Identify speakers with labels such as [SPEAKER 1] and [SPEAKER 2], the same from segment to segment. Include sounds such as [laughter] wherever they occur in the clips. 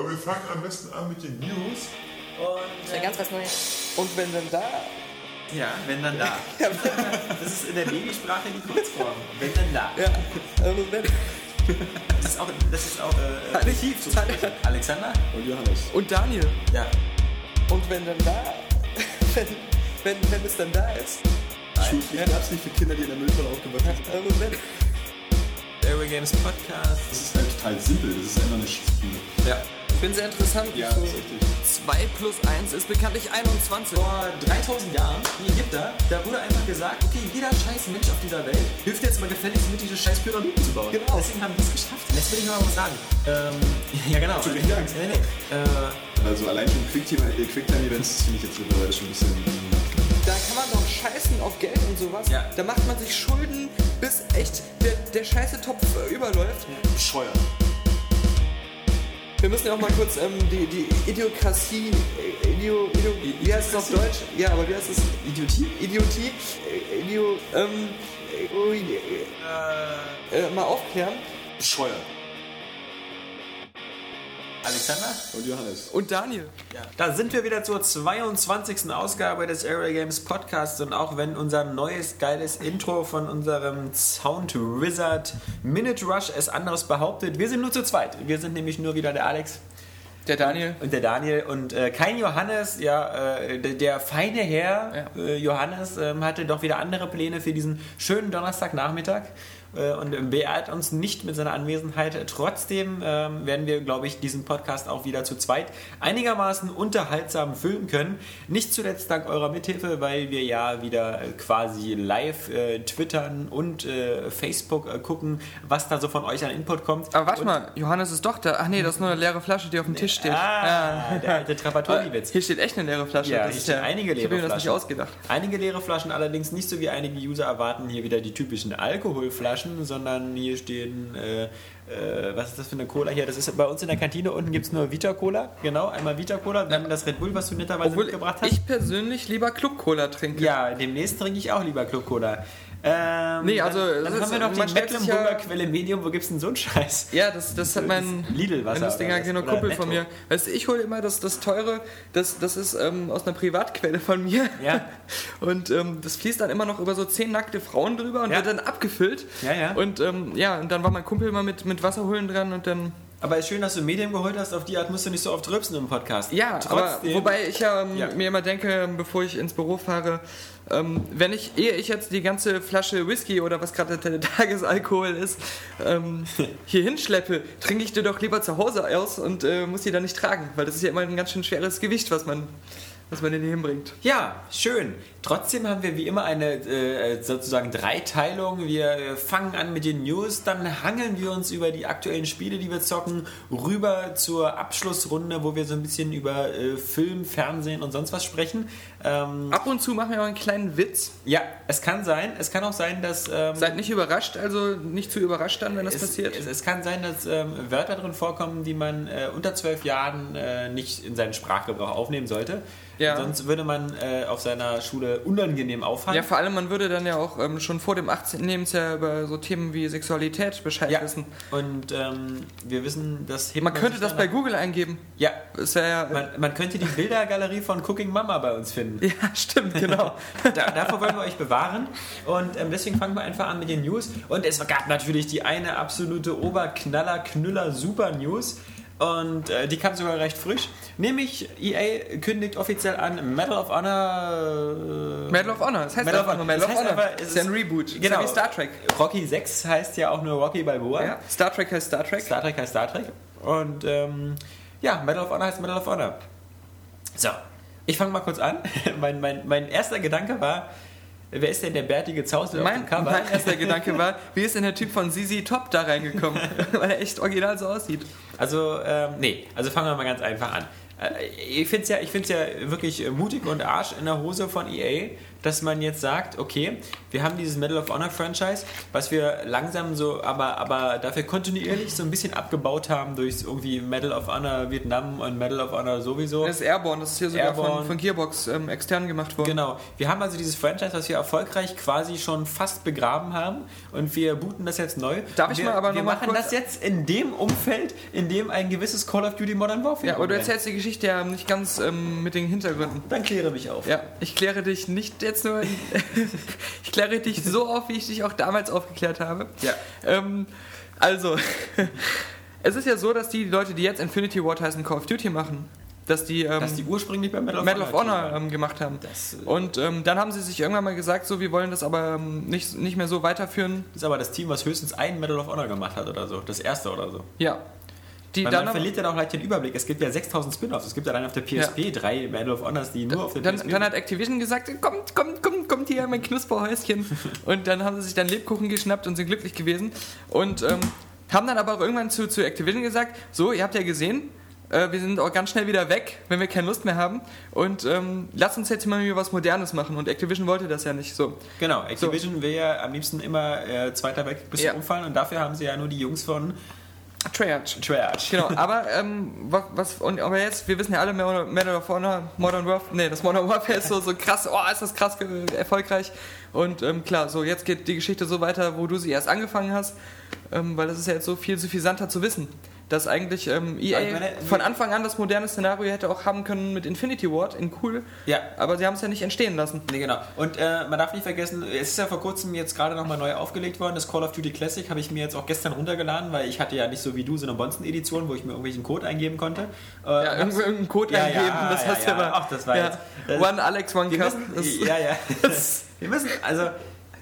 [SPEAKER 1] Aber wir fangen am besten an mit den News.
[SPEAKER 2] Und,
[SPEAKER 3] Ja, ganz was Neues. Und wenn dann da.
[SPEAKER 2] ja, wenn dann da. [laughs] Das ist in der Babysprache die Kurzform. Wenn dann da.
[SPEAKER 3] Ja, also wenn.
[SPEAKER 2] Das ist auch, das ist auch äh,
[SPEAKER 3] Archiv.
[SPEAKER 2] Alexander?
[SPEAKER 4] Und Johannes.
[SPEAKER 3] Und Daniel.
[SPEAKER 2] Ja.
[SPEAKER 3] Und wenn dann da. [laughs] Wenn, wenn, wenn es dann da ist.
[SPEAKER 4] Schulpflicht gab es nicht für Kinder, die in der Mülltonne aufgewachsen sind.
[SPEAKER 3] Also wenn.
[SPEAKER 2] Airway Games Podcast.
[SPEAKER 4] Das ist halt total simpel, das ist einfach eine Spiel.
[SPEAKER 2] Ja.
[SPEAKER 3] Ich finde sehr interessant.
[SPEAKER 4] Ja,
[SPEAKER 3] so
[SPEAKER 4] das ist richtig.
[SPEAKER 3] 2 plus 1 ist bekanntlich 21.
[SPEAKER 2] Vor 3000 Jahren, die Ägypter, da wurde einfach gesagt, okay, jeder scheiß Mensch auf dieser Welt hilft jetzt mal gefälligst mit, diese scheiß Pyramiden zu bauen.
[SPEAKER 3] Genau.
[SPEAKER 2] Deswegen haben die es geschafft. Jetzt will ich mal was sagen. Ähm, [laughs] ja, genau.
[SPEAKER 4] Zu wenig Angst.
[SPEAKER 2] Nee, nee. Äh,
[SPEAKER 4] Also allein schon äh, Quicktime-Events das finde ich jetzt mittlerweile schon ein bisschen.
[SPEAKER 3] Da kann man doch scheißen auf Geld und sowas.
[SPEAKER 2] Ja.
[SPEAKER 3] Da macht man sich Schulden, bis echt der, der scheiße Topf äh, überläuft.
[SPEAKER 4] bescheuert.
[SPEAKER 3] Wir müssen ja auch mal kurz ähm, die, die Idiokratie, äh, Idio, Idio, wie heißt es auf Deutsch? Ja, aber wie heißt es?
[SPEAKER 2] Idiotie?
[SPEAKER 3] Idiotie, äh, Idio, ähm, äh, äh, äh, mal aufklären.
[SPEAKER 4] Bescheuert.
[SPEAKER 2] Alexander?
[SPEAKER 4] Und Johannes.
[SPEAKER 3] Und Daniel.
[SPEAKER 2] Ja. Da sind wir wieder zur 22. Ausgabe des Area Games Podcasts und auch wenn unser neues geiles Intro von unserem Sound Wizard Minute Rush es anderes behauptet, wir sind nur zu zweit. Wir sind nämlich nur wieder der Alex
[SPEAKER 3] Der Daniel.
[SPEAKER 2] und der Daniel und äh, kein Johannes, ja, äh, der, der feine Herr
[SPEAKER 3] Ja.
[SPEAKER 2] äh, Johannes ähm, hatte doch wieder andere Pläne für diesen schönen Donnerstagnachmittag und beehrt uns nicht mit seiner Anwesenheit. Trotzdem ähm, werden wir, glaube ich, diesen Podcast auch wieder zu zweit einigermaßen unterhaltsam füllen können. Nicht zuletzt dank eurer Mithilfe, weil wir ja wieder äh, quasi live äh, twittern und äh, Facebook äh, gucken, was da so von euch an Input kommt.
[SPEAKER 3] Aber warte
[SPEAKER 2] Und-
[SPEAKER 3] mal, Johannes ist doch da. Ach nee, das ist nur eine leere Flasche, die auf dem Tisch steht.
[SPEAKER 2] Ah, der alte Trapattoni-Witz.
[SPEAKER 3] Hier steht echt eine leere Flasche.
[SPEAKER 2] Ja,
[SPEAKER 3] das
[SPEAKER 2] hier
[SPEAKER 3] ist
[SPEAKER 2] stehen
[SPEAKER 3] ja,
[SPEAKER 2] einige
[SPEAKER 3] Ich
[SPEAKER 2] leere
[SPEAKER 3] habe mir das
[SPEAKER 2] Flaschen.
[SPEAKER 3] nicht ausgedacht.
[SPEAKER 2] Einige leere Flaschen, allerdings nicht so wie einige User erwarten, hier wieder die typischen Alkoholflaschen, sondern hier stehen, äh, äh, was ist das für eine Cola hier? Das ist bei uns in der Kantine, unten gibt es nur Vita Cola, genau, einmal Vita Cola, dann das Red Bull, was du netterweise
[SPEAKER 3] Obwohl
[SPEAKER 2] mitgebracht hast.
[SPEAKER 3] ich persönlich lieber Club Cola trinke.
[SPEAKER 2] ja, demnächst trinke ich auch lieber Club Cola. Ähm,
[SPEAKER 3] Nee, also,
[SPEAKER 2] dann,
[SPEAKER 3] das
[SPEAKER 2] dann haben wir noch die Mecklenburger
[SPEAKER 3] ja-
[SPEAKER 2] Quelle Medium, wo gibt's denn so einen Scheiß?
[SPEAKER 3] Ja, das, das hat mein,
[SPEAKER 2] Das Lidl-Wasser oder was?
[SPEAKER 3] kleiner
[SPEAKER 2] Oder
[SPEAKER 3] Kumpel von mir. Weißt du, ich hole immer das, das teure, das, das ist ähm, aus einer Privatquelle von mir.
[SPEAKER 2] Ja. [laughs]
[SPEAKER 3] Und ähm, das fließt dann immer noch über so zehn nackte Frauen drüber und
[SPEAKER 2] Ja.
[SPEAKER 3] wird dann abgefüllt.
[SPEAKER 2] Ja, ja.
[SPEAKER 3] Und ähm, ja, und dann war mein Kumpel immer mit, mit Wasser holen dran und dann.
[SPEAKER 2] Aber ist schön, dass du Medium geholt hast, auf die Art musst du nicht so oft rülpsen im Podcast.
[SPEAKER 3] Ja, aber
[SPEAKER 2] Trotzdem-
[SPEAKER 3] wobei ich ähm,
[SPEAKER 2] Ja.
[SPEAKER 3] mir immer denke, ähm, bevor ich ins Büro fahre, ähm, wenn ich, ehe ich jetzt die ganze Flasche Whisky oder was gerade der Tagesalkohol ist, ähm, [laughs] hier hinschleppe, trinke ich die doch lieber zu Hause aus und äh, muss die dann nicht tragen, weil das ist ja immer ein ganz schön schweres Gewicht, was man, was man in die hinbringt.
[SPEAKER 2] Ja, schön. Trotzdem haben wir wie immer eine äh, sozusagen Dreiteilung. Wir äh, fangen an mit den News, dann hangeln wir uns über die aktuellen Spiele, die wir zocken, rüber zur Abschlussrunde, wo wir so ein bisschen über äh, Film, Fernsehen und sonst was sprechen. Ähm,
[SPEAKER 3] Ab und zu machen wir auch einen kleinen Witz.
[SPEAKER 2] ja, es kann sein. Es kann auch sein, dass ähm,
[SPEAKER 3] Seid nicht überrascht, also nicht zu überrascht dann, wenn das
[SPEAKER 2] es,
[SPEAKER 3] passiert.
[SPEAKER 2] Es, es kann sein, dass ähm, Wörter drin vorkommen, die man äh, unter zwölf Jahren äh, nicht in seinen Sprachgebrauch aufnehmen sollte.
[SPEAKER 3] Ja.
[SPEAKER 2] Sonst würde man äh, auf seiner Schule unangenehm auffallen.
[SPEAKER 3] ja, vor allem, man würde dann ja auch ähm, schon vor dem 18. Lebensjahr über so Themen wie Sexualität Bescheid
[SPEAKER 2] Ja,
[SPEAKER 3] wissen.
[SPEAKER 2] und ähm, wir wissen, das hebt
[SPEAKER 3] Man könnte das bei Google eingeben.
[SPEAKER 2] Ja,
[SPEAKER 3] Ist ja,
[SPEAKER 2] man, man könnte die Bildergalerie von Cooking Mama bei uns finden. [laughs]
[SPEAKER 3] ja, stimmt, genau. [laughs]
[SPEAKER 2] Da, davor wollen wir euch bewahren. Und ähm, deswegen fangen wir einfach an mit den News. Und es gab natürlich die eine absolute Oberknaller, Knüller, Super News. Und äh, die kam sogar recht frisch. Nämlich EA kündigt offiziell an Medal of Honor. äh,
[SPEAKER 3] Medal of Honor, das heißt
[SPEAKER 2] Medal of
[SPEAKER 3] einfach nur
[SPEAKER 2] Honor.
[SPEAKER 3] Medal
[SPEAKER 2] Das
[SPEAKER 3] of Honor.
[SPEAKER 2] aber, es
[SPEAKER 3] ist ja ein
[SPEAKER 2] ist-
[SPEAKER 3] Reboot. Ist
[SPEAKER 2] Genau.
[SPEAKER 3] ja wie Star Trek.
[SPEAKER 2] Rocky 6 heißt ja auch nur Rocky Balboa.
[SPEAKER 3] Ja, Star Trek heißt Star Trek.
[SPEAKER 2] Star Trek heißt Star Trek. Und ähm, ja, Medal of Honor heißt Medal of Honor. So, ich fange mal kurz an. [laughs] mein, mein, mein erster Gedanke war, wer ist denn der bärtige Zausel auf
[SPEAKER 3] Mein,
[SPEAKER 2] dem Cover?
[SPEAKER 3] mein erster Gedanke war, wie ist denn der Typ von ZZ Top da reingekommen? [laughs] Weil er echt original so aussieht.
[SPEAKER 2] Also, ähm, nee, also fangen wir mal ganz einfach an. Äh, Ich finde es ja, ich find's ja wirklich mutig und Arsch in der Hose von EA, dass man jetzt sagt, okay, wir haben dieses Medal of Honor Franchise, was wir langsam so, aber, aber dafür kontinuierlich so ein bisschen abgebaut haben durch irgendwie Medal of Honor Vietnam und Medal of Honor sowieso.
[SPEAKER 3] Das ist Airborne, das ist hier sogar von,
[SPEAKER 2] Airborne.
[SPEAKER 3] von Gearbox ähm, extern gemacht worden.
[SPEAKER 2] Genau. Wir haben also dieses Franchise, was wir erfolgreich quasi schon fast begraben haben und wir booten das jetzt neu.
[SPEAKER 3] Darf ich
[SPEAKER 2] wir,
[SPEAKER 3] mal aber
[SPEAKER 2] Wir
[SPEAKER 3] noch mal
[SPEAKER 2] machen das jetzt in dem Umfeld, in dem ein gewisses Call of Duty Modern Warfare
[SPEAKER 3] Ja, aber du erzählst die Geschichte ja nicht ganz ähm, mit den Hintergründen.
[SPEAKER 2] Dann kläre mich auf.
[SPEAKER 3] Ja, ich kläre dich nicht jetzt nur, [laughs] ich kläre dich so auf, wie ich dich auch damals aufgeklärt habe.
[SPEAKER 2] Ja.
[SPEAKER 3] Ähm, also, [laughs] es ist ja so, dass die Leute, die jetzt Infinity Ward heißen Call of Duty machen, dass die, ähm,
[SPEAKER 2] Dass die ursprünglich bei Medal of
[SPEAKER 3] Medal of
[SPEAKER 2] Honor
[SPEAKER 3] Honor
[SPEAKER 2] waren.
[SPEAKER 3] ähm, gemacht haben.
[SPEAKER 2] Das, äh,
[SPEAKER 3] Und ähm, dann haben sie sich irgendwann mal gesagt, so, wir wollen das aber ähm, nicht, nicht mehr so weiterführen.
[SPEAKER 2] Das ist aber das Team, was höchstens ein Medal of Honor gemacht hat oder so. Das erste oder so.
[SPEAKER 3] Ja. Die
[SPEAKER 2] Weil
[SPEAKER 3] dann,
[SPEAKER 2] man verliert ja auch leicht den Überblick. Es gibt ja 6000 Spin-offs. Es gibt ja allein auf der PSP drei Medal of Honors, die nur auf der
[SPEAKER 3] dann,
[SPEAKER 2] PSP
[SPEAKER 3] dann hat Activision gesagt, kommt, kommt, kommt, kommt hier, mein Knusperhäuschen. [laughs] und dann haben sie sich dann Lebkuchen geschnappt und sind glücklich gewesen. Und ähm, haben dann aber auch irgendwann zu, zu Activision gesagt, so, ihr habt ja gesehen, äh, wir sind auch ganz schnell wieder weg, wenn wir keine Lust mehr haben. Und ähm, lasst uns jetzt mal was Modernes machen. Und Activision wollte das ja nicht so.
[SPEAKER 2] Genau, Activision will ja am liebsten immer äh, Zweiter Weltkrieg bis
[SPEAKER 3] Ja.
[SPEAKER 2] Umfallen und dafür haben sie ja nur die Jungs von
[SPEAKER 3] Treyarch.
[SPEAKER 2] Treyarch.
[SPEAKER 3] Genau, aber ähm, was, und aber jetzt, wir wissen ja alle, Medal of Honor, Modern Warfare, nee, das Modern Warfare ist so, so krass, oh, ist das krass ge- erfolgreich. Und ähm, klar, so jetzt geht die Geschichte so weiter, wo du sie erst angefangen hast, ähm, weil das ist ja jetzt so viel suffisanter zu wissen, dass eigentlich ähm, EA
[SPEAKER 2] ich meine,
[SPEAKER 3] von Anfang an das moderne Szenario hätte auch haben können mit Infinity Ward in cool,
[SPEAKER 2] Ja,
[SPEAKER 3] aber sie haben es ja nicht entstehen lassen.
[SPEAKER 2] Nee, genau. Und äh, man darf nicht vergessen, es ist ja vor kurzem jetzt gerade nochmal neu aufgelegt worden. Das Call of Duty Classic habe ich mir jetzt auch gestern runtergeladen, weil ich hatte ja nicht so wie du so eine Bonzen-Edition, wo ich mir irgendwelchen Code eingeben konnte. Äh,
[SPEAKER 3] Ja, irgendeinen Code
[SPEAKER 2] Ja,
[SPEAKER 3] eingeben,
[SPEAKER 2] ja,
[SPEAKER 3] das
[SPEAKER 2] ja,
[SPEAKER 3] hast
[SPEAKER 2] ja.
[SPEAKER 3] aber.
[SPEAKER 2] Ach, das war
[SPEAKER 3] ja.
[SPEAKER 2] jetzt- das-
[SPEAKER 3] One Alex, One Cup.
[SPEAKER 2] müssen, ja, ja. [laughs] wir müssen, also,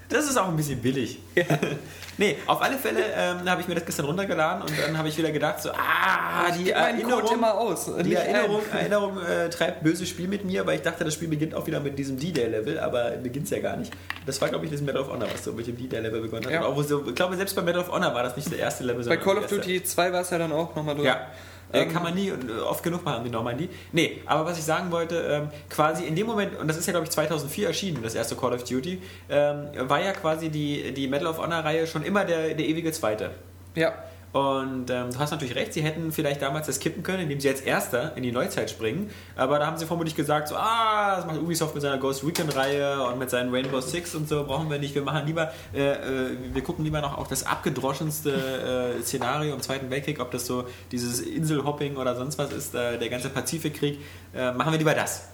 [SPEAKER 2] das ist auch ein bisschen billig. [laughs] nee, auf alle Fälle ähm, habe ich mir das gestern runtergeladen und dann habe ich wieder gedacht, so, ah, die Erinnerung,
[SPEAKER 3] immer aus.
[SPEAKER 2] die. Erinnerung, Erinnerung äh, treibt böses Spiel mit mir, weil ich dachte, das Spiel beginnt auch wieder mit diesem D-Day-Level, aber beginnt es ja gar nicht. Das war, glaube ich, das Medal of Honor, was so mit dem D-Day-Level begonnen hat.
[SPEAKER 3] Ja.
[SPEAKER 2] Auch so, ich glaube, selbst bei Medal of Honor war das nicht der erste Level,
[SPEAKER 3] Bei Call of. Duty 2 war es ja dann auch nochmal durch.
[SPEAKER 2] Ja. Äh,
[SPEAKER 3] Ähm,
[SPEAKER 2] kann man nie und äh, oft genug machen, die Normandie. Nee, aber was ich sagen wollte, ähm, quasi in dem Moment, und das ist ja glaube ich 2004 erschienen, das erste Call of Duty, ähm, war ja quasi die, die Medal of Honor-Reihe schon immer der, der ewige Zweite.
[SPEAKER 3] Ja.
[SPEAKER 2] Und ähm, du hast natürlich recht, sie hätten vielleicht damals das kippen können, indem sie als Erster in die Neuzeit springen. Aber da haben sie vermutlich gesagt, so, ah, das macht Ubisoft mit seiner Ghost Recon-Reihe und mit seinen Rainbow Six und so, brauchen wir nicht. Wir machen lieber, äh, äh, wir gucken lieber noch auch das abgedroschenste äh, Szenario im Zweiten Weltkrieg, ob das so dieses Inselhopping oder sonst was ist, äh, der ganze Pazifikkrieg. Äh, machen wir lieber das.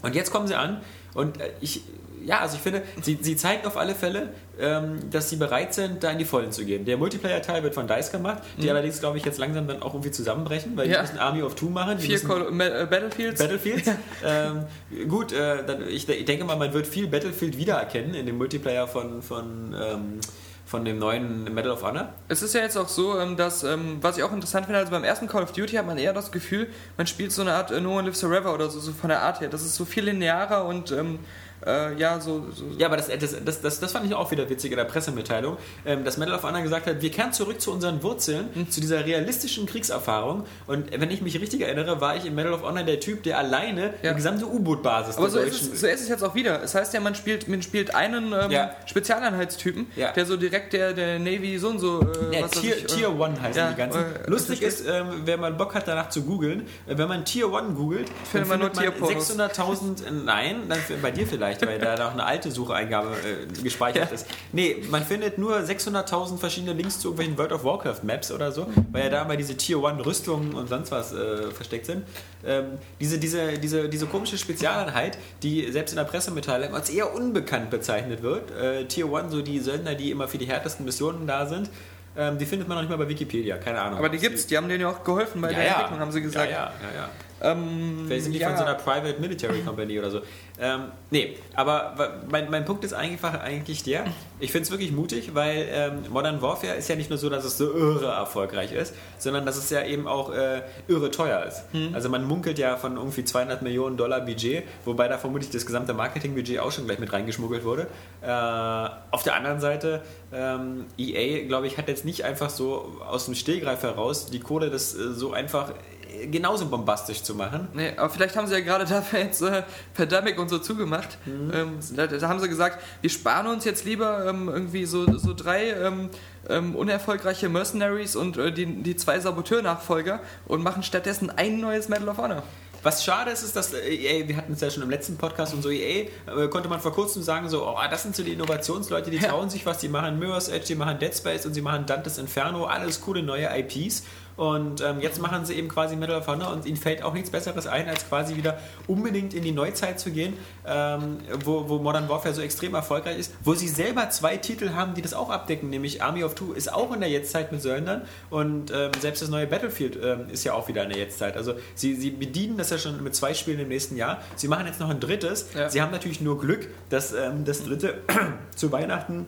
[SPEAKER 2] Und jetzt kommen sie an und äh, ich, ja, also ich finde, sie, sie zeigen auf alle Fälle, ähm, dass sie bereit sind, da in die Vollen zu gehen. Der Multiplayer-Teil wird von DICE gemacht, die allerdings, glaube ich, jetzt langsam dann auch irgendwie zusammenbrechen, weil die
[SPEAKER 3] Mhm. Ja.
[SPEAKER 2] müssen Army of Two machen. Die
[SPEAKER 3] Vier äh, Battlefields.
[SPEAKER 2] Battlefields. ähm, gut, äh, dann, ich, ich denke mal, man wird viel Battlefield wiedererkennen in dem Multiplayer von, von, ähm, von dem neuen Medal of Honor.
[SPEAKER 3] Es ist ja jetzt auch so, ähm, dass, ähm, was ich auch interessant finde, also beim ersten Call of Duty hat man eher das Gefühl, man spielt so eine Art äh, No One Lives Forever oder so, so von der Art her. Das ist so viel linearer und ähm, äh, ja, so, so
[SPEAKER 2] Ja, aber das, das, das, das, das fand ich auch wieder witzig in der Pressemitteilung, ähm, dass Medal of Honor gesagt hat, wir kehren zurück zu unseren Wurzeln,
[SPEAKER 3] Mhm.
[SPEAKER 2] zu dieser realistischen Kriegserfahrung. Und wenn ich mich richtig erinnere, war ich in Medal of Honor der Typ, der alleine
[SPEAKER 3] Ja.
[SPEAKER 2] die gesamte U-Boot-Basis
[SPEAKER 3] Aber so ist, es, so ist es jetzt auch wieder. Es heißt ja, man spielt, man spielt einen ähm,
[SPEAKER 2] Ja.
[SPEAKER 3] Spezialeinheitstypen,
[SPEAKER 2] Ja.
[SPEAKER 3] der so direkt der, der Navy so und so. Äh,
[SPEAKER 2] Tier,
[SPEAKER 3] ich, äh,
[SPEAKER 2] Tier One heißen die ganzen.
[SPEAKER 3] äh,
[SPEAKER 2] Lustig
[SPEAKER 3] das
[SPEAKER 2] ist, ähm, wenn man Bock hat, danach zu googeln, äh, wenn man Tier One googelt,
[SPEAKER 3] Findet man nur
[SPEAKER 2] findet man
[SPEAKER 3] Tierpornos.
[SPEAKER 2] 600.000, äh, nein, dann bei dir vielleicht, weil da noch eine alte Sucheingabe äh, gespeichert ist. Nee, man findet nur 600.000 verschiedene Links zu irgendwelchen World of Warcraft Maps oder so, weil ja da mal diese Tier One Rüstungen und sonst was äh, versteckt sind. Ähm, diese, diese, diese, diese komische Spezialeinheit, die selbst in der Pressemitteilung als eher unbekannt bezeichnet wird, äh, Tier One, so die Söldner, die immer für die härtesten Missionen da sind, ähm, die findet man noch nicht mal bei Wikipedia, keine Ahnung.
[SPEAKER 3] Aber die gibt's, die haben denen ja auch geholfen bei der Entwicklung, haben sie gesagt.
[SPEAKER 2] Ja, ja, ja. ja.
[SPEAKER 3] Ähm,
[SPEAKER 2] Vielleicht sind die
[SPEAKER 3] ja.
[SPEAKER 2] von so einer Private Military Company oder so. Ähm, nee, aber mein, mein Punkt ist einfach eigentlich der, ich finde es wirklich mutig, weil ähm, Modern Warfare ist ja nicht nur so, dass es so irre erfolgreich ist, sondern dass es ja eben auch äh, irre teuer ist.
[SPEAKER 3] Hm.
[SPEAKER 2] Also man munkelt ja von irgendwie 200 Millionen Dollar Budget, wobei da vermutlich das gesamte Marketingbudget auch schon gleich mit reingeschmuggelt wurde. Äh, auf der anderen Seite, ähm, EA, glaube ich, hat jetzt nicht einfach so aus dem Stehgreif heraus die Kohle, das äh, so einfach genauso bombastisch zu machen.
[SPEAKER 3] Nee, aber vielleicht haben sie ja gerade [laughs] dafür jetzt äh, Pandemic und so zugemacht.
[SPEAKER 2] Mhm.
[SPEAKER 3] Ähm, da, da haben sie gesagt, wir sparen uns jetzt lieber ähm, irgendwie so, so drei ähm, ähm, unerfolgreiche Mercenaries und äh, die, die zwei Saboteur-Nachfolger und machen stattdessen ein neues Medal of Honor.
[SPEAKER 2] Was schade ist, ist, dass äh, EA, wir hatten es ja schon im letzten Podcast und so, EA äh, konnte man vor kurzem sagen, so, oh, das sind so die Innovationsleute, die
[SPEAKER 3] Ja.
[SPEAKER 2] trauen sich was, die machen Mirror's Edge, die machen Dead Space und sie machen Dantes Inferno, alles coole neue IPs. Und ähm, jetzt machen sie eben quasi Medal of Honor und ihnen fällt auch nichts Besseres ein, als quasi wieder unbedingt in die Neuzeit zu gehen, ähm, wo, wo Modern Warfare so extrem erfolgreich ist, wo sie selber zwei Titel haben, die das auch abdecken, nämlich Army of Two ist auch in der Jetztzeit mit Söldnern und ähm, selbst das neue Battlefield ähm, ist ja auch wieder in der Jetztzeit. Also sie, sie bedienen das ja schon mit zwei Spielen im nächsten Jahr. Sie machen jetzt noch ein drittes.
[SPEAKER 3] Ja.
[SPEAKER 2] Sie haben natürlich nur Glück, dass ähm, das dritte [clears throat] zu Weihnachten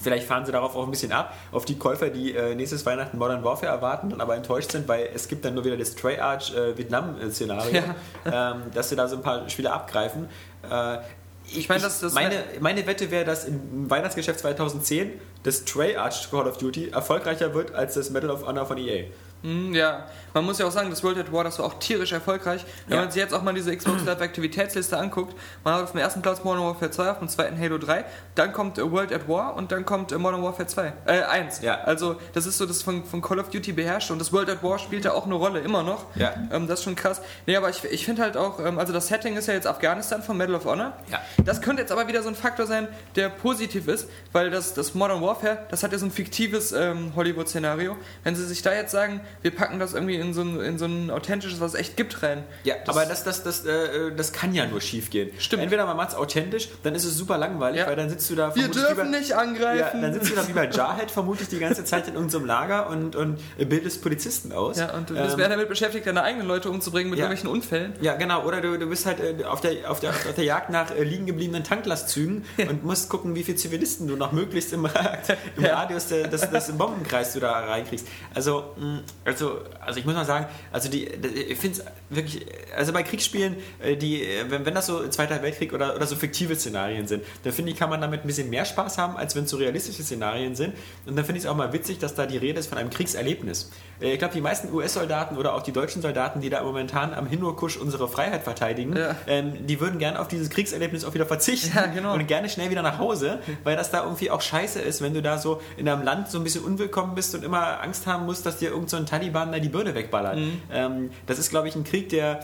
[SPEAKER 2] Vielleicht fahren sie darauf auch ein bisschen ab, auf die Käufer, die äh, nächstes Weihnachten Modern Warfare erwarten, dann aber enttäuscht sind, weil es gibt dann nur wieder das Treyarch äh, Vietnam-Szenario, ähm, dass sie da so ein paar Spiele abgreifen. Äh, ich,
[SPEAKER 3] meine, das- das-
[SPEAKER 2] meine, meine Wette wäre, dass im Weihnachtsgeschäft 2010 das Treyarch Call of Duty erfolgreicher wird als das Medal of Honor von EA.
[SPEAKER 3] Hm, ja, man muss ja auch sagen, das World at War, das war auch tierisch erfolgreich. Wenn
[SPEAKER 2] Ja.
[SPEAKER 3] man sich jetzt auch mal diese Xbox Live Aktivitätsliste anguckt, man hat auf dem ersten Platz Modern Warfare 2, auf dem zweiten Halo 3, dann kommt äh, World at War und dann kommt äh, Modern Warfare 2, äh, 1.
[SPEAKER 2] Ja.
[SPEAKER 3] Also, das ist so das von, von Call of Duty beherrscht und das World at War spielt da auch eine Rolle, immer noch.
[SPEAKER 2] Ja.
[SPEAKER 3] Ähm, das ist schon krass. Nee, aber ich, ich finde halt auch, ähm, also das Setting ist ja jetzt Afghanistan von Medal of Honor.
[SPEAKER 2] Ja.
[SPEAKER 3] Das könnte jetzt aber wieder so ein Faktor sein, der positiv ist, weil das, das Modern Warfare, das hat ja so ein fiktives ähm, Hollywood-Szenario. Wenn sie sich da jetzt sagen, wir packen das irgendwie in so ein, in so ein authentisches, was es echt gibt, rein.
[SPEAKER 2] Ja, aber das, das, das, äh, das kann ja nur schief gehen.
[SPEAKER 3] Stimmt.
[SPEAKER 2] Entweder man macht es authentisch, dann ist es super langweilig,
[SPEAKER 3] Ja.
[SPEAKER 2] weil dann sitzt du da
[SPEAKER 3] Wir dürfen
[SPEAKER 2] lieber-
[SPEAKER 3] nicht
[SPEAKER 2] Ja,
[SPEAKER 3] angreifen.
[SPEAKER 2] dann sitzt du da wie bei Jarhead vermutlich die ganze Zeit in unserem Lager und, und bildest Polizisten aus.
[SPEAKER 3] Ja, und du bist
[SPEAKER 2] Ähm,
[SPEAKER 3] damit beschäftigt, deine eigenen Leute umzubringen mit
[SPEAKER 2] Ja.
[SPEAKER 3] irgendwelchen Unfällen.
[SPEAKER 2] ja, genau. Oder du, du bist halt äh, auf, der, auf, der, auf der Jagd nach äh, liegen gebliebenen Tanklastzügen und musst gucken, wie viele Zivilisten du noch möglichst im, [laughs] im
[SPEAKER 3] Ja.
[SPEAKER 2] Radius der, des, des Bombenkreis du da reinkriegst. Also, mh, also, also ich muss mal sagen, also die, ich finde es wirklich, also bei Kriegsspielen, äh, die, äh, wenn, wenn das so Zweiter Weltkrieg oder, oder so fiktive Szenarien sind, dann finde ich, kann man damit ein bisschen mehr Spaß haben, als wenn es so realistische Szenarien sind. Und dann finde ich es auch mal witzig, dass da die Rede ist von einem Kriegserlebnis. Äh, Ich glaube, die meisten US-Soldaten oder auch die deutschen Soldaten, die da momentan am Hinurkusch unsere Freiheit verteidigen,
[SPEAKER 3] Ja.
[SPEAKER 2] ähm, die würden gerne auf dieses Kriegserlebnis auch wieder verzichten
[SPEAKER 3] Ja, genau.
[SPEAKER 2] und gerne schnell wieder nach Hause, weil das da irgendwie auch scheiße ist, wenn du da so in einem Land so ein bisschen unwillkommen bist und immer Angst haben musst, dass dir irgend so ein Taliban da die Birne wegballert.
[SPEAKER 3] Mhm.
[SPEAKER 2] Ähm, das ist, glaube ich, ein Krieg, der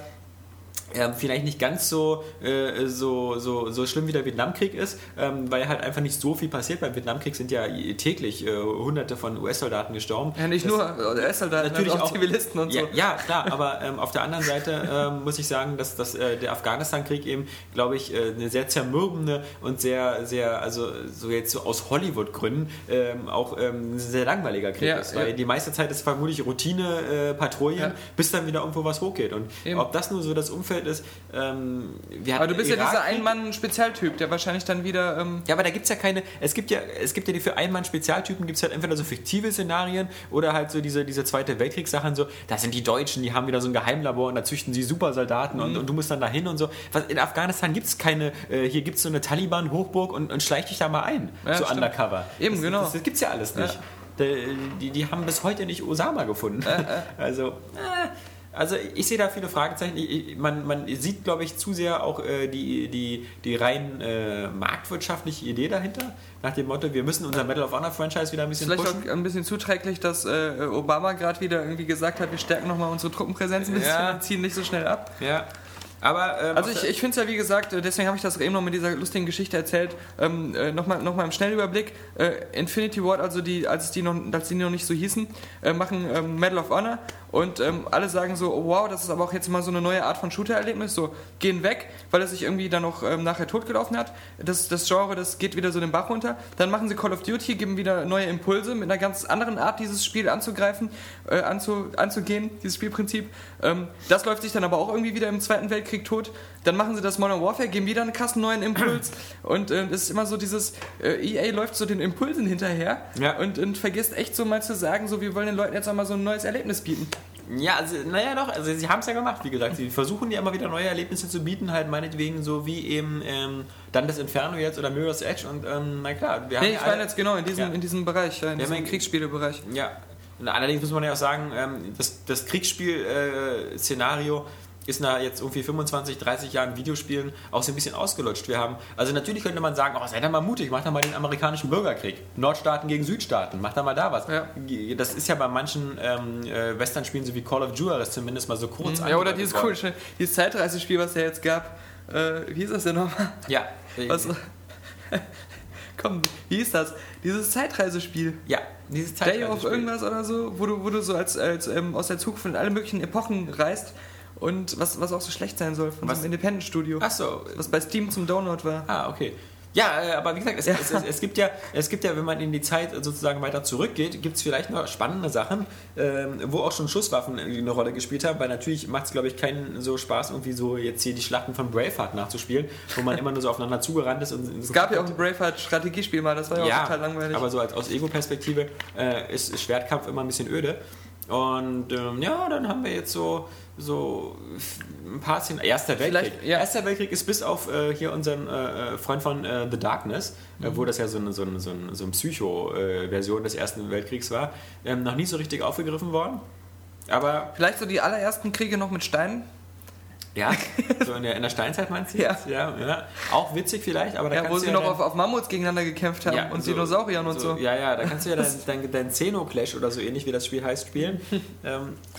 [SPEAKER 2] ähm, vielleicht nicht ganz so, äh, so, so, so schlimm wie der Vietnamkrieg ist, ähm, weil halt einfach nicht so viel passiert. Beim Vietnamkrieg sind ja täglich äh, hunderte von US-Soldaten gestorben.
[SPEAKER 3] Ja, nicht
[SPEAKER 2] Das-
[SPEAKER 3] nur US-Soldaten,
[SPEAKER 2] natürlich auch
[SPEAKER 3] Zivilisten und
[SPEAKER 2] ja,
[SPEAKER 3] so.
[SPEAKER 2] Ja, klar, aber ähm, auf der anderen Seite ähm, muss ich sagen, dass, dass äh, der Afghanistan-Krieg eben, glaube ich, äh, eine sehr zermürbende und sehr, sehr, also so jetzt so aus Hollywood-Gründen ähm, auch ähm, ein sehr langweiliger Krieg
[SPEAKER 3] Ja,
[SPEAKER 2] ist, weil
[SPEAKER 3] ja.
[SPEAKER 2] die meiste Zeit ist vermutlich Routine-Patrouillen,
[SPEAKER 3] Ja.
[SPEAKER 2] bis dann wieder irgendwo was hochgeht. Und
[SPEAKER 3] Eben.
[SPEAKER 2] ob das nur so das Umfeld ist, ähm, wir
[SPEAKER 3] Aber
[SPEAKER 2] hatten
[SPEAKER 3] du bist ja dieser. Ein-Mann-Spezialtyp, der wahrscheinlich dann wieder. Ähm,
[SPEAKER 2] Ja, aber da gibt es ja keine, es gibt ja, es gibt ja die für Einmann-Spezialtypen, gibt es halt entweder so fiktive Szenarien oder halt so diese, diese Zweite Weltkriegssachen, so, da sind die Deutschen, die haben wieder so ein Geheimlabor und da züchten sie Supersoldaten
[SPEAKER 3] Mhm.
[SPEAKER 2] und, und du musst dann dahin und so. Was, in Afghanistan gibt es keine, äh, hier gibt es so eine Taliban-Hochburg und, und schleich dich da mal ein,
[SPEAKER 3] Ja,
[SPEAKER 2] so
[SPEAKER 3] stimmt.
[SPEAKER 2] undercover.
[SPEAKER 3] Eben,
[SPEAKER 2] das,
[SPEAKER 3] genau.
[SPEAKER 2] Das, das gibt's ja alles nicht. Da- Die, die haben bis heute nicht Osama gefunden. [laughs] Also, äh, also ich sehe da viele Fragezeichen. Ich, man, man sieht, glaube ich, zu sehr auch äh, die, die, die rein äh, marktwirtschaftliche Idee dahinter. Nach dem Motto, wir müssen unser Medal of Honor Franchise wieder ein bisschen
[SPEAKER 3] vielleicht
[SPEAKER 2] pushen.
[SPEAKER 3] auch ein bisschen zuträglich, dass äh, Obama gerade wieder irgendwie gesagt hat, wir stärken nochmal unsere Truppenpräsenz ein bisschen
[SPEAKER 2] Ja.
[SPEAKER 3] ziehen nicht so schnell ab.
[SPEAKER 2] Ja. Aber ähm,
[SPEAKER 3] Also ich, ich finde es ja wie gesagt, äh, deswegen habe ich das eben noch mit dieser lustigen Geschichte erzählt. Ähm, äh, Nochmal noch mal im Schnellüberblick. Äh, Infinity Ward, also die, als die noch, als die noch nicht so hießen, äh, machen ähm, Medal of Honor und ähm, alle sagen so, oh, wow, das ist aber auch jetzt mal so eine neue Art von Shooter-Erlebnis. So, gehen weg, weil es sich irgendwie dann noch ähm, nachher totgelaufen hat. Das, das Genre, das geht wieder so den Bach runter. Dann machen sie Call of Duty, geben wieder neue Impulse mit einer ganz anderen Art, dieses Spiel anzugreifen, äh, anzu, anzugehen, dieses Spielprinzip. Ähm, das läuft sich dann aber auch irgendwie wieder im Zweiten Weltkrieg tot. Dann machen sie das Modern Warfare, geben wieder einen krassen neuen Impuls. [clears throat] Und äh, es ist immer so dieses, äh, EA läuft so den Impulsen hinterher
[SPEAKER 2] Ja.
[SPEAKER 3] und, und vergisst echt so mal zu sagen, so wir wollen den Leuten jetzt auch mal so ein neues Erlebnis bieten.
[SPEAKER 2] Ja, also, naja, doch, also sie haben es ja gemacht, wie gesagt. Sie versuchen ja immer wieder neue Erlebnisse zu bieten, halt meinetwegen so wie eben ähm, dann das Inferno jetzt oder Mirror's Edge und ähm, na klar, wir haben
[SPEAKER 3] Nee,
[SPEAKER 2] ja
[SPEAKER 3] ich meine jetzt genau in diesem,
[SPEAKER 2] Ja.
[SPEAKER 3] in diesem Bereich, ja, in
[SPEAKER 2] Wir
[SPEAKER 3] diesem Kriegsspielebereich.
[SPEAKER 2] Ja. Und allerdings muss man ja auch sagen, ähm, das, das Kriegsspiel-Szenario ist nach jetzt irgendwie 25, 30 Jahren Videospielen auch so ein bisschen ausgelutscht. Wir haben, also natürlich könnte man sagen, oh, seid doch mal mutig, macht doch mal den amerikanischen Bürgerkrieg. Nordstaaten gegen Südstaaten, macht doch mal da was.
[SPEAKER 3] Ja.
[SPEAKER 2] Das ist ja bei manchen ähm, äh, Western-Spielen so wie Call of Juarez zumindest mal so kurz
[SPEAKER 3] Ja, oder dieses komische, dieses Zeitreisespiel, was es ja jetzt gab. Äh, wie hieß das denn nochmal?
[SPEAKER 2] Ja, [laughs]
[SPEAKER 3] Was, [laughs] komm, wie hieß das? Dieses Zeitreisespiel.
[SPEAKER 2] ja, dieses
[SPEAKER 3] Day of
[SPEAKER 2] Zeitreisespiel.
[SPEAKER 3] irgendwas oder so, wo du, wo du so als, als ähm, aus der Zukunft in alle möglichen Epochen reist und was, was auch so schlecht sein soll von
[SPEAKER 2] Was?
[SPEAKER 3] so einem Independent-Studio.
[SPEAKER 2] Ach so,
[SPEAKER 3] Was bei Steam zum Download war.
[SPEAKER 2] Ah, okay. Ja, äh, aber wie gesagt, es,
[SPEAKER 3] Ja.
[SPEAKER 2] Es, es, es, gibt ja, es gibt ja, wenn man in die Zeit sozusagen weiter zurückgeht, gibt es vielleicht noch spannende Sachen, ähm, wo auch schon Schusswaffen eine Rolle gespielt haben, weil natürlich macht es, glaube ich, keinen so Spaß, irgendwie so jetzt hier die Schlachten von Braveheart nachzuspielen, wo man immer nur so aufeinander zugerannt ist. Und
[SPEAKER 3] Es gab ja auch ein Braveheart-Strategiespiel mal, das war ja, auch total langweilig.
[SPEAKER 2] aber so als aus Ego-Perspektive äh, ist ist Schwertkampf immer ein bisschen öde. Und ähm, ja, dann haben wir jetzt so, so ein paar Szenen. Erster Weltkrieg.
[SPEAKER 3] Ja.
[SPEAKER 2] Erster Weltkrieg ist bis auf äh, hier unseren äh, Freund von äh, The Darkness,
[SPEAKER 3] Mhm.
[SPEAKER 2] äh, wo das ja so eine, so eine, so eine, so eine Psycho-Version des Ersten Weltkriegs war, ähm, noch nie so richtig aufgegriffen worden. Aber
[SPEAKER 3] Vielleicht so die allerersten Kriege noch mit Steinen.
[SPEAKER 2] ja, so in der, in der Steinzeit meinst du
[SPEAKER 3] Ja.
[SPEAKER 2] Ja, ja. Auch witzig vielleicht, aber da
[SPEAKER 3] Ja, wo sie
[SPEAKER 2] ja
[SPEAKER 3] noch auf, auf Mammuts gegeneinander gekämpft haben
[SPEAKER 2] Ja,
[SPEAKER 3] und
[SPEAKER 2] so-
[SPEAKER 3] Dinosauriern und so.
[SPEAKER 2] Ja, ja, da kannst du ja [laughs] dein, dein, dein Xeno-Clash oder so ähnlich wie das Spiel heißt spielen. [laughs] ähm, äh,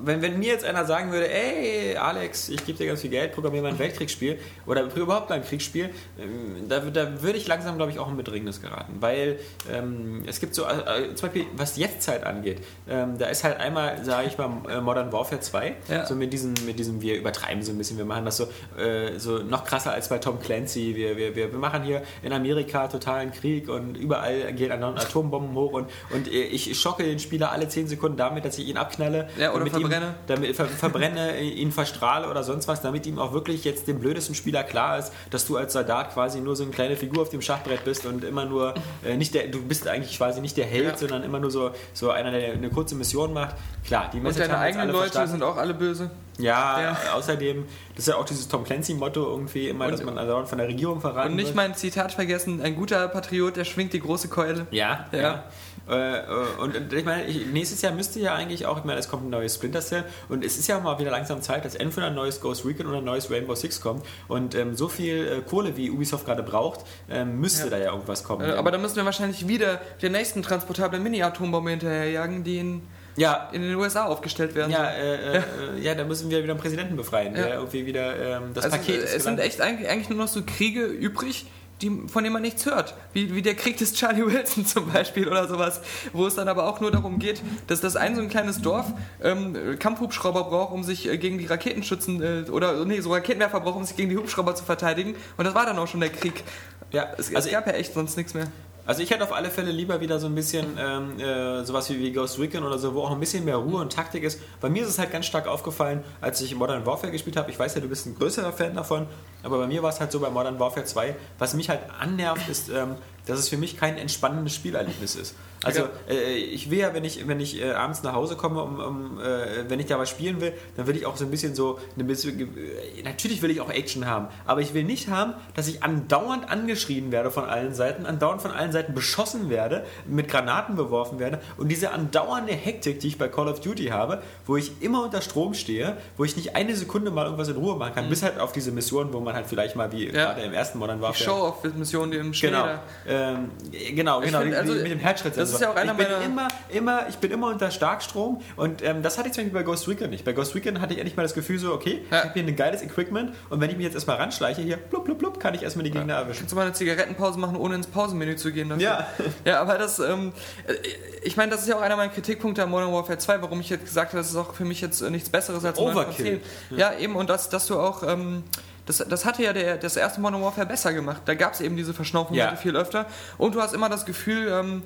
[SPEAKER 2] wenn, wenn mir jetzt einer sagen würde, ey Alex, ich gebe dir ganz viel Geld, programmiere mal ein Weltkriegsspiel oder überhaupt ein Kriegsspiel, ähm, da, da würde ich langsam, glaube ich, auch in Bedrängnis geraten. Weil ähm, es gibt so, äh, zum Beispiel, was die Jetztzeit angeht, ähm, da ist halt einmal, sage ich mal, äh, Modern Warfare 2,
[SPEAKER 3] Ja.
[SPEAKER 2] so mit diesem, mit diesem, wir übertreiben so ein bisschen, wir machen das so, äh, so noch krasser als bei Tom Clancy, wir, wir, wir, wir machen hier in Amerika totalen Krieg und überall gehen Atombomben hoch und, und ich schocke den Spieler alle 10 Sekunden damit, dass ich ihn abknalle.
[SPEAKER 3] Ja, oder
[SPEAKER 2] und mit
[SPEAKER 3] verbrenne.
[SPEAKER 2] Ihm, damit, ver, verbrenne, ihn verstrahle oder sonst was, damit ihm auch wirklich jetzt dem blödesten Spieler klar ist, dass du als Soldat quasi nur so eine kleine Figur auf dem Schachbrett bist und immer nur äh, nicht der, du bist eigentlich quasi nicht der Held,
[SPEAKER 3] Ja.
[SPEAKER 2] sondern immer nur so, so einer, der eine kurze Mission macht. Klar, die
[SPEAKER 3] Und
[SPEAKER 2] Message
[SPEAKER 3] deine
[SPEAKER 2] haben jetzt
[SPEAKER 3] eigenen Leute
[SPEAKER 2] verstanden.
[SPEAKER 3] sind auch alle böse.
[SPEAKER 2] Ja,
[SPEAKER 3] Ja.
[SPEAKER 2] außerdem, das ist ja auch dieses Tom Clancy-Motto irgendwie immer,
[SPEAKER 3] Und-
[SPEAKER 2] dass man also von der Regierung verraten
[SPEAKER 3] Und nicht
[SPEAKER 2] wird.
[SPEAKER 3] mein Zitat vergessen, ein guter Patriot, der schwingt die große Keule.
[SPEAKER 2] Ja,
[SPEAKER 3] Ja.
[SPEAKER 2] ja. Äh, äh, und ich meine, ich, nächstes Jahr müsste ja eigentlich auch, ich meine, es kommt ein neues Splinter Cell und es ist ja mal wieder langsam Zeit, dass entweder ein neues Ghost Recon oder ein neues Rainbow Six kommt. Und ähm, so viel äh, Kohle, wie Ubisoft gerade braucht, ähm, müsste
[SPEAKER 3] Ja.
[SPEAKER 2] da ja irgendwas kommen.
[SPEAKER 3] Äh, aber dann müssen wir wahrscheinlich wieder den nächsten transportablen Mini-Atombombe hinterherjagen, die in,
[SPEAKER 2] ja,
[SPEAKER 3] in den USA aufgestellt werden.
[SPEAKER 2] ja, [laughs] äh, äh, ja, da müssen wir wieder einen Präsidenten befreien,
[SPEAKER 3] Ja.
[SPEAKER 2] der irgendwie wieder ähm, das
[SPEAKER 3] also,
[SPEAKER 2] Paket
[SPEAKER 3] es sind echt eigentlich, eigentlich nur noch so Kriege übrig, die, von denen man nichts hört. Wie, wie der Krieg des Charlie Wilson zum Beispiel oder sowas. Wo es dann aber auch nur darum geht, dass das ein so ein kleines Dorf ähm, Kampfhubschrauber braucht, um sich äh, gegen die Raketenschützen äh, oder nee, so Raketenwerfer braucht, um sich gegen die Hubschrauber zu verteidigen. Und das war dann auch schon der Krieg.
[SPEAKER 2] Ja,
[SPEAKER 3] Es,
[SPEAKER 2] also
[SPEAKER 3] es gab ja echt sonst nichts mehr.
[SPEAKER 2] Also ich hätte auf alle Fälle lieber wieder so ein bisschen ähm, äh, sowas wie, wie Ghost Recon oder so, wo auch ein bisschen mehr Ruhe und Taktik ist. Bei mir ist es halt ganz stark aufgefallen, als ich Modern Warfare gespielt habe. Ich weiß ja, du bist ein größerer Fan davon, aber bei mir war es halt so bei Modern Warfare 2, was mich halt annervt, ist, ähm, dass es für mich kein entspannendes Spielerlebnis ist. Also äh, ich will ja, wenn ich, wenn ich äh, abends nach Hause komme, um, um, äh, wenn ich da was spielen will, dann will ich auch so ein bisschen so, eine bisschen, äh, natürlich will ich auch Action haben, aber ich will nicht haben, dass ich andauernd angeschrien werde von allen Seiten, andauernd von allen Seiten beschossen werde, mit Granaten beworfen werde und diese andauernde Hektik, die ich bei Call of Duty habe, wo ich immer unter Strom stehe, wo ich nicht eine Sekunde mal irgendwas in Ruhe machen kann, bis halt auf diese Mission, wo man halt vielleicht mal wie gerade im ersten Modern
[SPEAKER 3] Die
[SPEAKER 2] Warfare
[SPEAKER 3] Show-Off-Mission, die im Schnee
[SPEAKER 2] Genau, ähm, genau,
[SPEAKER 3] Ich
[SPEAKER 2] genau,
[SPEAKER 3] find,
[SPEAKER 2] die,
[SPEAKER 3] also,
[SPEAKER 2] die, mit dem Herzschritt.
[SPEAKER 3] das ist ja auch einer
[SPEAKER 2] ich bin
[SPEAKER 3] meiner-
[SPEAKER 2] immer, immer, ich bin immer unter Starkstrom und ähm, das hatte ich zum Beispiel bei Ghost Recon nicht. Bei Ghost Recon hatte ich endlich mal das Gefühl so, okay,
[SPEAKER 3] Ja.
[SPEAKER 2] ich habe hier ein geiles Equipment und wenn ich mich jetzt erstmal ranschleiche, hier, blub, blub, blub, kann ich erstmal die Gegner erwischen.
[SPEAKER 3] Kannst du mal eine Zigarettenpause machen, ohne ins Pausenmenü zu gehen? Dafür?
[SPEAKER 2] Ja.
[SPEAKER 3] Ja, aber das, ähm, äh, ich meine, das ist ja auch einer meiner Kritikpunkte an Modern Warfare 2, warum ich jetzt gesagt habe, das ist auch für mich jetzt äh, nichts Besseres als 9 von
[SPEAKER 2] Overkill.
[SPEAKER 3] 10. Ja, eben, und das, dass du auch, ähm, das, das hatte ja der, das erste Modern Warfare besser gemacht. Da gab es eben diese Verschnaufung
[SPEAKER 2] Ja.
[SPEAKER 3] viel öfter. Und du hast immer das Gefühl, ähm,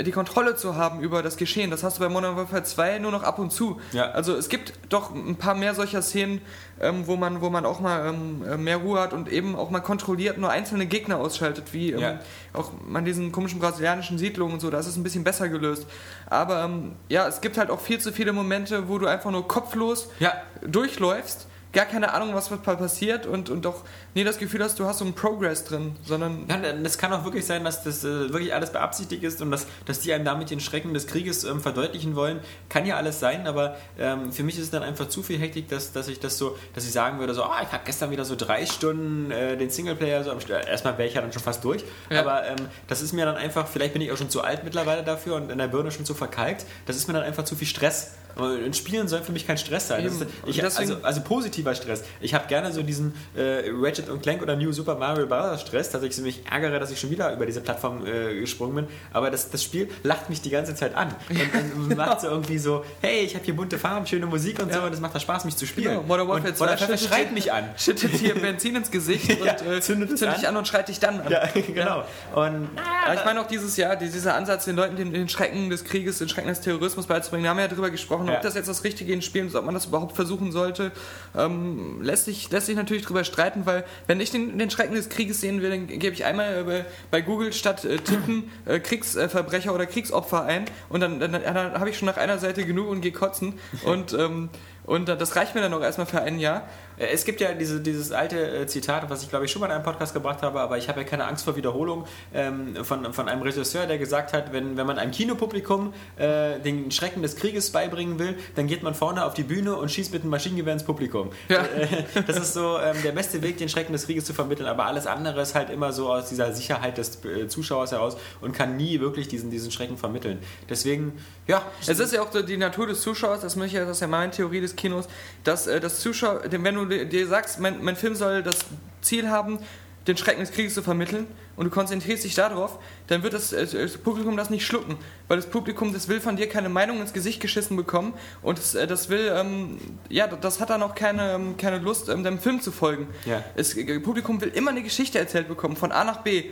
[SPEAKER 3] die Kontrolle zu haben über das Geschehen. Das hast du bei Modern Warfare 2 nur noch ab und zu.
[SPEAKER 2] Ja.
[SPEAKER 3] Also es gibt doch ein paar mehr solcher Szenen, ähm, wo, man, wo man auch mal ähm, äh, mehr Ruhe hat und eben auch mal kontrolliert nur einzelne Gegner ausschaltet, wie ähm,
[SPEAKER 2] Ja.
[SPEAKER 3] auch man diesen komischen brasilianischen Siedlungen und so, da ist es ein bisschen besser gelöst. Aber ähm, ja, es gibt halt auch viel zu viele Momente, wo du einfach nur kopflos
[SPEAKER 2] Ja,
[SPEAKER 3] durchläufst, gar keine Ahnung, was passiert und, und doch nie das Gefühl hast, du hast so einen Progress drin, sondern.
[SPEAKER 2] Ja, das kann auch wirklich sein, dass das äh, wirklich alles beabsichtigt ist und dass, dass die einem damit den Schrecken des Krieges ähm, verdeutlichen wollen. Kann ja alles sein, aber ähm, für mich ist es dann einfach zu viel Hektik, dass, dass ich das so, dass ich sagen würde, so, oh, ich habe gestern wieder so drei Stunden äh, den Singleplayer so am Start. Erstmal wäre ich ja dann schon fast durch,
[SPEAKER 3] Ja.
[SPEAKER 2] aber ähm, das ist mir dann einfach, vielleicht bin ich auch schon zu alt mittlerweile dafür und in der Birne schon zu verkalkt, das ist mir dann einfach zu viel Stress. Und Spielen soll für mich kein Stress sein. Das ist, ich,
[SPEAKER 3] deswegen-
[SPEAKER 2] also, also positiver Stress. Ich habe gerne so diesen äh, Ratchet und Clank oder New Super Mario Bros. Stress, dass ich mich ärgere, dass ich schon wieder über diese Plattform äh, gesprungen bin. Aber das, das Spiel lacht mich die ganze Zeit an. Und, [laughs] und macht so irgendwie so, hey, ich habe hier bunte Farben, schöne Musik und so,
[SPEAKER 3] Ja.
[SPEAKER 2] und es macht da Spaß, mich zu spielen.
[SPEAKER 3] Genau, Modern Warfare
[SPEAKER 2] und
[SPEAKER 3] 2
[SPEAKER 2] Modern schreit mich an.
[SPEAKER 3] Schüttet dir [laughs] Benzin ins Gesicht und
[SPEAKER 2] Ja,
[SPEAKER 3] äh,
[SPEAKER 2] zündet
[SPEAKER 3] dich
[SPEAKER 2] an.
[SPEAKER 3] an und schreit dich dann an.
[SPEAKER 2] Ja, [laughs] genau. Und
[SPEAKER 3] Ja, ich meine auch dieses Jahr, die- dieser Ansatz, den Leuten den, den Schrecken des Krieges, den Schrecken des Terrorismus beizubringen, da haben wir ja drüber gesprochen,
[SPEAKER 2] Ja.
[SPEAKER 3] ob das jetzt das Richtige in Spielen ist, ob man das überhaupt versuchen sollte. Ähm, lässt, sich, lässt sich natürlich drüber streiten, weil wenn ich den, den Schrecken des Krieges sehen will, dann gebe ich einmal äh, bei, bei Google statt äh, tippen äh, Kriegsverbrecher oder Kriegsopfer ein und dann, dann, dann habe ich schon nach einer Seite genug und gehe kotzen und, ähm, und das reicht mir dann auch erstmal für ein Jahr.
[SPEAKER 2] Äh, Es gibt ja diese, dieses alte äh, Zitat, was ich glaube ich schon mal in einem Podcast gebracht habe, aber ich habe ja keine Angst vor Wiederholung, ähm, von, von einem Regisseur, der gesagt hat, wenn, wenn man einem Kinopublikum äh, den Schrecken des Krieges beibringen will, dann geht man vorne auf die Bühne und schießt mit einem Maschinengewehr ins Publikum.
[SPEAKER 3] Ja.
[SPEAKER 2] Äh, das ist so ähm, der beste Weg, den Schrecken des Krieges zu vermitteln, aber alles andere ist halt immer so aus dieser Sicherheit des äh, Zuschauers heraus und kann nie wirklich diesen, diesen Schrecken vermitteln. Deswegen, ja,
[SPEAKER 3] Es ist ja auch so die Natur des Zuschauers, das, ist ja meine Theorie des Kinos, dass äh, das Zuschauer, wenn du dir- sagst, mein, mein Film soll das Ziel haben, den Schrecken des Krieges zu vermitteln und du konzentrierst dich darauf, dann wird das, äh, das Publikum das nicht schlucken, weil das Publikum, das will von dir keine Meinung ins Gesicht geschissen bekommen und das, äh, das will, ähm, ja, das hat dann auch keine, ähm, keine Lust, ähm, deinem Film zu folgen.
[SPEAKER 2] Ja.
[SPEAKER 3] Das Publikum will immer eine Geschichte erzählt bekommen, von A nach B.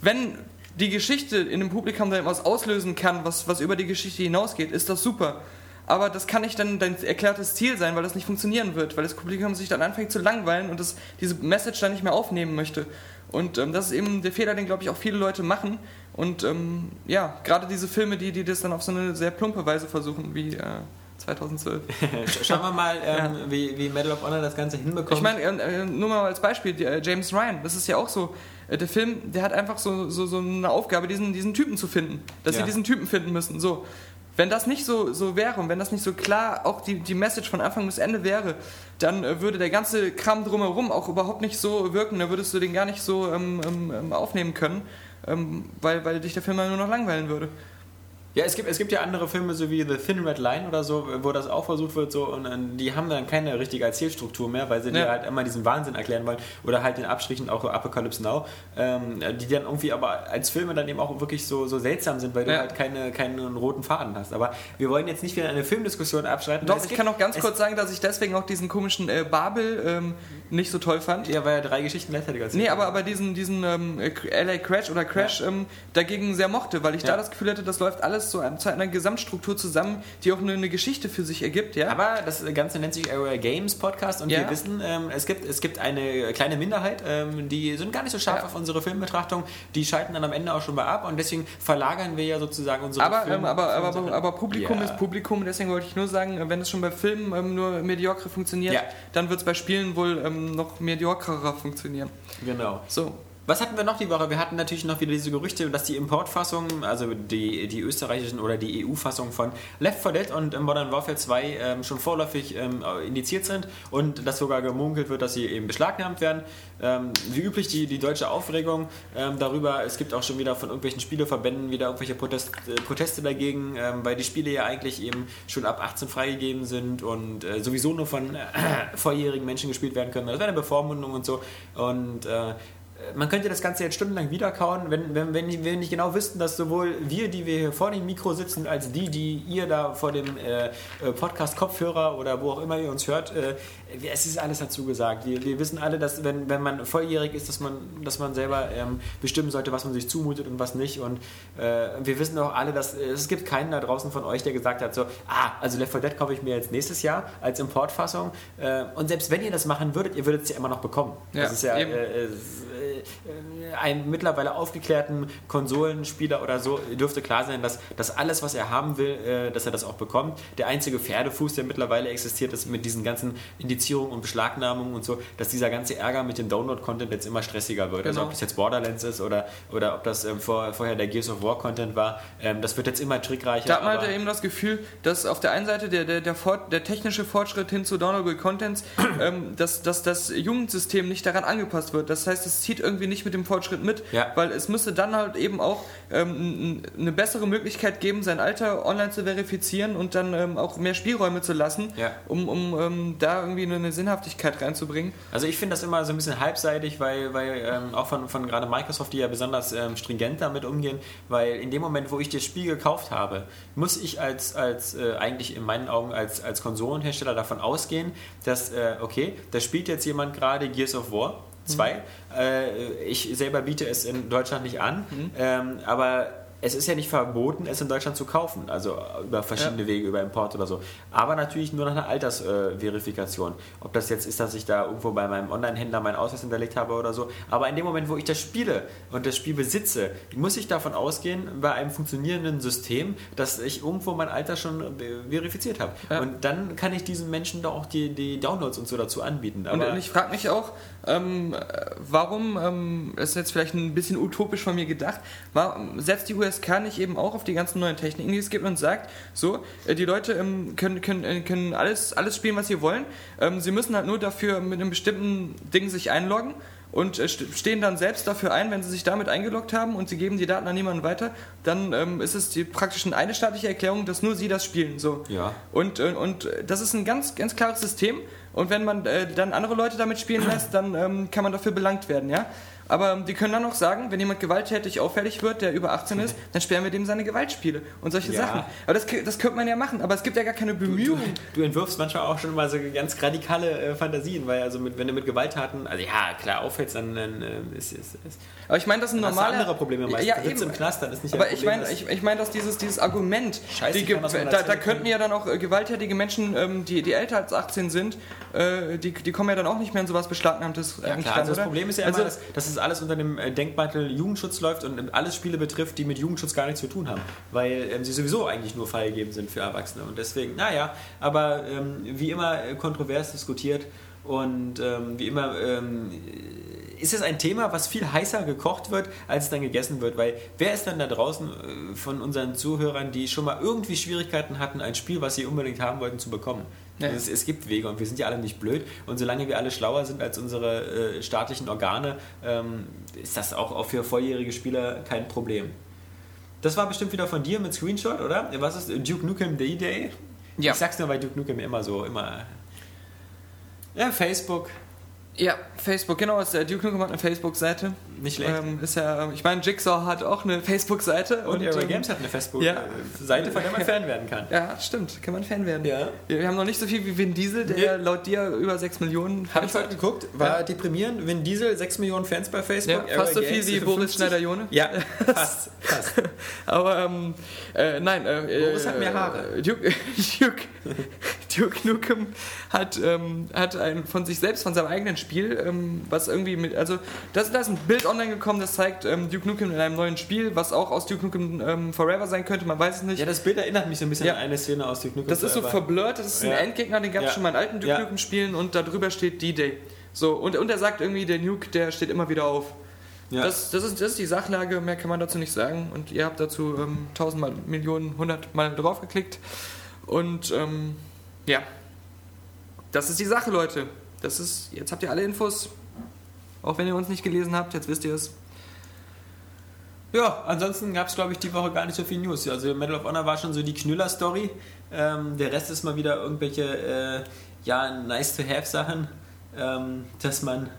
[SPEAKER 3] Wenn die Geschichte in dem Publikum dann was auslösen kann, was, was über die Geschichte hinausgeht, ist das super. Aber das kann nicht dann dein erklärtes Ziel sein, weil das nicht funktionieren wird, weil das Publikum sich dann anfängt zu langweilen und das, diese Message dann nicht mehr aufnehmen möchte. Und ähm, das ist eben der Fehler, den, glaube ich, auch viele Leute machen. Und ähm, ja, gerade diese Filme, die, die das dann auf so eine sehr plumpe Weise versuchen, wie äh, 2012. [laughs]
[SPEAKER 2] Sch- schauen wir mal, ähm, wie, wie Medal of Honor das Ganze hinbekommt.
[SPEAKER 3] Ich meine, äh, äh, nur mal als Beispiel, äh, James Ryan, das ist ja auch so, äh, der Film, der hat einfach so, so, so eine Aufgabe, diesen, diesen Typen zu finden. Dass
[SPEAKER 2] Ja.
[SPEAKER 3] sie diesen Typen finden müssen. So. Wenn das nicht so, so wäre und wenn das nicht so klar auch die, die Message von Anfang bis Ende wäre, dann würde der ganze Kram drumherum auch überhaupt nicht so wirken. Da würdest du den gar nicht so ähm, ähm, ähm, aufnehmen können, ähm, weil, weil dich der Film ja nur noch langweilen würde.
[SPEAKER 2] Ja, es gibt, es gibt ja andere Filme, so wie The Thin Red Line oder so, wo das auch versucht wird, so, und, die haben dann keine richtige Erzählstruktur mehr, weil sie dir
[SPEAKER 3] Ja.
[SPEAKER 2] halt immer diesen Wahnsinn erklären wollen oder halt in Abstrichen auch Apocalypse Now, ähm, die dann irgendwie aber als Filme dann eben auch wirklich so, so seltsam sind, weil du
[SPEAKER 3] Ja.
[SPEAKER 2] halt keine, keinen roten Faden hast. Aber wir wollen jetzt nicht wieder eine Filmdiskussion abschreiten.
[SPEAKER 3] Doch, ich
[SPEAKER 2] gibt-
[SPEAKER 3] kann noch ganz kurz sagen, dass ich deswegen auch diesen komischen äh, Babel ähm, nicht so toll fand.
[SPEAKER 2] Ja, weil er drei Geschichten gleichzeitig erzählt.
[SPEAKER 3] Nee, aber, aber diesen, diesen ähm, LA Crash oder Crash ähm, dagegen sehr mochte, weil ich
[SPEAKER 2] Ja.
[SPEAKER 3] da das Gefühl hatte, das läuft alles so an- zu einer Gesamtstruktur zusammen, die auch eine, eine Geschichte für sich ergibt, ja?
[SPEAKER 2] Aber das Ganze nennt sich Area Games Podcast und
[SPEAKER 3] Ja.
[SPEAKER 2] wir wissen, ähm, es, gibt, es gibt eine kleine Minderheit, ähm, die sind gar nicht so scharf
[SPEAKER 3] Ja.
[SPEAKER 2] auf unsere Filmbetrachtung, die schalten dann am Ende auch schon mal ab und deswegen verlagern wir ja sozusagen unsere
[SPEAKER 3] aber,
[SPEAKER 2] Film-
[SPEAKER 3] ähm, aber, aber, aber, aber Publikum
[SPEAKER 2] Ja.
[SPEAKER 3] ist Publikum, deswegen wollte ich nur sagen, wenn es schon bei Filmen ähm, nur mediocre funktioniert, dann wird es bei Spielen wohl ähm, noch mediocrerer funktionieren.
[SPEAKER 2] Genau.
[SPEAKER 3] So.
[SPEAKER 2] Was hatten wir noch die Woche? Wir hatten natürlich noch wieder diese Gerüchte, dass die Importfassungen, also die, die österreichischen oder die EU-Fassung von Left 4 Dead und Modern Warfare 2 ähm, schon vorläufig ähm, indiziert sind und dass sogar gemunkelt wird, dass sie eben beschlagnahmt werden. Ähm, wie üblich die, die deutsche Aufregung ähm, darüber, es gibt auch schon wieder von irgendwelchen Spieleverbänden wieder irgendwelche Protest, äh, Proteste dagegen, ähm, weil die Spiele ja eigentlich eben schon ab 18 freigegeben sind und äh, sowieso nur von äh, [clears throat] volljährigen Menschen gespielt werden können. Das wäre eine Bevormundung und so. Und äh, man könnte das Ganze jetzt stundenlang wiederkauen, wenn, wenn, wenn wir nicht genau wüssten, dass sowohl wir, die wir hier vor dem Mikro sitzen, als die, die ihr da vor dem äh, äh, Podcast-Kopfhörer oder wo auch immer ihr uns hört, äh, es ist alles dazu gesagt. Wir, wir wissen alle, dass wenn, wenn man volljährig ist, dass man, dass man selber ähm, bestimmen sollte, was man sich zumutet und was nicht. Und äh, wir wissen auch alle, dass äh, es gibt keinen da draußen von euch, der gesagt hat, so, ah, also Left 4 Dead kaufe ich mir jetzt nächstes Jahr als Importfassung. Äh, und selbst wenn ihr das machen würdet, ihr würdet es ja immer noch bekommen.
[SPEAKER 3] Ja,
[SPEAKER 2] das ist ja, äh, einem mittlerweile aufgeklärten Konsolenspieler oder so dürfte klar sein, dass, dass alles, was er haben will, äh, dass er das auch bekommt. Der einzige Pferdefuß, der mittlerweile existiert, ist mit diesen ganzen Indizierungen und Beschlagnahmungen und so, dass dieser ganze Ärger mit dem Download-Content jetzt immer stressiger wird. Also
[SPEAKER 3] Genau.
[SPEAKER 2] ob das jetzt Borderlands ist oder, oder ob das ähm, vor, vorher der Gears of War-Content war, ähm, das wird jetzt immer trickreicher.
[SPEAKER 3] Da hat man halt eben das Gefühl, dass auf der einen Seite der, der, der, Fort, der technische Fortschritt hin zu Downloadable Contents, [clears throat] ähm, dass, dass das Jugendsystem nicht daran angepasst wird. Das heißt, es zieht irgendwie nicht mit dem Fortschritt mit,
[SPEAKER 2] Ja.
[SPEAKER 3] weil es müsste dann halt eben auch ähm, eine bessere Möglichkeit geben, sein Alter online zu verifizieren und dann ähm, auch mehr Spielräume zu lassen,
[SPEAKER 2] Ja.
[SPEAKER 3] um, um ähm, da irgendwie eine, eine Sinnhaftigkeit reinzubringen.
[SPEAKER 2] Also ich finde das immer so ein bisschen halbseitig, weil, weil ähm, auch von, von gerade Microsoft, die ja besonders ähm, stringent damit umgehen, weil in dem Moment, wo ich das Spiel gekauft habe, muss ich als, als äh, eigentlich in meinen Augen als, als Konsolenhersteller davon ausgehen, dass, äh, okay, da spielt jetzt jemand gerade Gears of War 2. Äh, ich selber biete es in Deutschland nicht an, ähm, aber es ist ja nicht verboten, es in Deutschland zu kaufen, also über verschiedene Wege, über Import oder so. Aber natürlich nur nach einer Altersverifikation. Äh. Ob das jetzt ist, dass ich da irgendwo bei meinem Online-Händler meinen Ausweis hinterlegt habe oder so. Aber in dem Moment, wo ich das spiele und das Spiel besitze, muss ich davon ausgehen, bei einem funktionierenden System, dass ich irgendwo mein Alter schon verifiziert habe.
[SPEAKER 3] Ja.
[SPEAKER 2] Und dann kann ich diesen Menschen doch auch die, die Downloads und so dazu anbieten.
[SPEAKER 3] Und,
[SPEAKER 2] Aber
[SPEAKER 3] und ich frage mich auch, ähm, äh, warum, ähm, das ist jetzt vielleicht ein bisschen utopisch von mir gedacht, warum setzt die USK nicht eben auch auf die ganzen neuen Techniken, die es gibt und sagt, so, äh, die Leute ähm, können, können, äh, können alles, alles spielen, was sie wollen, ähm, sie müssen halt nur dafür mit einem bestimmten Ding sich einloggen und äh, st- stehen dann selbst dafür ein, wenn sie sich damit eingeloggt haben und sie geben die Daten an niemanden weiter, dann ähm, ist es die, praktisch eine staatliche Erklärung, dass nur sie das spielen. So.
[SPEAKER 2] Ja.
[SPEAKER 3] Und, äh, und das ist ein ganz, ganz klares System. Und wenn man äh, dann andere Leute damit spielen lässt, dann ähm, kann man dafür belangt werden, ja. Aber die können dann auch sagen, wenn jemand gewalttätig auffällig wird, der über 18 ist, dann sperren wir dem seine Gewaltspiele und solche
[SPEAKER 2] Ja.
[SPEAKER 3] Sachen. Aber das, das könnte man ja machen, aber es gibt ja gar keine Bemühungen.
[SPEAKER 2] Du entwirfst manchmal auch schon mal so ganz radikale äh, Fantasien, weil also mit, wenn du mit Gewalttaten, also ja, klar, auffällst, dann, dann äh, ist, ist, ist
[SPEAKER 3] Aber ich meine, das sind
[SPEAKER 2] Dann hast du
[SPEAKER 3] normale...
[SPEAKER 2] andere Probleme meistens.
[SPEAKER 3] Ja,
[SPEAKER 2] Du
[SPEAKER 3] eben.
[SPEAKER 2] im Knast, dann ist nicht
[SPEAKER 3] Aber
[SPEAKER 2] ein
[SPEAKER 3] ich
[SPEAKER 2] Problem,
[SPEAKER 3] meine, ich, ich mein, dass dieses, dieses Argument,
[SPEAKER 2] Scheiße,
[SPEAKER 3] die, da, da könnten ja dann auch äh, gewalttätige Menschen, ähm, die, die älter als 18 sind, äh, die, die kommen ja dann auch nicht mehr in sowas Beschlagnahmtes
[SPEAKER 2] Ja,
[SPEAKER 3] eigentlich
[SPEAKER 2] klar, also das? Problem ist ja
[SPEAKER 3] Also-
[SPEAKER 2] immer, dass, dass es alles unter dem äh, Denkmantel Jugendschutz läuft und alles Spiele betrifft, die mit Jugendschutz gar nichts zu tun haben, weil ähm, sie sowieso eigentlich nur freigegeben sind für Erwachsene und deswegen, naja, aber ähm, wie immer äh, kontrovers diskutiert und ähm, wie immer ähm, ist es ein Thema, was viel heißer gekocht wird, als es dann gegessen wird, weil wer ist dann da draußen äh, von unseren Zuhörern, die schon mal irgendwie Schwierigkeiten hatten, ein Spiel, was sie unbedingt haben wollten, zu bekommen?
[SPEAKER 3] Ja.
[SPEAKER 2] Es, es gibt Wege und wir sind ja alle nicht blöd. Und solange wir alle schlauer sind als unsere äh, staatlichen Organe, ähm, ist das auch, auch für volljährige Spieler kein Problem. Das war bestimmt wieder von dir mit Screenshot, oder? Was ist Duke Nukem Day Day?
[SPEAKER 3] Ja.
[SPEAKER 2] Ich sag's nur, weil Duke Nukem immer so, immer. Ja, Facebook,
[SPEAKER 3] Ja, Facebook, genau. Ist, der Duke Nukem hat eine Facebook-Seite.
[SPEAKER 2] nicht schlecht.
[SPEAKER 3] Ähm, ist ja, ich meine, Jigsaw hat auch eine Facebook-Seite.
[SPEAKER 2] und Aero
[SPEAKER 3] ähm,
[SPEAKER 2] Games hat eine
[SPEAKER 3] ja.
[SPEAKER 2] Facebook-Seite, von der man Fan werden kann.
[SPEAKER 3] Ja, stimmt. Kann man Fan werden.
[SPEAKER 2] Ja.
[SPEAKER 3] Wir, haben noch nicht so viel wie Vin Diesel, der laut dir über 6 Millionen
[SPEAKER 2] Habe ich
[SPEAKER 3] Fans
[SPEAKER 2] heute
[SPEAKER 3] hat.
[SPEAKER 2] geguckt, war
[SPEAKER 3] Ja.
[SPEAKER 2] deprimierend. Vin Diesel, 6 Millionen Fans bei Facebook.
[SPEAKER 3] Ja, fast so
[SPEAKER 2] Aero
[SPEAKER 3] viel
[SPEAKER 2] Games,
[SPEAKER 3] wie
[SPEAKER 2] 55.
[SPEAKER 3] Boris Schneider-Jone.
[SPEAKER 2] Ja, [laughs] fast. fast.
[SPEAKER 3] Aber ähm, äh, nein, äh,
[SPEAKER 2] Boris hat mehr Haare.
[SPEAKER 3] äh, Duke, [laughs] Duke, Duke Nukem hat, ähm, hat ein, von sich selbst, von seinem eigenen Spiel, ähm, was irgendwie mit, also da da ist ein Bild online gekommen, das zeigt ähm, Duke Nukem in einem neuen Spiel, was auch aus Duke Nukem ähm, Forever sein könnte, man weiß es nicht.
[SPEAKER 2] Ja, das Bild erinnert mich so ein bisschen
[SPEAKER 3] Ja.
[SPEAKER 2] an eine Szene aus Duke Nukem.
[SPEAKER 3] das ist so verblurrt, das ist ein
[SPEAKER 2] Ja.
[SPEAKER 3] Endgegner, den gab es
[SPEAKER 2] Ja.
[SPEAKER 3] schon mal in alten Duke. Nukem Spielen und da drüber steht D-Day. So, und, und er sagt irgendwie, der Nuke, der steht immer wieder auf.
[SPEAKER 2] Ja.
[SPEAKER 3] Das, das, ist, das ist die Sachlage, mehr kann man dazu nicht sagen. Und ihr habt dazu ähm, tausendmal, Millionen, hundertmal draufgeklickt. Und ähm, ja, das ist die Sache, Leute. Das ist, jetzt habt ihr alle Infos. Auch wenn ihr uns nicht gelesen habt, jetzt wisst ihr es.
[SPEAKER 2] Ja, ansonsten gab es, glaube ich, die Woche gar nicht so viel News. Also Medal of Honor war schon so die Knüller-Story. Ähm, der Rest ist mal wieder irgendwelche, äh, ja, nice-to-have-Sachen, ähm, dass man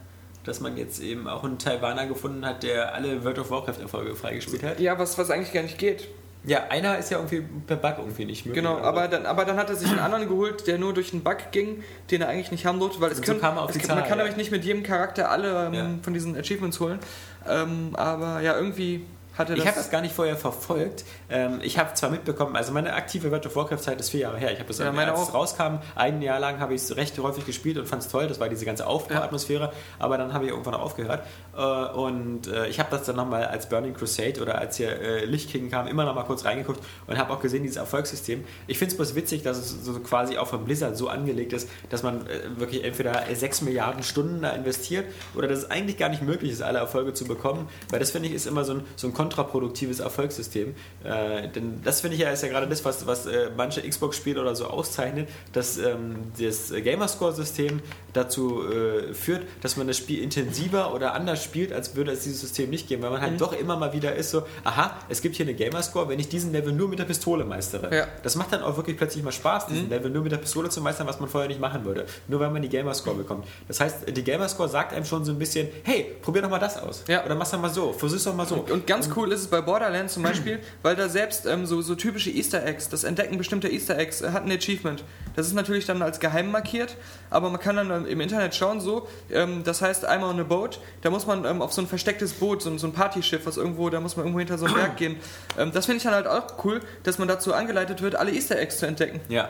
[SPEAKER 2] dass man jetzt eben auch einen Taiwaner gefunden hat, der alle World of Warcraft-Erfolge freigespielt hat.
[SPEAKER 3] Ja, was, was eigentlich gar nicht geht.
[SPEAKER 2] Ja, einer ist ja irgendwie per Bug irgendwie nicht möglich.
[SPEAKER 3] Genau, aber
[SPEAKER 2] so.
[SPEAKER 3] dann, aber dann hat er sich einen anderen geholt, der nur durch einen Bug ging, den er eigentlich nicht haben durfte, weil es
[SPEAKER 2] Und so
[SPEAKER 3] können,
[SPEAKER 2] kam auf
[SPEAKER 3] es
[SPEAKER 2] Zahl,
[SPEAKER 3] man kann
[SPEAKER 2] ja.
[SPEAKER 3] nämlich nicht mit jedem Charakter alle ähm,
[SPEAKER 2] Ja.
[SPEAKER 3] von diesen Achievements holen. Ähm, aber ja, irgendwie Hatte
[SPEAKER 2] Ich habe das gar nicht vorher verfolgt. Ähm, ich habe zwar mitbekommen, also meine aktive World of Warcraft-Zeit ist vier Jahre her. Ich habe das,
[SPEAKER 3] Ja,
[SPEAKER 2] als es rauskam, ein Jahr lang habe ich es recht häufig gespielt und fand es toll. Das war diese ganze Aufbauatmosphäre. Aber dann habe ich irgendwann aufgehört. Äh, und äh, ich habe das dann nochmal als Burning Crusade oder als hier äh, Lich King kam, immer noch mal kurz reingeguckt und habe auch gesehen, dieses Erfolgssystem. Ich finde es bloß witzig, dass es so quasi auch von Blizzard so angelegt ist, dass man äh, wirklich entweder 6 Milliarden Stunden da investiert oder dass es eigentlich gar nicht möglich ist, alle Erfolge zu bekommen. Weil das finde ich ist immer so ein, so ein kontraproduktives Erfolgssystem. Äh, denn das finde ich ja ist ja gerade das, was, was äh, manche Xbox-Spiele oder so auszeichnet, dass ähm, das Gamerscore-System dazu äh, führt, dass man das Spiel intensiver oder anders spielt, als würde es dieses System nicht geben, weil man halt
[SPEAKER 3] Mhm.
[SPEAKER 2] doch immer mal wieder ist so, aha, es gibt hier eine Gamerscore, wenn ich diesen Level nur mit der Pistole meistere.
[SPEAKER 3] Ja. Mhm.
[SPEAKER 2] Das macht dann auch wirklich plötzlich mal Spaß, diesen Level nur mit der Pistole zu meistern, was man vorher nicht machen würde. Nur weil man die Gamerscore bekommt. Das heißt, die Gamerscore sagt einem schon so ein bisschen, hey, probier doch mal das aus.
[SPEAKER 3] Ja.
[SPEAKER 2] Oder mach's doch mal so, versuch's doch mal so.
[SPEAKER 3] Und ganz cool ist es bei Borderlands zum Beispiel, [clears throat] weil da selbst ähm, so, so typische Easter Eggs, das Entdecken bestimmter Easter Eggs äh, hat ein Achievement. Das ist natürlich dann als geheim markiert, aber man kann dann ähm, im Internet schauen, so, ähm, das heißt einmal on a boat, da muss man ähm, auf so ein verstecktes Boot, so, so ein Partyschiff, was irgendwo, da muss man irgendwo hinter so einen Berg gehen. Ähm, das finde ich dann halt auch cool, dass man dazu angeleitet wird, alle Easter Eggs zu entdecken.
[SPEAKER 2] Ja.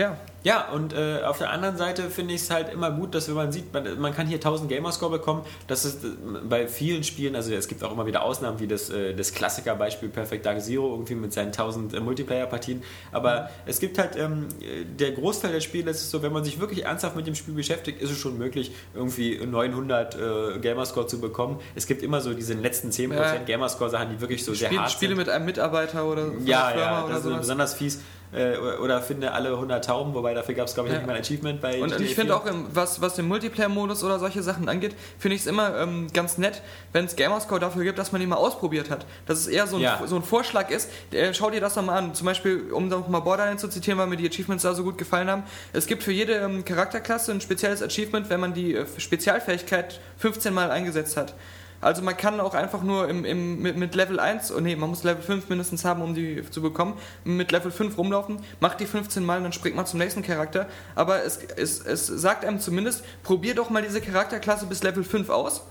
[SPEAKER 3] Ja.
[SPEAKER 2] Ja, und äh, auf der anderen Seite finde ich es halt immer gut, dass wenn man sieht, man, man kann hier 1000 Gamerscore bekommen, das ist äh, bei vielen Spielen, also es gibt auch immer wieder Ausnahmen, wie das, äh, das Klassikerbeispiel Perfect Dark Zero, irgendwie mit seinen 1000 äh, Multiplayer-Partien, aber es gibt halt, ähm, äh, der Großteil der Spiele ist so, wenn man sich wirklich ernsthaft mit dem Spiel beschäftigt, ist es schon möglich, irgendwie 900 äh, Gamerscore zu bekommen. Es gibt immer so diese letzten 10%
[SPEAKER 3] Ja.
[SPEAKER 2] Gamerscore-Sachen, die wirklich so sehr
[SPEAKER 3] Spiel,
[SPEAKER 2] hart
[SPEAKER 3] Spiele
[SPEAKER 2] sind.
[SPEAKER 3] mit einem Mitarbeiter oder von
[SPEAKER 2] Ja, ja,
[SPEAKER 3] oder
[SPEAKER 2] das ist besonders fies. Äh, oder- finde alle 100 Tauben, wobei dafür gab es, glaube ich,
[SPEAKER 3] Ja.
[SPEAKER 2] nicht mal ein Achievement bei
[SPEAKER 3] Und
[SPEAKER 2] GTA
[SPEAKER 3] ich finde
[SPEAKER 2] 4.
[SPEAKER 3] auch, was, was den Multiplayer-Modus oder solche Sachen angeht, finde ich es immer ähm, ganz nett, wenn es Gamerscore dafür gibt, dass man ihn mal ausprobiert hat. Dass es eher so ein,
[SPEAKER 2] Ja.
[SPEAKER 3] so ein Vorschlag ist. Äh, schau dir das doch mal an. Zum Beispiel, um noch mal Borderlands zu zitieren, weil mir die Achievements da so gut gefallen haben. Es gibt für jede ähm, Charakterklasse ein spezielles Achievement, wenn man die äh, Spezialfähigkeit 15 Mal eingesetzt hat. Also man kann auch einfach nur im, im, mit, mit Level 1, oh nee, man muss Level 5 mindestens haben, um die zu bekommen, mit Level 5 rumlaufen, macht die 15 Mal und dann springt man zum nächsten Charakter. Aber es, es, es sagt einem zumindest, probier doch mal diese Charakterklasse bis Level 5 aus.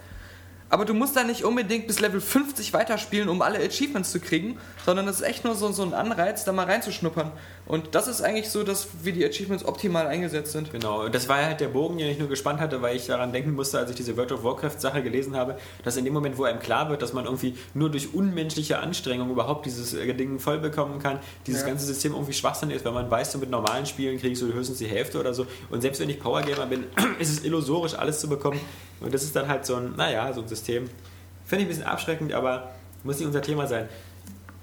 [SPEAKER 3] Aber du musst da nicht unbedingt bis Level 50 weiterspielen, um alle Achievements zu kriegen, sondern das ist echt nur so, so ein Anreiz, da mal reinzuschnuppern. Und das ist eigentlich so, dass wie die Achievements optimal eingesetzt sind.
[SPEAKER 2] Genau, das war halt der Bogen, den ich nur gespannt hatte, weil ich daran denken musste, als ich diese World of Warcraft-Sache gelesen habe, dass in dem Moment, wo einem klar wird, dass man irgendwie nur durch unmenschliche Anstrengung überhaupt dieses äh, Ding voll bekommen kann, dieses
[SPEAKER 3] Ja.
[SPEAKER 2] ganze System irgendwie schwachsinnig ist, weil man weiß, so mit normalen Spielen ich so höchstens die Hälfte oder so. Und selbst wenn ich Powergamer bin, [clears throat] ist es illusorisch, alles zu bekommen. Und das ist dann halt so ein, naja, so ein System. Finde ich ein bisschen abschreckend, aber muss nicht unser Thema sein.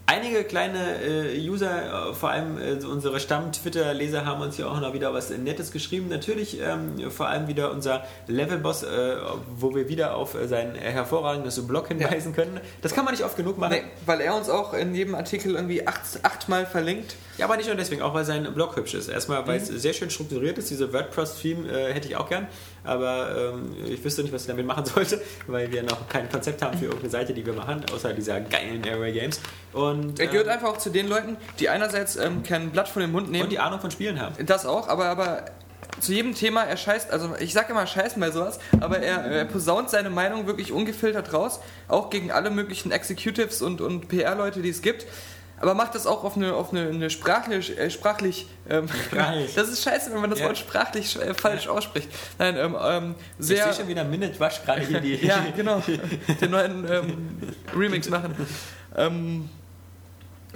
[SPEAKER 2] Einige kleine äh, User, äh, vor allem äh, unsere Stamm-Twitter-Leser, haben uns hier auch noch wieder was Nettes geschrieben. Natürlich ähm, vor allem wieder unser Level-Boss, äh, wo wir wieder auf sein hervorragendes Blog hinweisen können. Das kann man nicht oft genug machen.
[SPEAKER 3] Nee, weil er uns auch in jedem Artikel irgendwie acht, achtmal verlinkt.
[SPEAKER 2] Ja, aber nicht nur deswegen, auch weil sein Blog hübsch ist. Erstmal, weil es sehr schön strukturiert ist. Diese WordPress-Theme äh, hätte ich auch gern, aber ähm, ich wüsste nicht, was ich damit machen sollte, [laughs] weil wir noch kein Konzept haben für irgendeine Seite, die wir machen, außer dieser geilen Airway Games. Und,
[SPEAKER 3] Er gehört
[SPEAKER 2] ähm,
[SPEAKER 3] einfach auch zu den Leuten, die einerseits ähm, kein Blatt von den Mund nehmen.
[SPEAKER 2] und die Ahnung von Spielen haben.
[SPEAKER 3] Das auch, aber, aber zu jedem Thema, er scheißt, also ich sag immer scheißen bei sowas, aber er, er posaunt seine Meinung wirklich ungefiltert raus, auch gegen alle möglichen Executives und, und PR-Leute, die es gibt. Aber macht das auch auf eine, auf eine, eine sprachlich, äh, sprachlich, ähm,
[SPEAKER 2] Sprachlich. [laughs]
[SPEAKER 3] das ist scheiße, wenn man das
[SPEAKER 2] Ja.
[SPEAKER 3] Wort sprachlich äh, falsch ausspricht. Nein, ähm, ähm,
[SPEAKER 2] Ich
[SPEAKER 3] sehr,
[SPEAKER 2] sehe schon wieder Minute Wasch gerade hier [laughs] die.
[SPEAKER 3] ja, [laughs] genau, den neuen ähm, Remix machen.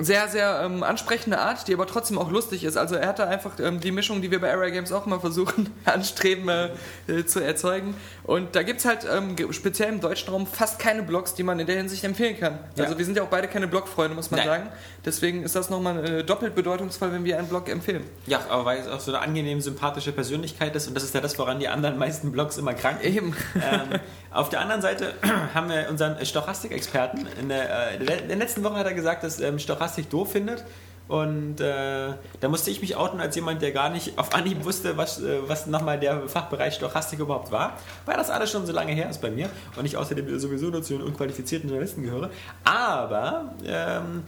[SPEAKER 3] Sehr, sehr ähm, ansprechende Art, die aber trotzdem auch lustig ist. Also er hat da einfach ähm, die Mischung, die wir bei Area Games auch immer versuchen, [laughs] anstreben äh, äh, zu erzeugen. Und da gibt es halt ähm, speziell im deutschen Raum fast keine Blogs, die man in der Hinsicht empfehlen kann.
[SPEAKER 2] Ja.
[SPEAKER 3] Also wir sind ja auch beide keine Blogfreunde, muss man
[SPEAKER 2] Nein.
[SPEAKER 3] sagen. Deswegen ist das nochmal äh, doppelt bedeutungsvoll, wenn wir einen Blog empfehlen.
[SPEAKER 2] Ja, aber weil es auch so eine angenehm sympathische Persönlichkeit ist und das ist ja das, woran die anderen meisten Blogs immer krank
[SPEAKER 3] Eben.
[SPEAKER 2] ähm, auf der anderen Seite [clears throat] haben wir unseren Stochastik-Experten. In der, äh, in der letzten Woche hat er gesagt, dass ähm, Stochastik doof findet. Und äh, da musste ich mich outen als jemand, der gar nicht auf Anhieb wusste, was, äh, was nochmal der Fachbereich Stochastik überhaupt war, weil das alles schon so lange her ist bei mir und ich außerdem sowieso nur zu den unqualifizierten Journalisten gehöre. Aber ähm,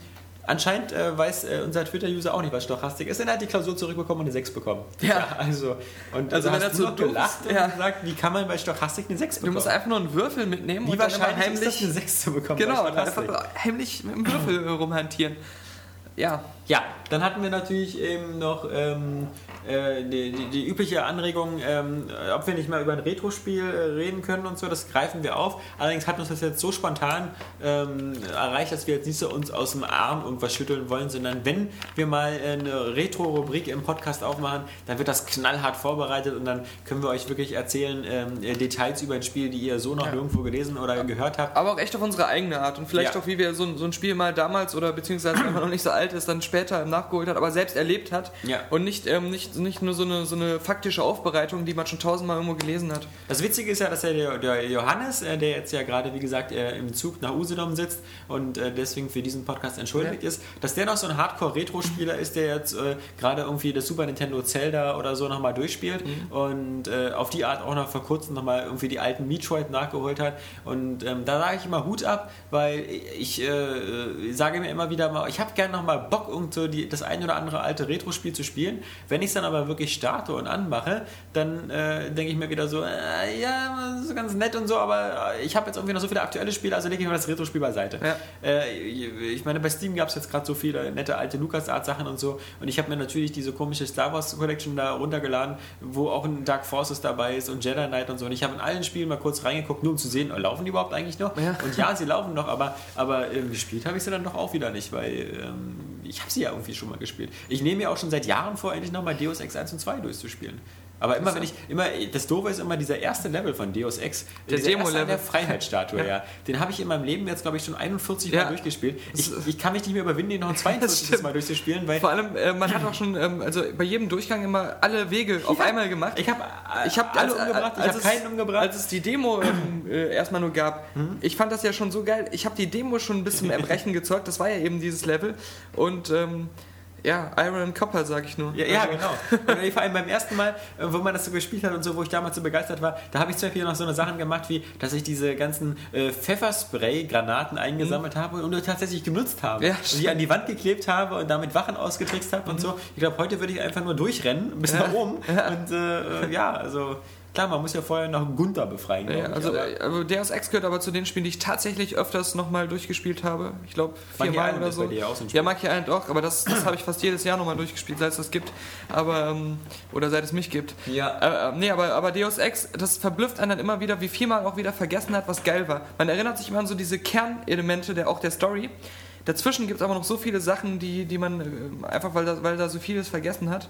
[SPEAKER 2] Anscheinend äh, weiß äh, unser Twitter-User auch nicht, was Stochastik ist. Denn er hat die Klausur zurückbekommen und eine 6 bekommen.
[SPEAKER 3] Ja.
[SPEAKER 2] also, und
[SPEAKER 3] Also
[SPEAKER 2] da
[SPEAKER 3] wenn er
[SPEAKER 2] du
[SPEAKER 3] so
[SPEAKER 2] gelacht
[SPEAKER 3] ist,
[SPEAKER 2] und
[SPEAKER 3] ja.
[SPEAKER 2] gesagt, wie kann man bei Stochastik eine 6
[SPEAKER 3] Du
[SPEAKER 2] bekommen?
[SPEAKER 3] musst einfach nur einen Würfel mitnehmen
[SPEAKER 2] wie
[SPEAKER 3] und dann
[SPEAKER 2] wahrscheinlich
[SPEAKER 3] heimlich.
[SPEAKER 2] ist das eine 6 zu bekommen
[SPEAKER 3] genau, dann einfach heimlich mit dem Würfel rumhantieren. Ja,
[SPEAKER 2] Ja, dann hatten wir natürlich eben noch ähm, äh, die, die, die übliche Anregung, ähm, ob wir nicht mal über ein Retro-Spiel äh, reden können und so, das greifen wir auf. Allerdings hat uns das jetzt so spontan ähm, erreicht, dass wir jetzt nicht so uns aus dem Arm irgendwas schütteln wollen, sondern wenn wir mal eine Retro-Rubrik im Podcast aufmachen, dann wird das knallhart vorbereitet und dann können wir euch wirklich erzählen ähm, äh, Details über ein Spiel, die ihr so noch
[SPEAKER 3] Ja.
[SPEAKER 2] nirgendwo gelesen oder gehört habt.
[SPEAKER 3] aber auch echt auf unsere eigene Art und vielleicht
[SPEAKER 2] Ja.
[SPEAKER 3] auch, wie wir so, ein- so ein Spiel mal damals oder beziehungsweise wenn man noch nicht so alt ist, dann später nachgeholt hat, aber selbst erlebt hat
[SPEAKER 2] Ja.
[SPEAKER 3] und nicht, ähm, nicht, nicht nur so eine, so eine faktische Aufbereitung, die man schon tausendmal irgendwo gelesen hat.
[SPEAKER 2] Das Witzige ist ja, dass ja der, der Johannes, äh, der jetzt ja gerade, wie gesagt, äh, im Zug nach Usedom sitzt und äh, deswegen für diesen Podcast entschuldigt
[SPEAKER 3] Ja.
[SPEAKER 2] ist, dass der noch so ein Hardcore-Retro-Spieler ist, der jetzt äh, gerade irgendwie das Super Nintendo Zelda oder so nochmal durchspielt
[SPEAKER 3] Mhm.
[SPEAKER 2] und äh, auf die Art auch noch vor kurzem nochmal irgendwie die alten Metroid nachgeholt hat. Und ähm, da sage ich immer Hut ab, weil ich äh, sage mir immer wieder mal, ich habe gerne nochmal Bock, irgend so die, das ein oder andere alte Retro-Spiel zu spielen. Wenn ich es dann aber wirklich starte und anmache, dann äh, denke ich mir wieder so, äh, ja, ist ganz nett und so, aber ich habe jetzt irgendwie noch so viele aktuelle Spiele, also lege ich mal das Retro-Spiel beiseite.
[SPEAKER 3] Ja.
[SPEAKER 2] Äh, ich meine, bei Steam gab es jetzt gerade so viele nette alte LucasArts-Sachen und so und ich habe mir natürlich diese komische Star Wars Collection da runtergeladen, wo auch ein Dark Forces dabei ist und Jedi Knight und so und ich habe in allen Spielen mal kurz reingeguckt, nur um zu sehen, laufen die überhaupt eigentlich noch?
[SPEAKER 3] Ja.
[SPEAKER 2] Und ja, sie laufen noch, aber, aber ähm, gespielt habe ich sie dann doch auch wieder nicht, weil ähm, ich habe sie ja irgendwie schon mal gespielt. Ich nehme mir auch schon seit Jahren vor, endlich nochmal Deus Ex 1 und 2 durchzuspielen. Aber immer, wenn ich, immer, das Doofe ist immer dieser erste Level von Deus Ex,
[SPEAKER 3] Der
[SPEAKER 2] an
[SPEAKER 3] Demo-Level.
[SPEAKER 2] der Freiheitsstatue, ja. Den habe ich in meinem Leben jetzt, glaube ich, schon 41 Mal
[SPEAKER 3] Ja.
[SPEAKER 2] durchgespielt. Ich, ich kann mich nicht mehr überwinden, den noch [laughs] ein 42.
[SPEAKER 3] stimmt.
[SPEAKER 2] Mal durchzuspielen, weil
[SPEAKER 3] Vor allem, äh, man hat auch schon, ähm, also bei jedem Durchgang immer alle Wege auf einmal gemacht.
[SPEAKER 2] ich habe
[SPEAKER 3] Ich habe
[SPEAKER 2] alle umgebracht, ich habe keinen umgebracht.
[SPEAKER 3] Als es die Demo ähm, äh, erstmal nur gab,
[SPEAKER 2] Mhm.
[SPEAKER 3] ich fand das ja schon so geil. Ich habe die Demo schon bis zum Erbrechen gezockt. Das war ja eben dieses Level. Und ähm, ja, Iron Copper, sag ich nur.
[SPEAKER 2] Ja, ja, genau. Und vor allem beim ersten Mal, äh, wo man das so gespielt hat und so, wo ich damals so begeistert war, da habe ich zum Beispiel noch so eine Sachen gemacht, wie, dass ich diese ganzen äh, Pfefferspray-Granaten eingesammelt habe und tatsächlich genutzt habe.
[SPEAKER 3] Mhm. Ja,
[SPEAKER 2] und die an die Wand geklebt habe und damit Wachen ausgetrickst habe und so. Ich glaube, heute würde ich einfach nur durchrennen bis
[SPEAKER 3] Ja.
[SPEAKER 2] nach oben. Und äh, ja, also klar, man muss ja vorher noch Gunther befreien.
[SPEAKER 3] Ja,
[SPEAKER 2] ich,
[SPEAKER 3] also,
[SPEAKER 2] aber-
[SPEAKER 3] äh, also Deus Ex gehört aber zu den Spielen, die ich tatsächlich öfters nochmal durchgespielt habe. Ich glaube viermal oder so.
[SPEAKER 2] so
[SPEAKER 3] ja, Monkey Island auch, aber das, das habe ich fast jedes Jahr nochmal durchgespielt, seit es das gibt. Aber, ähm, oder seit es mich gibt.
[SPEAKER 2] Ja.
[SPEAKER 3] Äh, äh, nee, aber, aber Deus Ex, das verblüfft einen dann immer wieder, wie viel man auch wieder vergessen hat, was geil war. Man erinnert sich immer an so diese Kernelemente der, auch der Story. Dazwischen gibt es aber noch so viele Sachen, die, die man äh, einfach, weil da, weil da so vieles vergessen hat.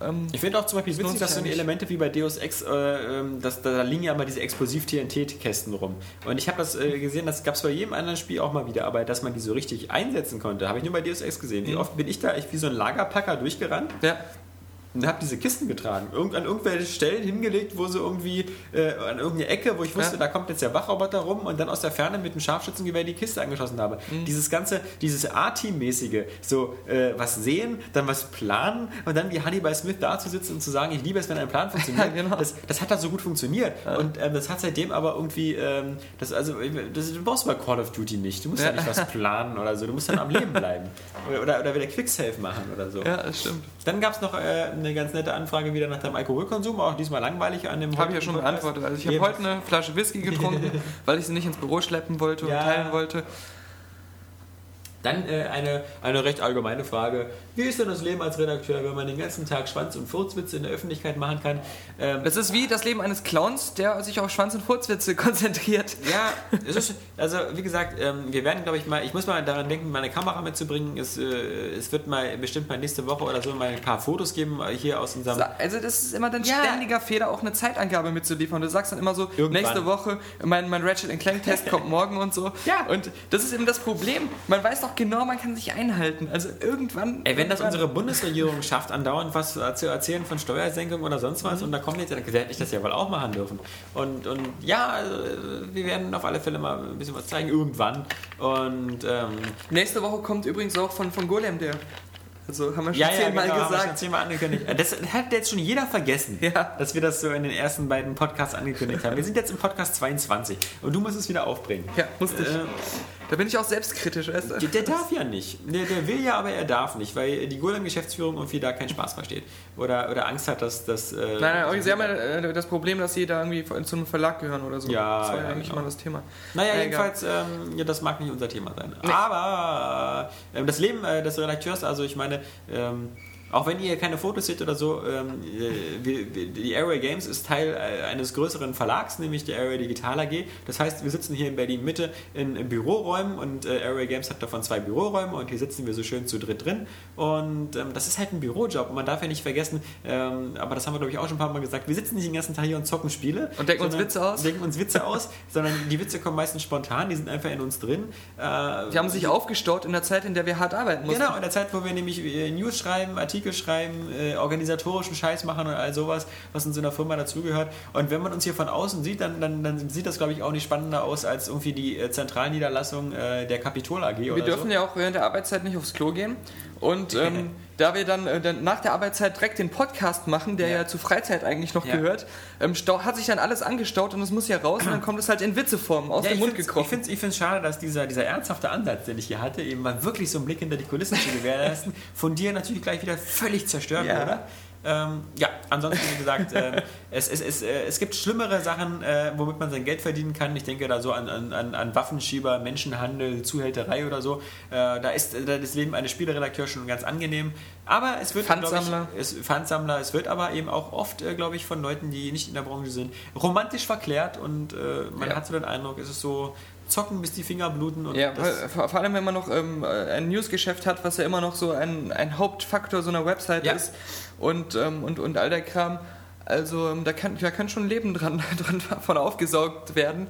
[SPEAKER 3] Ähm,
[SPEAKER 2] Ich finde auch zum Beispiel witzig, dass so. Elemente wie bei Deus Ex, äh, ähm, dass, da liegen ja immer diese Explosiv-TNT-Kästen rum. Und ich habe das äh, gesehen, das gab es bei jedem anderen Spiel auch mal wieder, aber dass man die so richtig einsetzen konnte, habe ich nur bei Deus Ex gesehen. Wie oft bin ich da echt wie so ein Lagerpacker durchgerannt
[SPEAKER 3] ja.
[SPEAKER 2] Und habe diese Kisten getragen. Irgend, an irgendwelche Stellen hingelegt, wo so irgendwie äh, an irgendeine Ecke, wo ich wusste,
[SPEAKER 3] Ja.
[SPEAKER 2] da kommt jetzt der Wachroboter rum und dann aus der Ferne mit dem Scharfschützengewehr die Kiste angeschossen habe.
[SPEAKER 3] Mhm.
[SPEAKER 2] Dieses ganze, dieses A-Team-mäßige, so äh, was sehen, dann was planen und dann wie Hannibal Smith da zu sitzen und zu sagen, ich liebe es, wenn ein Plan [laughs] funktioniert.
[SPEAKER 3] Ja, genau.
[SPEAKER 2] das, das hat da so gut funktioniert. Und ähm, das hat seitdem aber irgendwie, ähm, das, also, das, du brauchst bei Call of Duty nicht. Du musst ja.
[SPEAKER 3] Ja.
[SPEAKER 2] nicht was planen oder so. Du musst dann am Leben bleiben. [laughs] Oder, oder, oder wieder Quicksave machen oder so.
[SPEAKER 3] ja, das stimmt.
[SPEAKER 2] Dann gab es noch äh, eine ganz nette Anfrage wieder nach deinem Alkoholkonsum, auch diesmal langweilig an dem
[SPEAKER 3] Habe ich ja schon beantwortet. Also ich habe heute eine Flasche Whisky getrunken, [laughs] weil ich sie nicht ins Büro schleppen wollte und
[SPEAKER 2] Ja.
[SPEAKER 3] teilen wollte.
[SPEAKER 2] Dann äh, eine, eine recht allgemeine Frage. Wie ist denn das Leben als Redakteur, wenn man den ganzen Tag Schwanz- und Furzwitze in der Öffentlichkeit machen kann? Ähm,
[SPEAKER 3] Das ist wie das Leben eines Clowns, der sich auf Schwanz- und Furzwitze [laughs] konzentriert.
[SPEAKER 2] Ja, es ist, also wie gesagt, ähm, wir werden, glaube ich, mal, ich muss mal daran denken, meine Kamera mitzubringen. Es, äh, es wird mal bestimmt mal nächste Woche oder so mal ein paar Fotos geben äh, hier aus unserem.
[SPEAKER 3] Also das ist immer dein
[SPEAKER 2] Ja.
[SPEAKER 3] ständiger Fehler, auch eine Zeitangabe mitzuliefern. Du sagst dann immer so,
[SPEAKER 2] Irgendwann.
[SPEAKER 3] nächste Woche, mein, mein Ratchet Clank Test kommt morgen und so.
[SPEAKER 2] Ja.
[SPEAKER 3] Und das ist eben das Problem. Man weiß doch genau, man kann sich einhalten. Also irgendwann...
[SPEAKER 2] Ey, wenn das unsere Bundesregierung schafft, andauernd was zu erzählen von Steuersenkung oder sonst was, und da kommt jetzt, dann werde ich das ja wohl auch machen dürfen. Und, und ja, also, wir werden auf alle Fälle mal ein bisschen was zeigen, irgendwann. Und ähm,
[SPEAKER 3] Nächste Woche kommt übrigens auch von, von Golem der. Also haben wir schon
[SPEAKER 2] ja, ja,
[SPEAKER 3] zehnmal
[SPEAKER 2] genau, haben wir schon
[SPEAKER 3] gesagt.
[SPEAKER 2] zehnmal angekündigt. [laughs] Das hat jetzt schon jeder vergessen,
[SPEAKER 3] Ja.
[SPEAKER 2] dass wir das so in den ersten beiden Podcasts angekündigt haben. Wir sind jetzt im Podcast 22 und du musst es wieder aufbringen.
[SPEAKER 3] Ja, musste ich.
[SPEAKER 2] Äh,
[SPEAKER 3] Da bin ich auch selbstkritisch, weißt du?
[SPEAKER 2] Der, darf ja nicht. Der, der will ja, aber er darf nicht, weil die Golem-Geschäftsführung irgendwie da keinen Spaß versteht. Oder, oder Angst hat, dass das. Äh,
[SPEAKER 3] Nein, nein, aber sie haben ja äh, das Problem, dass sie da irgendwie zu einem Verlag gehören oder so.
[SPEAKER 2] Ja,
[SPEAKER 3] das war ja,
[SPEAKER 2] ja,
[SPEAKER 3] eigentlich
[SPEAKER 2] genau.
[SPEAKER 3] mal das Thema.
[SPEAKER 2] Naja,
[SPEAKER 3] Äh,
[SPEAKER 2] jedenfalls, ähm, ja, das mag nicht unser Thema sein.
[SPEAKER 3] Nee.
[SPEAKER 2] Aber ähm, das Leben äh, des Redakteurs, also ich meine, ähm, auch wenn ihr keine Fotos seht oder so, ähm, äh, die Airway Games ist Teil äh, eines größeren Verlags, nämlich der Airway Digital AG. Das heißt, wir sitzen hier in Berlin Mitte in, in Büroräumen und äh, Airway Games hat davon zwei Büroräume und hier sitzen wir so schön zu dritt drin. Und ähm, das ist halt ein Bürojob und man darf ja nicht vergessen, ähm, aber das haben wir glaube ich auch schon ein paar Mal gesagt, wir sitzen nicht den ganzen Tag hier und zocken Spiele.
[SPEAKER 3] Und denken uns Witze aus.
[SPEAKER 2] Denken uns Witze aus, [laughs] sondern die Witze kommen meistens spontan, die sind einfach in uns drin. Äh,
[SPEAKER 3] Die haben sich aufgestaut in der Zeit, in der wir hart arbeiten mussten.
[SPEAKER 2] Genau, in der Zeit, wo wir nämlich äh, News schreiben, Artikel schreiben, äh, organisatorischen Scheiß machen und all sowas, was in so einer Firma dazugehört. Und wenn man uns hier von außen sieht, dann, dann, dann sieht das, glaube ich, auch nicht spannender aus als irgendwie die äh, Zentralniederlassung äh, der Kapitol AG
[SPEAKER 3] Wir dürfen
[SPEAKER 2] so.
[SPEAKER 3] ja auch während der Arbeitszeit nicht aufs Klo gehen. Und [laughs] ähm, da wir dann, äh, dann nach der Arbeitszeit direkt den Podcast machen, der ja,
[SPEAKER 2] Ja.
[SPEAKER 3] zur Freizeit eigentlich noch
[SPEAKER 2] Ja.
[SPEAKER 3] gehört, ähm, hat sich dann alles angestaut und es muss ja raus und dann kommt es halt in Witzeform aus
[SPEAKER 2] Ja,
[SPEAKER 3] dem Mund gekrochen.
[SPEAKER 2] Ich finde es find's schade, dass dieser, dieser ernsthafte Ansatz, den ich hier hatte, eben mal wirklich so einen Blick hinter die Kulissen zu gewährleisten, von dir natürlich gleich wieder völlig zerstört wurde. Ähm, ja, ansonsten, wie gesagt, [laughs] ähm, es, es, es, äh, es gibt schlimmere Sachen, äh, womit man sein Geld verdienen kann. Ich denke da so an, an, an- Waffenschieber, Menschenhandel, Zuhälterei oder so. Äh, da ist äh, das Leben eines Spieleredakteurs schon ganz angenehm. Aber es wird,
[SPEAKER 3] Pfandsammler.
[SPEAKER 2] Ich, es, Pfandsammler, es wird aber eben auch oft, äh, glaube ich, von Leuten, die nicht in der Branche sind, romantisch verklärt und äh, man
[SPEAKER 3] Ja.
[SPEAKER 2] hat so den Eindruck, es ist so zocken, bis die Finger bluten. Und
[SPEAKER 3] Ja, vor allem wenn man noch ähm, ein Newsgeschäft hat, was ja immer noch so ein, ein Hauptfaktor so einer Website
[SPEAKER 2] Ja.
[SPEAKER 3] ist und, ähm, und, und all der Kram. Also ähm, da kann, da kann schon Leben dran, [laughs] dran davon aufgesaugt werden,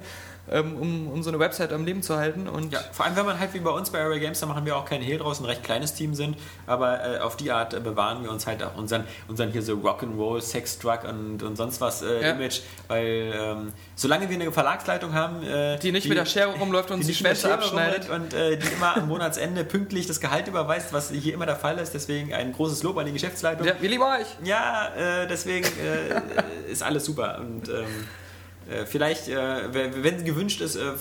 [SPEAKER 3] um, um so eine Website am Leben zu halten. Und
[SPEAKER 2] Ja, vor allem wenn man halt wie bei uns bei Area Games, da machen wir auch keinen Hehl draus, ein recht kleines Team sind, aber äh, auf die Art äh, bewahren wir uns halt auch unseren, unseren hier so Rock'n'Roll, Sextruck und, und sonst was äh,
[SPEAKER 3] Ja.
[SPEAKER 2] Image, weil ähm, solange wir eine Verlagsleitung haben, äh,
[SPEAKER 3] die nicht mit der Schere rumläuft und
[SPEAKER 2] die
[SPEAKER 3] die Schwänze abschneidet.
[SPEAKER 2] und äh, die immer am Monatsende pünktlich das Gehalt überweist, was hier immer der Fall ist, deswegen ein großes Lob an die Geschäftsleitung.
[SPEAKER 3] Ja, wir lieben euch.
[SPEAKER 2] Ja, äh, deswegen [laughs] ist alles super. Und ähm, äh, vielleicht, äh, wenn gewünscht ist, äh, äh,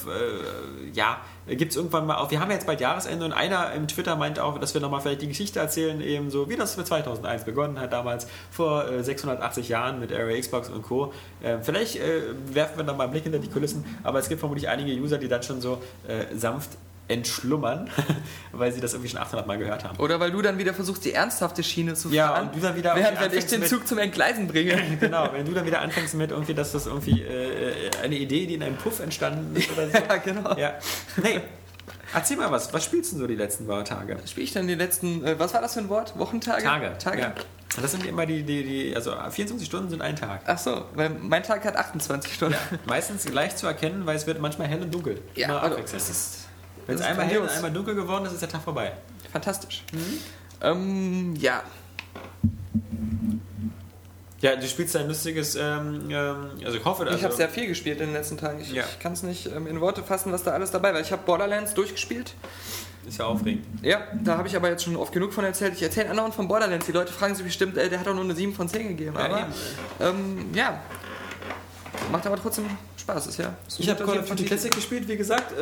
[SPEAKER 2] ja, gibt es irgendwann mal auch. Wir haben ja jetzt bald Jahresende und einer im Twitter meinte auch, dass wir nochmal vielleicht die Geschichte erzählen, eben so wie das für 2001 begonnen hat, damals vor äh, 680 Jahren mit Area Xbox und Co. Äh, vielleicht äh, werfen wir da mal einen Blick hinter die Kulissen, aber es gibt vermutlich einige User, die dann schon so äh, sanft entschlummern, [laughs] weil sie das irgendwie schon 800 Mal gehört haben.
[SPEAKER 3] Oder weil du dann wieder versuchst, die ernsthafte Schiene zu
[SPEAKER 2] Ja,
[SPEAKER 3] fahren.
[SPEAKER 2] und du dann wieder
[SPEAKER 3] während wenn ich den Zug zum Entgleisen bringe. [laughs]
[SPEAKER 2] Genau, wenn du dann wieder anfängst mit irgendwie, dass das irgendwie äh, eine Idee, die in einem Puff entstanden ist oder so. [laughs]
[SPEAKER 3] ja, genau.
[SPEAKER 2] Ja. Nee, erzähl mal was. Was spielst du so die letzten Tage?
[SPEAKER 3] Spiele ich dann die letzten, äh, was war das für ein Wort? Wochentage?
[SPEAKER 2] Tage.
[SPEAKER 3] Tage?
[SPEAKER 2] Ja. Das sind immer die, die, die, also 24 Stunden sind ein Tag.
[SPEAKER 3] Ach so, weil mein Tag hat 28 Stunden.
[SPEAKER 2] Meistens leicht zu erkennen, weil es wird manchmal hell und dunkel.
[SPEAKER 3] Ja, also, das ist,
[SPEAKER 2] Wenn es einmal hell und einmal dunkel geworden ist, ist der Tag vorbei.
[SPEAKER 3] fantastisch. Ähm, ja,
[SPEAKER 2] Ja, du spielst ein lustiges, ähm, ähm, also ich hoffe, also,
[SPEAKER 3] ich habe sehr viel gespielt in den letzten Tagen. Ich,
[SPEAKER 2] Ja.
[SPEAKER 3] ich kann es nicht ähm, in Worte fassen, was da alles dabei war. Ich habe Borderlands durchgespielt.
[SPEAKER 2] ist ja aufregend.
[SPEAKER 3] Ja, da habe ich aber jetzt schon oft genug von erzählt. Ich erzähle andauernd von Borderlands. Die Leute fragen sich bestimmt, äh, der hat doch nur eine 7 von 10 gegeben.
[SPEAKER 2] Ja,
[SPEAKER 3] aber ähm, ja, macht aber trotzdem Spaß. Ist ja ist
[SPEAKER 2] Ich habe Call of Duty. Classic gespielt, wie gesagt.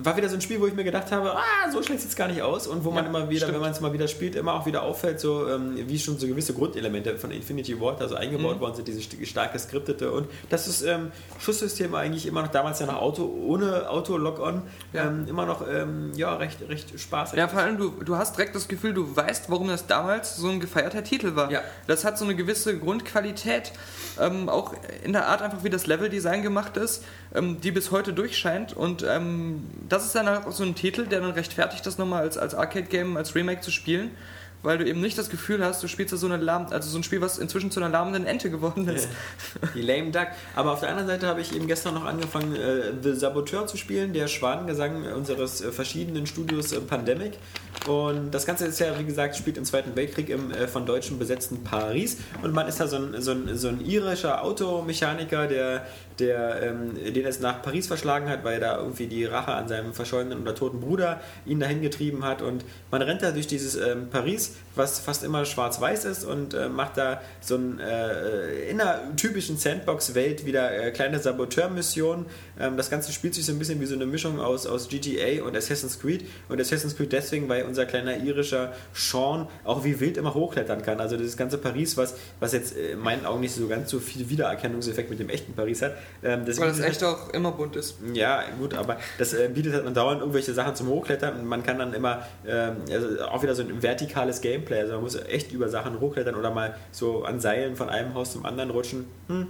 [SPEAKER 2] War wieder so ein Spiel, wo ich mir gedacht habe, ah, so schlecht sieht es gar nicht aus. Und wo man
[SPEAKER 3] Ja,
[SPEAKER 2] immer wieder,
[SPEAKER 3] stimmt.
[SPEAKER 2] wenn man es mal wieder spielt, immer auch wieder auffällt, so ähm, wie schon so gewisse Grundelemente von Infinity Ward also eingebaut
[SPEAKER 3] Mhm.
[SPEAKER 2] worden sind, diese st- stark geskriptete. Und dass das ähm, Schusssystem eigentlich immer noch damals ja nach Auto, ohne Auto-Lock-On,
[SPEAKER 3] Ja.
[SPEAKER 2] ähm, immer noch ähm, ja, recht, recht spaßig.
[SPEAKER 3] Ja, vor allem, du, du hast direkt das Gefühl, du weißt, warum das damals so ein gefeierter Titel war.
[SPEAKER 2] Ja.
[SPEAKER 3] Das hat so eine gewisse Grundqualität, ähm, auch in der Art einfach, wie das Leveldesign gemacht ist, ähm, die bis heute durchscheint. Und das ist dann auch so ein Titel, der dann rechtfertigt, das nochmal als, als Arcade-Game, als Remake zu spielen. Weil du eben nicht das Gefühl hast, du spielst da so eine lahm, also so ein Spiel, was inzwischen zu einer lahmenden Ente geworden ist.
[SPEAKER 2] Die Lame Duck. Aber auf der anderen Seite habe ich eben gestern noch angefangen, äh, The Saboteur zu spielen, der Schwanengesang unseres äh, verschiedenen Studios äh, Pandemic. Und das Ganze ist ja, wie gesagt, spielt im Zweiten Weltkrieg im äh, von Deutschen besetzten Paris. Und man ist da so ein, so ein, so ein irischer Automechaniker, der der ähm, den es nach Paris verschlagen hat, weil er da irgendwie die Rache an seinem verschollenen oder toten Bruder ihn dahin getrieben hat. Und man rennt da durch dieses ähm, Paris, was fast immer schwarz-weiß ist und äh, macht da so ein äh, in einer typischen Sandbox-Welt wieder äh, kleine Saboteur-Missionen. Ähm, das Ganze spielt sich so ein bisschen wie so eine Mischung aus, aus GTA und Assassin's Creed. Und Assassin's Creed deswegen, weil unser kleiner irischer Sean auch wie wild immer hochklettern kann. Also das ganze Paris, was, was jetzt in meinen Augen nicht so ganz so viel Wiedererkennungseffekt mit dem echten Paris hat.
[SPEAKER 3] Ähm, das weil das echt halt, auch immer bunt ist.
[SPEAKER 2] Ja, gut, aber das äh, bietet halt dauernd irgendwelche Sachen zum Hochklettern und man kann dann immer ähm, also auch wieder so ein vertikales Gameplay. Also man muss echt über Sachen hochklettern oder mal so an Seilen von einem Haus zum anderen rutschen. Hm.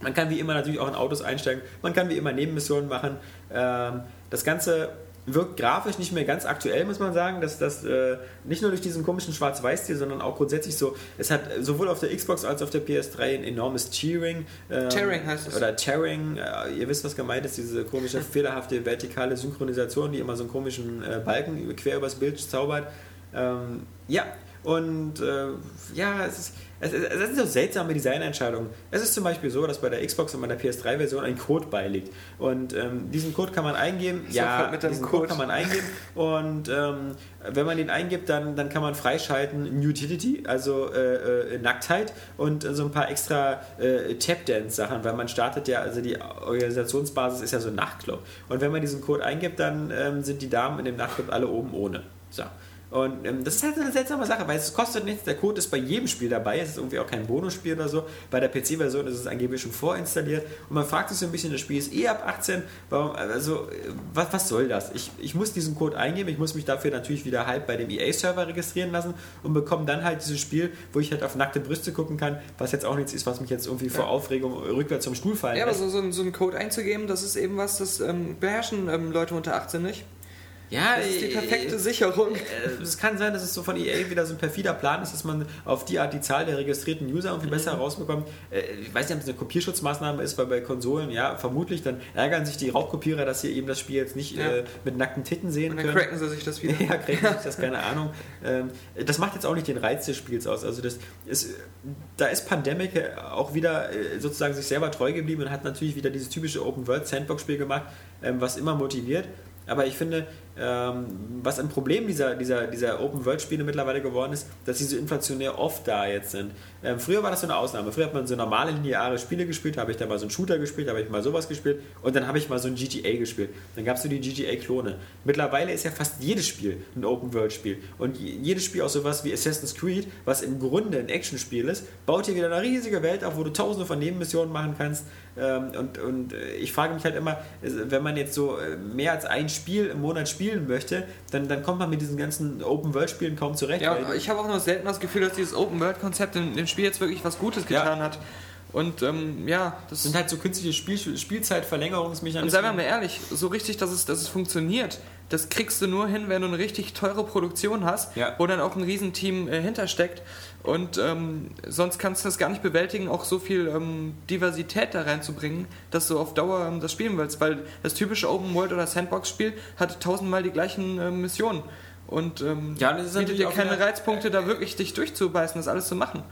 [SPEAKER 2] Man kann wie immer natürlich auch in Autos einsteigen. Man kann wie immer Nebenmissionen machen. Ähm, das Ganze wirkt grafisch nicht mehr ganz aktuell, muss man sagen. Dass das äh, nicht nur durch diesen komischen Schwarz-Weiß-Stil, sondern auch grundsätzlich so, es hat sowohl auf der Xbox als auch auf der PS3 ein enormes Tearing.
[SPEAKER 3] Ähm, Tearing heißt es.
[SPEAKER 2] Oder Tearing, äh, ihr wisst, was gemeint ist, diese komische, [laughs] fehlerhafte vertikale Synchronisation, die immer so einen komischen äh, Balken quer übers Bild zaubert. Ähm, ja, und äh, ja, es ist es, es, sind so seltsame Designentscheidungen. Es ist zum Beispiel so, dass bei der Xbox und bei der PS3-Version ein Code beiliegt. Und ähm, diesen Code kann man eingeben.
[SPEAKER 3] So, ja,
[SPEAKER 2] mit diesen Code. Code. kann man eingeben. Und ähm, wenn man den eingibt, dann, dann kann man freischalten Utility, also äh, äh, Nacktheit und so ein paar extra äh, Tap-Dance-Sachen, weil man startet ja, also die Organisationsbasis ist ja so ein Nachtclub. Und wenn man diesen Code eingibt, dann ähm, sind die Damen in dem Nachtclub alle oben ohne. So. Und ähm, das ist halt eine seltsame Sache, weil es kostet nichts. Der Code ist bei jedem Spiel dabei. Es ist irgendwie auch kein Bonusspiel oder so. Bei der PC-Version ist es angeblich schon vorinstalliert. Und man fragt sich so ein bisschen, das Spiel ist eh ab 18. Warum, also, was, was soll das? Ich, ich muss diesen Code eingeben. Ich muss mich dafür natürlich wieder halb bei dem EA-Server registrieren lassen und bekomme dann halt dieses Spiel, wo ich halt auf nackte Brüste gucken kann, was jetzt auch nichts ist, was mich jetzt irgendwie vor Aufregung rückwärts zum Stuhl fallen
[SPEAKER 3] Ja,
[SPEAKER 2] lässt.
[SPEAKER 3] aber so, so, so einen Code einzugeben, das ist eben was, das ähm, beherrschen ähm, Leute unter 18 nicht.
[SPEAKER 2] Ja,
[SPEAKER 3] das ist die perfekte äh, Sicherung. Äh,
[SPEAKER 2] es kann sein, dass es so von EA wieder so ein perfider Plan ist, dass man auf die Art die Zahl der registrierten User irgendwie mhm. besser herausbekommt. Äh, ich weiß nicht, ob es eine Kopierschutzmaßnahme ist, weil bei Konsolen, ja, vermutlich, dann ärgern sich die Raubkopierer, dass sie eben das Spiel jetzt nicht ja. äh, mit nackten Titten sehen
[SPEAKER 3] Und
[SPEAKER 2] dann
[SPEAKER 3] können. cracken sie sich das wieder. [laughs]
[SPEAKER 2] ja, cracken sich das, [laughs] keine Ahnung. Ähm, das macht jetzt auch nicht den Reiz des Spiels aus. Also das ist, da ist Pandemic auch wieder sozusagen sich selber treu geblieben und hat natürlich wieder dieses typische Open-World-Sandbox-Spiel gemacht, ähm, was immer motiviert. Aber ich finde, was ein Problem dieser, dieser, dieser Open-World-Spiele mittlerweile geworden ist, dass sie so inflationär oft da jetzt sind. Ähm, früher war das so eine Ausnahme. Früher hat man so normale lineare Spiele gespielt, habe ich da mal so einen Shooter gespielt, habe ich mal sowas gespielt und dann habe ich mal so ein GTA gespielt. Dann gab es so die GTA-Klone. Mittlerweile ist ja fast jedes Spiel ein Open-World-Spiel. Und jedes Spiel auch sowas wie Assassin's Creed, was im Grunde ein Action-Spiel ist, baut hier wieder eine riesige Welt auf, wo du tausende von Nebenmissionen machen kannst. Ähm, und, und äh, ich frage mich halt immer, wenn man jetzt so äh, mehr als ein Spiel im Monat spielen möchte, dann, dann kommt man mit diesen ganzen Open-World-Spielen kaum zurecht.
[SPEAKER 3] Ja, ich habe auch noch selten das Gefühl, dass dieses Open-World-Konzept in dem Spiel jetzt wirklich was Gutes getan ja. hat. Und ähm, ja,
[SPEAKER 2] das sind halt so künstliche Spiel Spielzeitverlängerungsmechanismen. Und
[SPEAKER 3] seien wir mal ehrlich, so richtig, dass es, dass es funktioniert, das kriegst du nur hin, wenn du eine richtig teure Produktion hast, ja. wo dann auch ein Riesenteam äh, hintersteckt. Und ähm, sonst kannst du das gar nicht bewältigen, auch so viel ähm, Diversität da reinzubringen, dass du auf Dauer ähm, das spielen willst. Weil das typische Open World oder Sandbox-Spiel hat tausendmal die gleichen äh, Missionen. Und ähm,
[SPEAKER 2] ja, das
[SPEAKER 3] bietet dir keine Reizpunkte, da wirklich dich durchzubeißen, das alles zu machen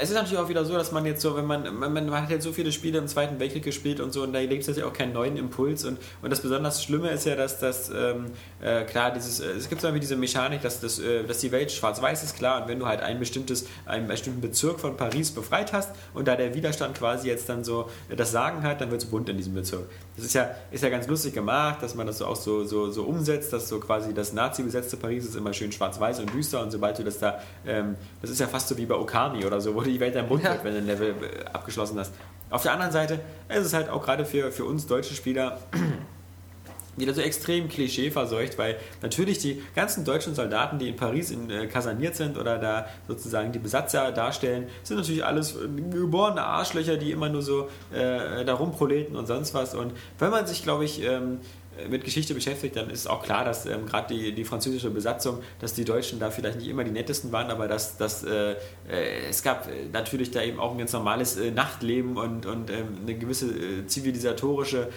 [SPEAKER 2] es ist natürlich auch wieder so, dass man jetzt so, wenn man, man, man hat jetzt so viele Spiele im Zweiten Weltkrieg gespielt und so, und da gibt es natürlich auch keinen neuen Impuls. Und, und das besonders Schlimme ist ja, dass das, ähm, äh, klar, dieses, äh, es gibt so irgendwie diese Mechanik, dass, das, äh, dass die Welt schwarz-weiß ist, klar, und wenn du halt ein bestimmtes, einen bestimmten Bezirk von Paris befreit hast und da der Widerstand quasi jetzt dann so das Sagen hat, dann wird es bunt in diesem Bezirk. Das ist ja, ist ja ganz lustig gemacht, dass man das so auch so, so, so umsetzt, dass so quasi das Nazi-besetzte Paris ist immer schön schwarz-weiß und düster und sobald du das da, ähm, das ist ja fast so wie bei Okami oder so, wo die Welt dann bunt ja. wird, wenn du ein Level äh, abgeschlossen hast. Auf der anderen Seite ist es halt auch gerade für, für uns deutsche Spieler [clears throat] wieder so extrem klischeeverseucht, weil natürlich die ganzen deutschen Soldaten, die in Paris in, äh, kaserniert sind oder da sozusagen die Besatzer darstellen, sind natürlich alles äh, geborene Arschlöcher, die immer nur so äh, da rumproleten und sonst was. Und wenn man sich, glaube ich, ähm, äh, mit Geschichte beschäftigt, dann ist auch klar, dass ähm, gerade die, die französische Besatzung, dass die Deutschen da vielleicht nicht immer die nettesten waren, aber dass, dass äh, äh, es gab äh, natürlich da eben auch ein ganz normales äh, Nachtleben und, und ähm, eine gewisse äh, zivilisatorische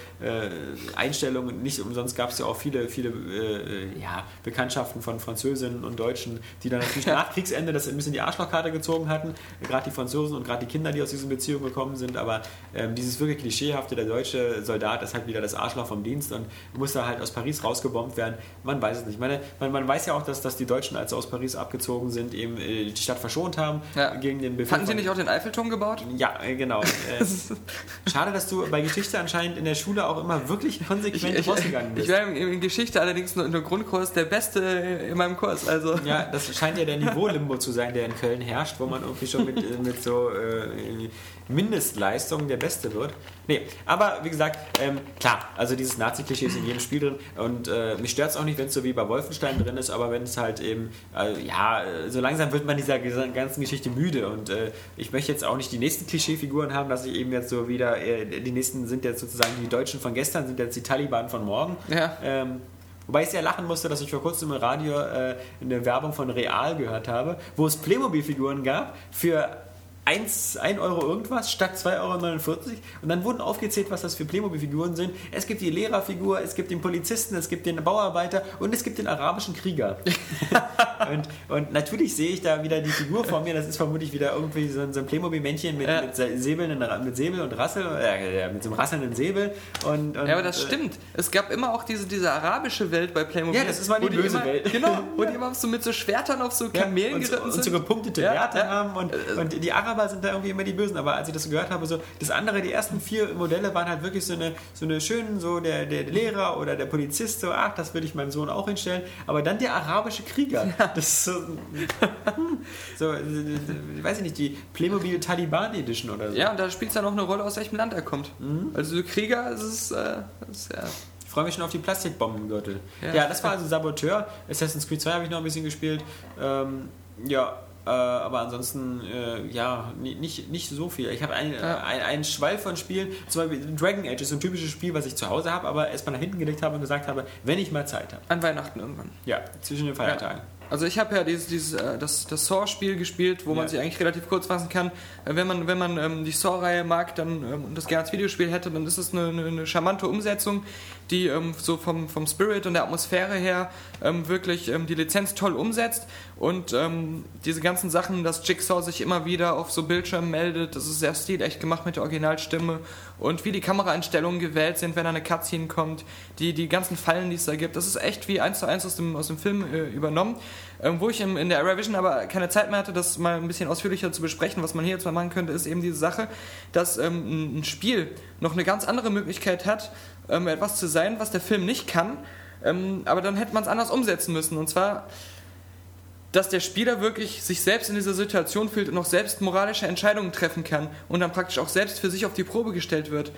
[SPEAKER 2] Einstellung. Nicht umsonst gab es ja auch viele, viele ja, Bekanntschaften von Französinnen und Deutschen, die dann natürlich [laughs] nach Kriegsende das ein bisschen die Arschlochkarte gezogen hatten. Gerade die Franzosen und gerade die Kinder, die aus diesen Beziehungen gekommen sind. Aber ähm, dieses wirklich klischeehafte, der deutsche Soldat ist halt wieder das Arschloch vom Dienst und muss da halt aus Paris rausgebombt werden. Man weiß es nicht. Ich meine, man, man weiß ja auch, dass, dass die Deutschen, als sie aus Paris abgezogen sind, eben äh, die Stadt verschont haben
[SPEAKER 3] Ja.
[SPEAKER 2] gegen den Befehl.
[SPEAKER 3] Hatten sie nicht auch den Eiffelturm gebaut?
[SPEAKER 2] ja, äh, genau. [laughs] Äh, Schade, dass du bei Geschichte anscheinend in der Schule auch immer wirklich konsequent
[SPEAKER 3] ich,
[SPEAKER 2] rausgegangen
[SPEAKER 3] ich
[SPEAKER 2] bist.
[SPEAKER 3] war in, in Geschichte allerdings nur in der Grundkurs der Beste in meinem Kurs. Also
[SPEAKER 2] Ja, das scheint ja der [laughs] Niveau-Limbo zu sein, der in Köln herrscht, wo man irgendwie schon mit, mit so äh, Mindestleistungen der Beste wird. Nee, aber wie gesagt, ähm, klar, also dieses Nazi-Klischee ist in jedem Spiel drin und äh, mich stört es auch nicht, wenn es so wie bei Wolfenstein drin ist, aber wenn es halt eben, äh, ja, so langsam wird man dieser ganzen Geschichte müde und äh, ich möchte jetzt auch nicht die nächsten Klischeefiguren haben, dass ich eben jetzt so wieder, äh, die nächsten sind jetzt sozusagen die Deutschen von gestern, sind jetzt die Taliban von morgen.
[SPEAKER 3] Ja.
[SPEAKER 2] Ähm, Wobei ich sehr lachen musste, dass ich vor kurzem im Radio äh, eine Werbung von Real gehört habe, wo es Playmobil-Figuren gab für 1, 1 Euro irgendwas statt 2,49 Euro. Und dann wurden aufgezählt, was das für Playmobil-Figuren sind. Es gibt die Lehrerfigur, es gibt den Polizisten, es gibt den Bauarbeiter und es gibt den arabischen Krieger. [laughs] und, und natürlich sehe ich da wieder die Figur vor mir. Das ist vermutlich wieder irgendwie so ein, so ein Playmobil-Männchen mit,
[SPEAKER 3] Ja.
[SPEAKER 2] mit, mit Säbel und Rassel, äh, mit so einem rasselnden Säbel. Und, und,
[SPEAKER 3] Ja, aber das
[SPEAKER 2] äh,
[SPEAKER 3] stimmt. Es gab immer auch diese, diese arabische Welt bei Playmobil.
[SPEAKER 2] Ja, das ist mal die böse
[SPEAKER 3] immer,
[SPEAKER 2] Welt.
[SPEAKER 3] Genau, [laughs] wo die immer so mit so Schwertern auf so
[SPEAKER 2] Ja,
[SPEAKER 3] Kamelen
[SPEAKER 2] und,
[SPEAKER 3] geritten
[SPEAKER 2] und so
[SPEAKER 3] sind.
[SPEAKER 2] gepunktete
[SPEAKER 3] Ja,
[SPEAKER 2] Werte haben und, und die Araber sind da irgendwie immer die Bösen. Aber als ich das gehört habe, so das andere, die ersten vier Modelle waren halt wirklich so eine, so eine schönen, so der, der Lehrer oder der Polizist, so, ach, das würde ich meinem Sohn auch hinstellen. Aber dann der arabische Krieger. Das ist so, hm, so, äh, äh, weiß ich nicht, die Playmobil Taliban Edition oder so.
[SPEAKER 3] Ja, und da spielt es dann auch eine Rolle, aus welchem Land er kommt.
[SPEAKER 2] Mhm.
[SPEAKER 3] Also so Krieger, es ist, äh, es ist ja.
[SPEAKER 2] Ich freue mich schon auf die Plastikbombengürtel.
[SPEAKER 3] Ja.
[SPEAKER 2] Ja, das war also Saboteur. Assassin's Creed 2 habe ich noch ein bisschen gespielt. Ähm, ja, äh, aber ansonsten, äh, ja, ni- nicht, nicht so viel. Ich habe einen,
[SPEAKER 3] Ja.
[SPEAKER 2] ein, einen Schwall von Spielen. Zum Beispiel Dragon Age ist so ein typisches Spiel, was ich zu Hause habe, aber erstmal nach hinten gelegt habe und gesagt habe, wenn ich mal Zeit habe.
[SPEAKER 3] An Weihnachten irgendwann.
[SPEAKER 2] Ja, zwischen den Feiertagen.
[SPEAKER 3] Also ich habe ja dieses, dieses, äh, das, das Saw-Spiel gespielt, wo man
[SPEAKER 2] Ja.
[SPEAKER 3] sich eigentlich relativ kurz fassen kann. Äh, Wenn man, wenn man ähm, die Saw-Reihe mag dann, ähm, und das gerne als Videospiel hätte, dann ist es eine, eine, eine charmante Umsetzung, die ähm, so vom, vom Spirit und der Atmosphäre her ähm, wirklich ähm, die Lizenz toll umsetzt. Und ähm, diese ganzen Sachen, dass Jigsaw sich immer wieder auf so Bildschirmen meldet, das ist sehr stilecht gemacht mit der Originalstimme. Und wie die Kameraeinstellungen gewählt sind, wenn da eine Cutscene kommt, die, die ganzen Fallen, die es da gibt, das ist echt wie eins zu eins aus dem, aus dem Film äh, übernommen. Ähm, wo ich im, in der Aravision aber keine Zeit mehr hatte, das mal ein bisschen ausführlicher zu besprechen, was man hier jetzt mal machen könnte, ist eben diese Sache, dass ähm, ein Spiel noch eine ganz andere Möglichkeit hat, ähm, etwas zu sein, was der Film nicht kann, ähm, aber dann hätte man es anders umsetzen müssen. Und zwar, dass der Spieler wirklich sich selbst in dieser Situation fühlt und auch selbst moralische Entscheidungen treffen kann und dann praktisch auch selbst für sich auf die Probe gestellt wird.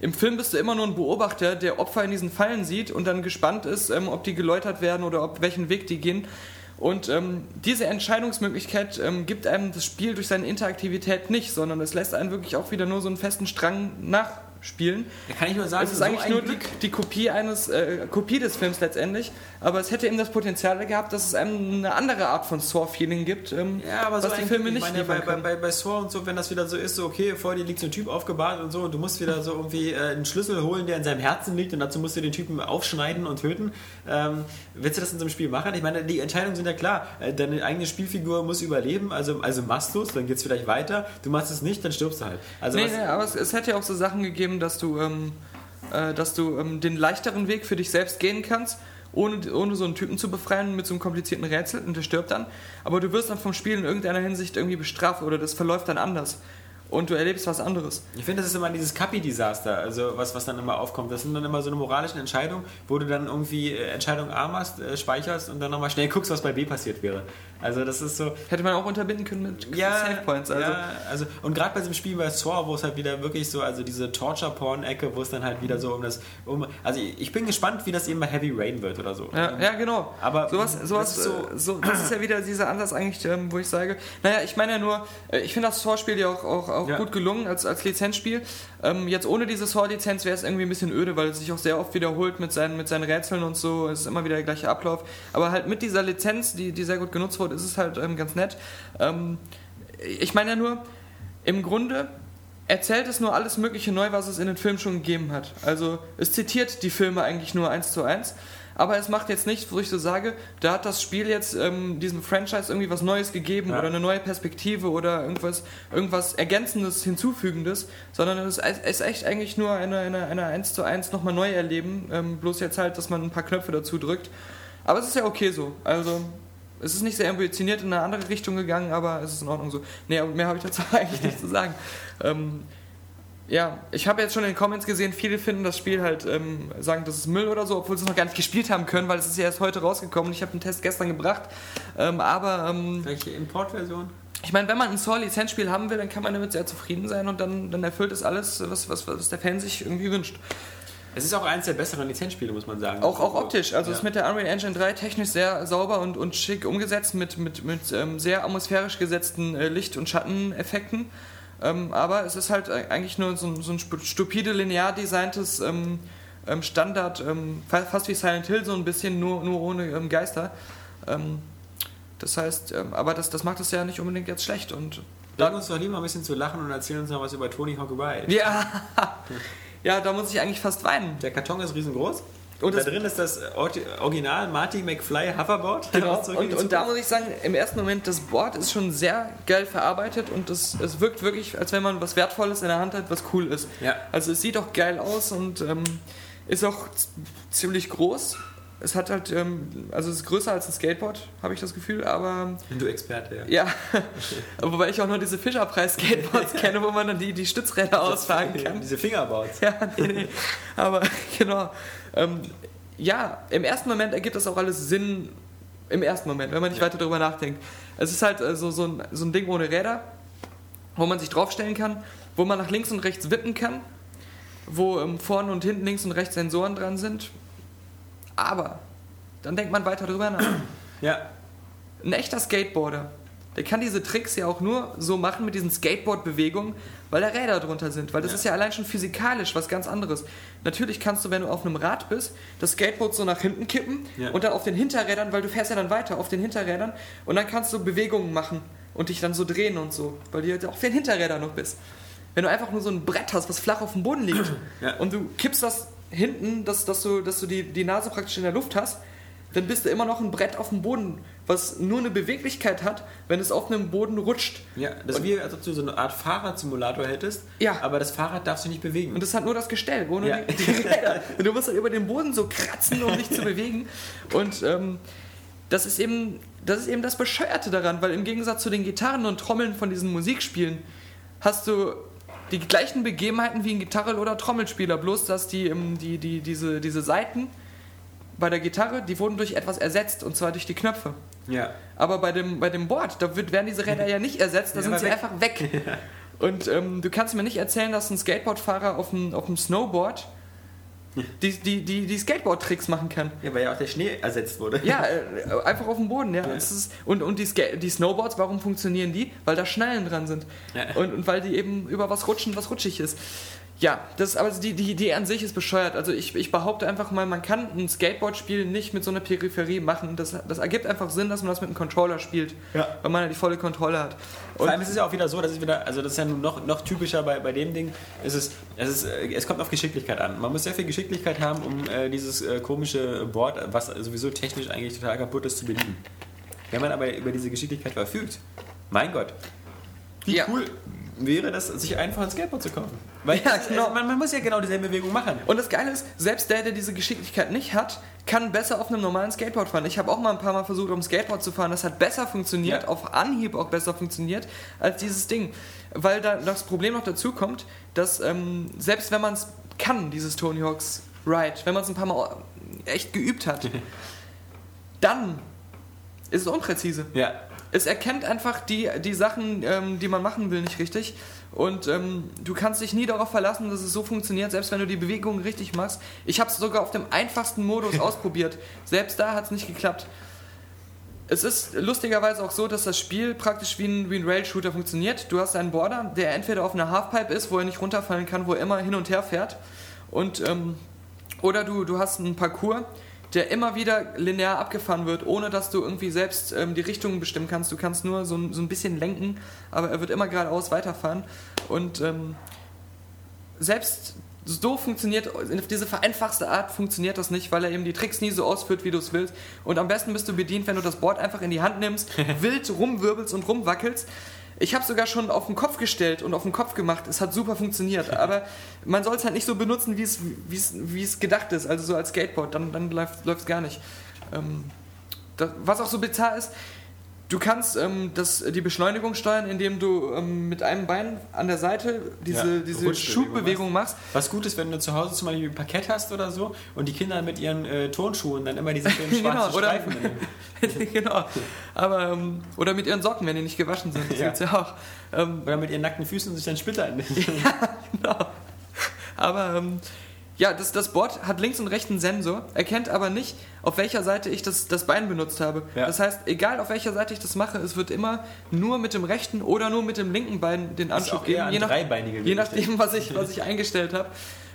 [SPEAKER 3] Im Film bist du immer nur ein Beobachter, der Opfer in diesen Fallen sieht und dann gespannt ist, ähm, ob die geläutert werden oder ob welchen Weg die gehen. Und ähm, diese Entscheidungsmöglichkeit ähm, gibt einem das Spiel durch seine Interaktivität nicht, sondern es lässt einen wirklich auch wieder nur so einen festen Strang nachspielen.
[SPEAKER 2] Da kann ich nur sagen,
[SPEAKER 3] Es ist
[SPEAKER 2] so
[SPEAKER 3] eigentlich nur die, die Kopie eines äh, Kopie des Films letztendlich, aber es hätte eben das Potenzial gehabt, dass es einem eine andere Art von Saw-Feeling gibt, ähm,
[SPEAKER 2] Ja, aber so
[SPEAKER 3] was die
[SPEAKER 2] ein-
[SPEAKER 3] Filme
[SPEAKER 2] ich
[SPEAKER 3] nicht
[SPEAKER 2] meine, bei, bei, bei, bei Saw und so, wenn das wieder so ist, so okay, vor dir liegt so ein Typ aufgebahrt und so und du musst wieder so irgendwie äh, einen Schlüssel holen, der in seinem Herzen liegt und dazu musst du den Typen aufschneiden und töten. Ähm, willst du das in so einem Spiel machen? Ich meine, die Entscheidungen sind ja klar. Äh, deine eigene Spielfigur muss überleben, also, also machst du es, dann geht's vielleicht weiter. Du machst es nicht, dann stirbst du halt. Also
[SPEAKER 3] nee,
[SPEAKER 2] was,
[SPEAKER 3] nee, aber es, es hätte ja auch so Sachen gegeben, dass du, ähm, äh, dass du ähm, den leichteren Weg für dich selbst gehen kannst, ohne, ohne so einen Typen zu befreien mit so einem komplizierten Rätsel und der stirbt dann. Aber du wirst dann vom Spiel in irgendeiner Hinsicht irgendwie bestraft oder das verläuft dann anders. Und du erlebst was anderes.
[SPEAKER 2] Ich finde, das ist immer dieses Kapi-Desaster, also was, was dann immer aufkommt. Das sind dann immer so eine moralische Entscheidung, wo du dann irgendwie äh, Entscheidung A machst, äh, speicherst und dann nochmal schnell guckst, was bei B passiert wäre. Also das ist so,
[SPEAKER 3] Hätte man auch unterbinden können mit
[SPEAKER 2] ja,
[SPEAKER 3] Save Points. Also.
[SPEAKER 2] ja, also und gerade bei diesem Spiel bei Saw, wo es halt wieder wirklich so, also diese Torture-Porn-Ecke, wo es dann halt wieder so um das, um, also ich bin gespannt, wie das eben bei Heavy Rain wird oder so.
[SPEAKER 3] Ja, ja, genau.
[SPEAKER 2] Aber
[SPEAKER 3] sowas, sowas,
[SPEAKER 2] das ist
[SPEAKER 3] so, so, das ist ja wieder dieser Ansatz eigentlich, ähm, wo ich sage, naja, ich meine ja nur, äh, ich finde das Saw-Spiel ja auch, auch, auch
[SPEAKER 2] Ja.
[SPEAKER 3] gut gelungen als, als Lizenzspiel. Ähm, jetzt ohne diese Saw-Lizenz wäre es irgendwie ein bisschen öde, weil es sich auch sehr oft wiederholt mit seinen, mit seinen Rätseln und so. Es ist immer wieder der gleiche Ablauf. Aber halt mit dieser Lizenz, die, die sehr gut genutzt wurde, ist es halt ähm, ganz nett. Ähm, ich meine ja nur, im Grunde erzählt es nur alles Mögliche neu, was es in den Filmen schon gegeben hat. Also es zitiert die Filme eigentlich nur eins zu eins. Aber es macht jetzt nicht, wo ich so sage, da hat das Spiel jetzt ähm, diesem Franchise irgendwie was Neues gegeben
[SPEAKER 2] Ja.
[SPEAKER 3] oder eine neue Perspektive oder irgendwas, irgendwas Ergänzendes, Hinzufügendes, sondern es ist ist echt eigentlich nur eine, eine, eine 1 zu 1 nochmal neu erleben. Ähm, bloß jetzt halt, dass man ein paar Knöpfe dazu drückt. Aber es ist ja okay so. Also es ist nicht sehr ambitioniert in eine andere Richtung gegangen, aber es ist in Ordnung so. Nee, mehr habe ich dazu [laughs] eigentlich nicht zu sagen. Ähm, ja, ich habe jetzt schon in den Comments gesehen, viele finden das Spiel halt, ähm, sagen, das ist Müll oder so, obwohl sie es noch gar nicht gespielt haben können, weil es ist ja erst heute rausgekommen. Ich habe den Test gestern gebracht. Ähm, aber ähm,
[SPEAKER 2] Welche Importversion?
[SPEAKER 3] ich meine, wenn man ein Saw-Lizenzspiel haben will, dann kann man damit sehr zufrieden sein und dann, dann erfüllt es alles, was, was, was der Fan sich irgendwie wünscht.
[SPEAKER 2] Es ist auch eines der besseren Lizenzspiele, muss man sagen.
[SPEAKER 3] Auch, auch optisch, also
[SPEAKER 2] Ja.
[SPEAKER 3] ist mit der Unreal Engine 3 technisch sehr sauber und, und schick umgesetzt, mit, mit, mit ähm, sehr atmosphärisch gesetzten äh, Licht- und Schatteneffekten. Ähm, aber es ist halt äh, eigentlich nur so, ein- so ein stupide, linear designtes ähm, ähm, Standard, ähm, fa- fast wie Silent Hill so ein bisschen, nur, nur ohne ähm, Geister. Das heißt, aber das, das macht es ja nicht unbedingt jetzt schlecht und
[SPEAKER 2] Bring uns doch lieber ein bisschen zu lachen und erzähl uns noch was über Tony Hawk Ride.
[SPEAKER 3] ja, [laughs] ja, da muss ich eigentlich fast weinen.
[SPEAKER 2] Der Karton ist riesengroß.
[SPEAKER 3] Und
[SPEAKER 2] da drin ist das Original Marty McFly Hoverboard.
[SPEAKER 3] Genau. [laughs] Und, und da muss ich sagen, im ersten Moment, das Board ist schon sehr geil verarbeitet und es, es wirkt wirklich, als wenn man was Wertvolles in der Hand hat, was cool ist.
[SPEAKER 2] Ja.
[SPEAKER 3] Also es sieht auch geil aus und ähm, ist auch ziemlich groß. Es hat halt, ähm, also es ist größer als ein Skateboard, habe ich das Gefühl, aber
[SPEAKER 2] Du Experte, ja.
[SPEAKER 3] ja, wobei [laughs] ich auch noch diese Fischerpreis-Skateboards [laughs] kenne, wo man dann die, die Stützräder ausfahren kann.
[SPEAKER 2] Diese Fingerboards.
[SPEAKER 3] Ja, nee, nee. Aber [laughs] genau. Ähm, ja, im ersten Moment ergibt das auch alles Sinn. Im ersten Moment, wenn man nicht
[SPEAKER 2] Ja.
[SPEAKER 3] weiter darüber nachdenkt. Es ist halt äh, so, so, ein, so ein Ding ohne Räder, wo man sich draufstellen kann, wo man nach links und rechts wippen kann, wo ähm, vorne und hinten links und rechts Sensoren dran sind. Aber dann denkt man weiter drüber nach. [clears throat]
[SPEAKER 2] Ja.
[SPEAKER 3] Ein echter Skateboarder, der kann diese Tricks ja auch nur so machen mit diesen Skateboard-Bewegungen, weil da Räder drunter sind. Weil das
[SPEAKER 2] Ja.
[SPEAKER 3] ist ja allein schon physikalisch was ganz anderes. Natürlich kannst du, wenn du auf einem Rad bist, das Skateboard so nach hinten kippen
[SPEAKER 2] Ja.
[SPEAKER 3] und dann auf den Hinterrädern, weil du fährst ja dann weiter auf den Hinterrädern und dann kannst du Bewegungen machen und dich dann so drehen und so, weil du halt auf den Hinterrädern noch bist. Wenn du einfach nur so ein Brett hast, was flach auf dem Boden liegt [clears throat]
[SPEAKER 2] Ja.
[SPEAKER 3] und du kippst das hinten, dass, dass du, dass du die, die Nase praktisch in der Luft hast, dann bist du immer noch ein Brett auf dem Boden, was nur eine Beweglichkeit hat, wenn es auf einem Boden rutscht.
[SPEAKER 2] Ja, das ist wie, als ob du so eine Art Fahrradsimulator hättest.
[SPEAKER 3] Ja.
[SPEAKER 2] Aber das Fahrrad darfst du nicht bewegen.
[SPEAKER 3] Und das hat nur das Gestell, ohne
[SPEAKER 2] Ja.
[SPEAKER 3] die, die Räder. Und du musst dann über den Boden so kratzen, um dich zu bewegen. Und ähm, das ist eben das ist eben das Bescheuerte daran, weil im Gegensatz zu den Gitarren und Trommeln von diesen Musikspielen hast du die gleichen Begebenheiten wie ein Gitarre- oder Trommelspieler, bloß dass die, die, die, diese, diese Saiten bei der Gitarre, die wurden durch etwas ersetzt, und zwar durch die Knöpfe.
[SPEAKER 2] ja.
[SPEAKER 3] Aber bei dem, bei dem Board, da wird, werden diese Räder ja nicht ersetzt, da
[SPEAKER 2] Ja,
[SPEAKER 3] sind sie
[SPEAKER 2] weg.
[SPEAKER 3] einfach weg. [laughs] Und ähm, du kannst mir nicht erzählen, dass ein Skateboardfahrer auf dem, auf dem Snowboard die, die, die, die Skateboard-Tricks machen kann.
[SPEAKER 2] Ja, weil ja auch der Schnee ersetzt wurde.
[SPEAKER 3] Ja, äh, einfach auf dem Boden, ja. Es ist, und und die, Ska die Snowboards, warum funktionieren die? Weil da Schnallen dran sind.
[SPEAKER 2] Ja.
[SPEAKER 3] Und, und weil die eben über was rutschen, was rutschig ist. Ja, das, aber die, die Idee an sich ist bescheuert. Also ich, ich behaupte einfach mal, man kann ein Skateboard-Spiel nicht mit so einer Peripherie machen. Das, das ergibt einfach Sinn, dass man das mit einem Controller spielt.
[SPEAKER 2] Ja.
[SPEAKER 3] Weil man ja die volle Kontrolle hat.
[SPEAKER 2] Vor
[SPEAKER 3] Und
[SPEAKER 2] allem ist es ja auch wieder so, dass es wieder, also das ist ja noch, noch typischer bei, bei dem Ding, es, ist, es, ist, äh, es kommt auf Geschicklichkeit an. Man muss sehr viel Geschicklichkeit haben, um äh, dieses äh, komische Board, was sowieso technisch eigentlich total kaputt ist, zu bedienen. Wenn man aber über diese Geschicklichkeit verfügt, mein Gott, wie
[SPEAKER 3] Ja.
[SPEAKER 2] cool wäre das, sich einfach ein Skateboard zu kaufen. Weil
[SPEAKER 3] Ja, genau.
[SPEAKER 2] man, man muss ja genau dieselbe Bewegung machen.
[SPEAKER 3] Und das Geile ist, selbst der, der diese Geschicklichkeit nicht hat, kann besser auf einem normalen Skateboard fahren. Ich habe auch mal ein paar Mal versucht, um Skateboard zu fahren. Das hat besser funktioniert,
[SPEAKER 2] Ja.
[SPEAKER 3] auf Anhieb auch besser funktioniert, als dieses Ding. Weil da das Problem noch dazu kommt, dass ähm, selbst wenn man es kann, dieses Tony Hawk's Ride, wenn man es ein paar Mal echt geübt hat, [laughs] dann ist es unpräzise.
[SPEAKER 2] Ja.
[SPEAKER 3] Es erkennt einfach die, die Sachen, ähm, die man machen will, nicht richtig. Und ähm, du kannst dich nie darauf verlassen, dass es so funktioniert, selbst wenn du die Bewegungen richtig machst. Ich habe es sogar auf dem einfachsten Modus [laughs] ausprobiert. Selbst da hat es nicht geklappt. Es ist lustigerweise auch so, dass das Spiel praktisch wie ein, wie ein Rail-Shooter funktioniert. Du hast einen Border, der entweder auf einer Halfpipe ist, wo er nicht runterfallen kann, wo er immer hin und her fährt. Und, ähm, oder du, du hast einen Parcours, der immer wieder linear abgefahren wird, ohne dass du irgendwie selbst ähm, die Richtung bestimmen kannst. Du kannst nur so, ein- so ein bisschen lenken, aber er wird immer geradeaus weiterfahren. Und ähm, selbst so funktioniert, auf diese vereinfachte Art funktioniert das nicht, weil er eben die Tricks nie so ausführt, wie du es willst. Und am besten bist du bedient, wenn du das Board einfach in die Hand nimmst, [laughs] wild rumwirbelst und rumwackelst. Ich habe sogar schon auf den Kopf gestellt und auf den Kopf gemacht. Es hat super funktioniert. [laughs] Aber man soll es halt nicht so benutzen, wie es, wie es, wie es gedacht ist. Also so als Skateboard. Dann, dann läuft es gar nicht. Ähm, das, was auch so bizarr ist, du kannst ähm, das, die Beschleunigung steuern, indem du ähm, mit einem Bein an der Seite diese,
[SPEAKER 2] Ja,
[SPEAKER 3] diese Schubbewegung machst.
[SPEAKER 2] Was gut ist, wenn du zu Hause zum Beispiel ein Parkett hast oder so und die Kinder mit ihren äh, Turnschuhen dann immer diese schönen [laughs] schwarzen
[SPEAKER 3] Genau, oder-
[SPEAKER 2] Streifen nehmen. [laughs]
[SPEAKER 3] genau. Aber, ähm, oder mit ihren Socken, wenn die nicht gewaschen sind. Das
[SPEAKER 2] Ja.
[SPEAKER 3] gibt's ja auch. Ähm,
[SPEAKER 2] Oder mit ihren nackten Füßen sich dann Splitter in [laughs]
[SPEAKER 3] genau. Aber ähm, ja, das, das Board hat links und rechts einen Sensor, erkennt aber nicht, auf welcher Seite ich das, das Bein benutzt habe.
[SPEAKER 2] Ja.
[SPEAKER 3] Das heißt, egal auf welcher Seite ich das mache, es wird immer nur mit dem rechten oder nur mit dem linken Bein den Anschub geben,
[SPEAKER 2] an
[SPEAKER 3] je, nach, je nachdem, was ich, was ich [laughs] eingestellt habe.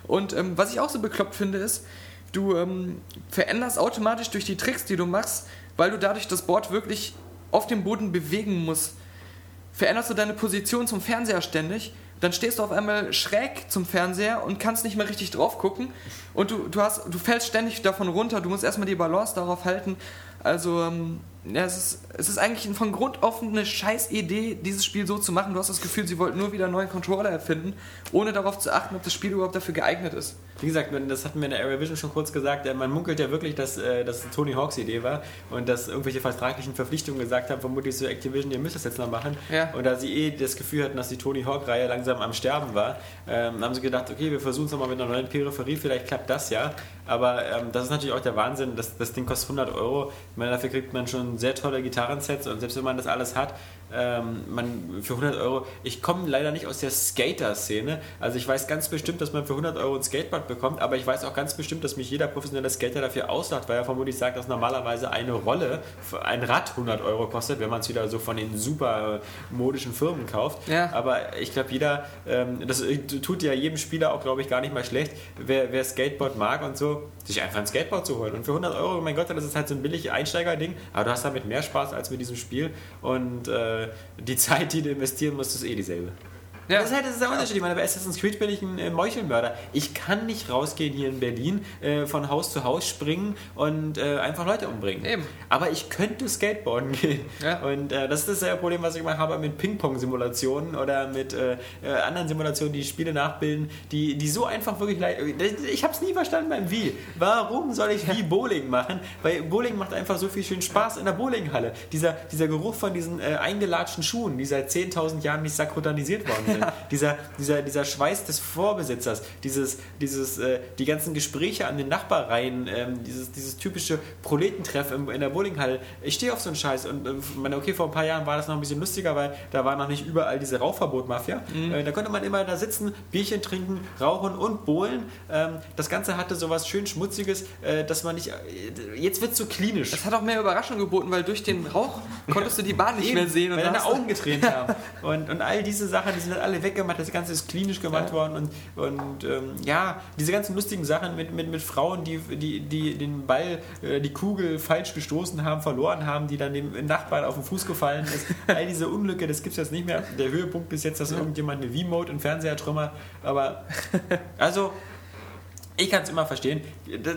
[SPEAKER 3] Und ähm, was ich auch so bekloppt finde, ist, du ähm, veränderst automatisch durch die Tricks, die du machst, weil du dadurch das Board wirklich auf dem Boden bewegen musst veränderst du deine Position zum Fernseher ständig, dann stehst du auf einmal schräg zum Fernseher und kannst nicht mehr richtig drauf gucken und du, du, hast, du fällst ständig davon runter, du musst erstmal die Balance darauf halten. Also, ähm, ja, es ist, es ist eigentlich von Grund auf eine scheiß Idee, dieses Spiel so zu machen. Du hast das Gefühl, sie wollten nur wieder einen neuen Controller erfinden, ohne darauf zu achten, ob das Spiel überhaupt dafür geeignet ist.
[SPEAKER 2] Wie gesagt, das hatten wir in der Area Vision schon kurz gesagt, äh, man munkelt ja wirklich, dass äh, das Tony Hawks Idee war und dass irgendwelche vertraglichen Verpflichtungen gesagt haben, vermutlich zu Activision, ihr müsst das jetzt noch machen.
[SPEAKER 3] Ja.
[SPEAKER 2] Und da sie eh das Gefühl hatten, dass die Tony Hawk-Reihe langsam am Sterben war, ähm, haben sie gedacht, okay, wir versuchen es nochmal mit einer neuen Peripherie, vielleicht klappt das ja. Aber ähm, das ist natürlich auch der Wahnsinn, das, das Ding kostet 100 Euro. Ich meine, dafür kriegt man schon sehr tolle Gitarrensets und selbst wenn man das alles hat, ähm, man für 100 Euro, ich komme leider nicht aus der Skater-Szene, also ich weiß ganz bestimmt, dass man für 100 Euro ein Skateboard bekommt, aber ich weiß auch ganz bestimmt, dass mich jeder professionelle Skater dafür auslacht, weil er vermutlich sagt, dass normalerweise eine Rolle, ein Rad 100 Euro kostet, wenn man es wieder so von den super modischen Firmen kauft.
[SPEAKER 3] Ja.
[SPEAKER 2] Aber ich glaube, jeder, ähm, das tut ja jedem Spieler auch, glaube ich, gar nicht mal schlecht, wer, wer Skateboard mag und so, sich einfach ein Skateboard zu holen. Und für 100 Euro, mein Gott, das ist halt so ein billig Einsteiger-Ding, aber du hast damit mehr Spaß als mit diesem Spiel und äh, die Zeit, die du investieren musst, ist eh dieselbe.
[SPEAKER 3] Ja.
[SPEAKER 2] Das ist halt das ist der Unterschied. Ich meine, bei Assassin's Creed bin ich ein äh, Meuchelmörder. Ich kann nicht rausgehen hier in Berlin, äh, von Haus zu Haus springen und äh, einfach Leute umbringen.
[SPEAKER 3] Eben.
[SPEAKER 2] Aber ich könnte Skateboarden [laughs] gehen.
[SPEAKER 3] Ja.
[SPEAKER 2] Und äh, das ist das äh, Problem, was ich immer habe mit Ping-Pong-Simulationen oder mit äh, anderen Simulationen, die Spiele nachbilden, die, die so einfach wirklich leicht. Ich habe es nie verstanden beim Wie. Warum soll ich wie [laughs] Bowling machen? Weil Bowling macht einfach so viel schön Spaß in der Bowlinghalle. Dieser, dieser Geruch von diesen eingelatschten Schuhen, die seit 10.000 Jahren nicht sakrotanisiert worden sind. Dieser, dieser, dieser Schweiß des Vorbesitzers, dieses, dieses, äh, die ganzen Gespräche an den Nachbarreihen, ähm, dieses, dieses typische Proletentreff im, in der Bowlinghalle. Ich stehe auf so einen Scheiß und äh, meine, okay, vor ein paar Jahren war das noch ein bisschen lustiger, weil da war noch nicht überall diese Rauchverbot-Mafia. Äh, da konnte man immer da sitzen, Bierchen trinken, rauchen und bowlen. Ähm, das Ganze hatte sowas schön Schmutziges, äh, dass man nicht. Äh, jetzt wird es so klinisch.
[SPEAKER 3] Das hat auch mehr Überraschung geboten, weil durch den Rauch konntest du die Bahn nicht mehr sehen. Und
[SPEAKER 2] weil deine Augen getränt haben. [laughs] Und, und all diese Sachen, die sind alle weggemacht. Das Ganze ist klinisch gemacht
[SPEAKER 3] Ja.
[SPEAKER 2] worden. Und, und ähm, ja, diese ganzen lustigen Sachen mit, mit, mit Frauen, die, die, die den Ball, äh, die Kugel falsch gestoßen haben, verloren haben, die dann dem Nachbarn auf den Fuß gefallen ist. [laughs] all diese Unglücke, das gibt es jetzt nicht mehr. Der Höhepunkt ist jetzt, dass irgendjemand eine V-Mode im Fernseher trümmert. Aber also. Ich kann es immer verstehen.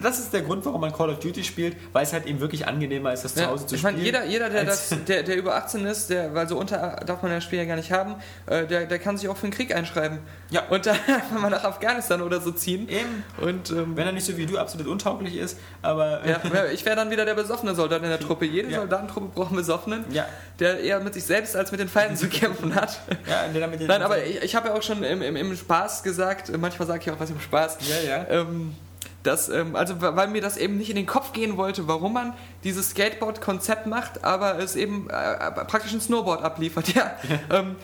[SPEAKER 2] Das ist der Grund, warum man Call of Duty spielt, weil es halt eben wirklich angenehmer ist, das zu
[SPEAKER 3] Ja,
[SPEAKER 2] Hause zu
[SPEAKER 3] ich
[SPEAKER 2] spielen.
[SPEAKER 3] meine, jeder, jeder der, das, der, der über 18 ist, der, weil so unter darf man das Spiel ja gar nicht haben, äh, der, der kann sich auch für den Krieg einschreiben.
[SPEAKER 2] Ja.
[SPEAKER 3] Und dann [laughs] einfach mal nach Afghanistan oder so ziehen.
[SPEAKER 2] Eben.
[SPEAKER 3] Und ähm,
[SPEAKER 2] Wenn er nicht so wie du absolut untauglich ist, aber äh,
[SPEAKER 3] ja, ich wäre dann wieder der besoffene Soldat in der Truppe. Jede
[SPEAKER 2] Ja.
[SPEAKER 3] Soldatentruppe braucht einen Besoffenen,
[SPEAKER 2] Ja.
[SPEAKER 3] der eher mit sich selbst als mit den Feinden zu kämpfen hat. [laughs]
[SPEAKER 2] ja, der damit den-
[SPEAKER 3] Nein, aber ich, ich habe ja auch schon im, im, im Spaß gesagt, äh, manchmal sage ich auch was im Spaß,
[SPEAKER 2] Ja, ja.
[SPEAKER 3] ähm, dass, ähm, also weil mir das eben nicht in den Kopf gehen wollte, warum man dieses Skateboard-Konzept macht, aber es eben äh, praktisch ein Snowboard abliefert. [laughs] Ja, ähm,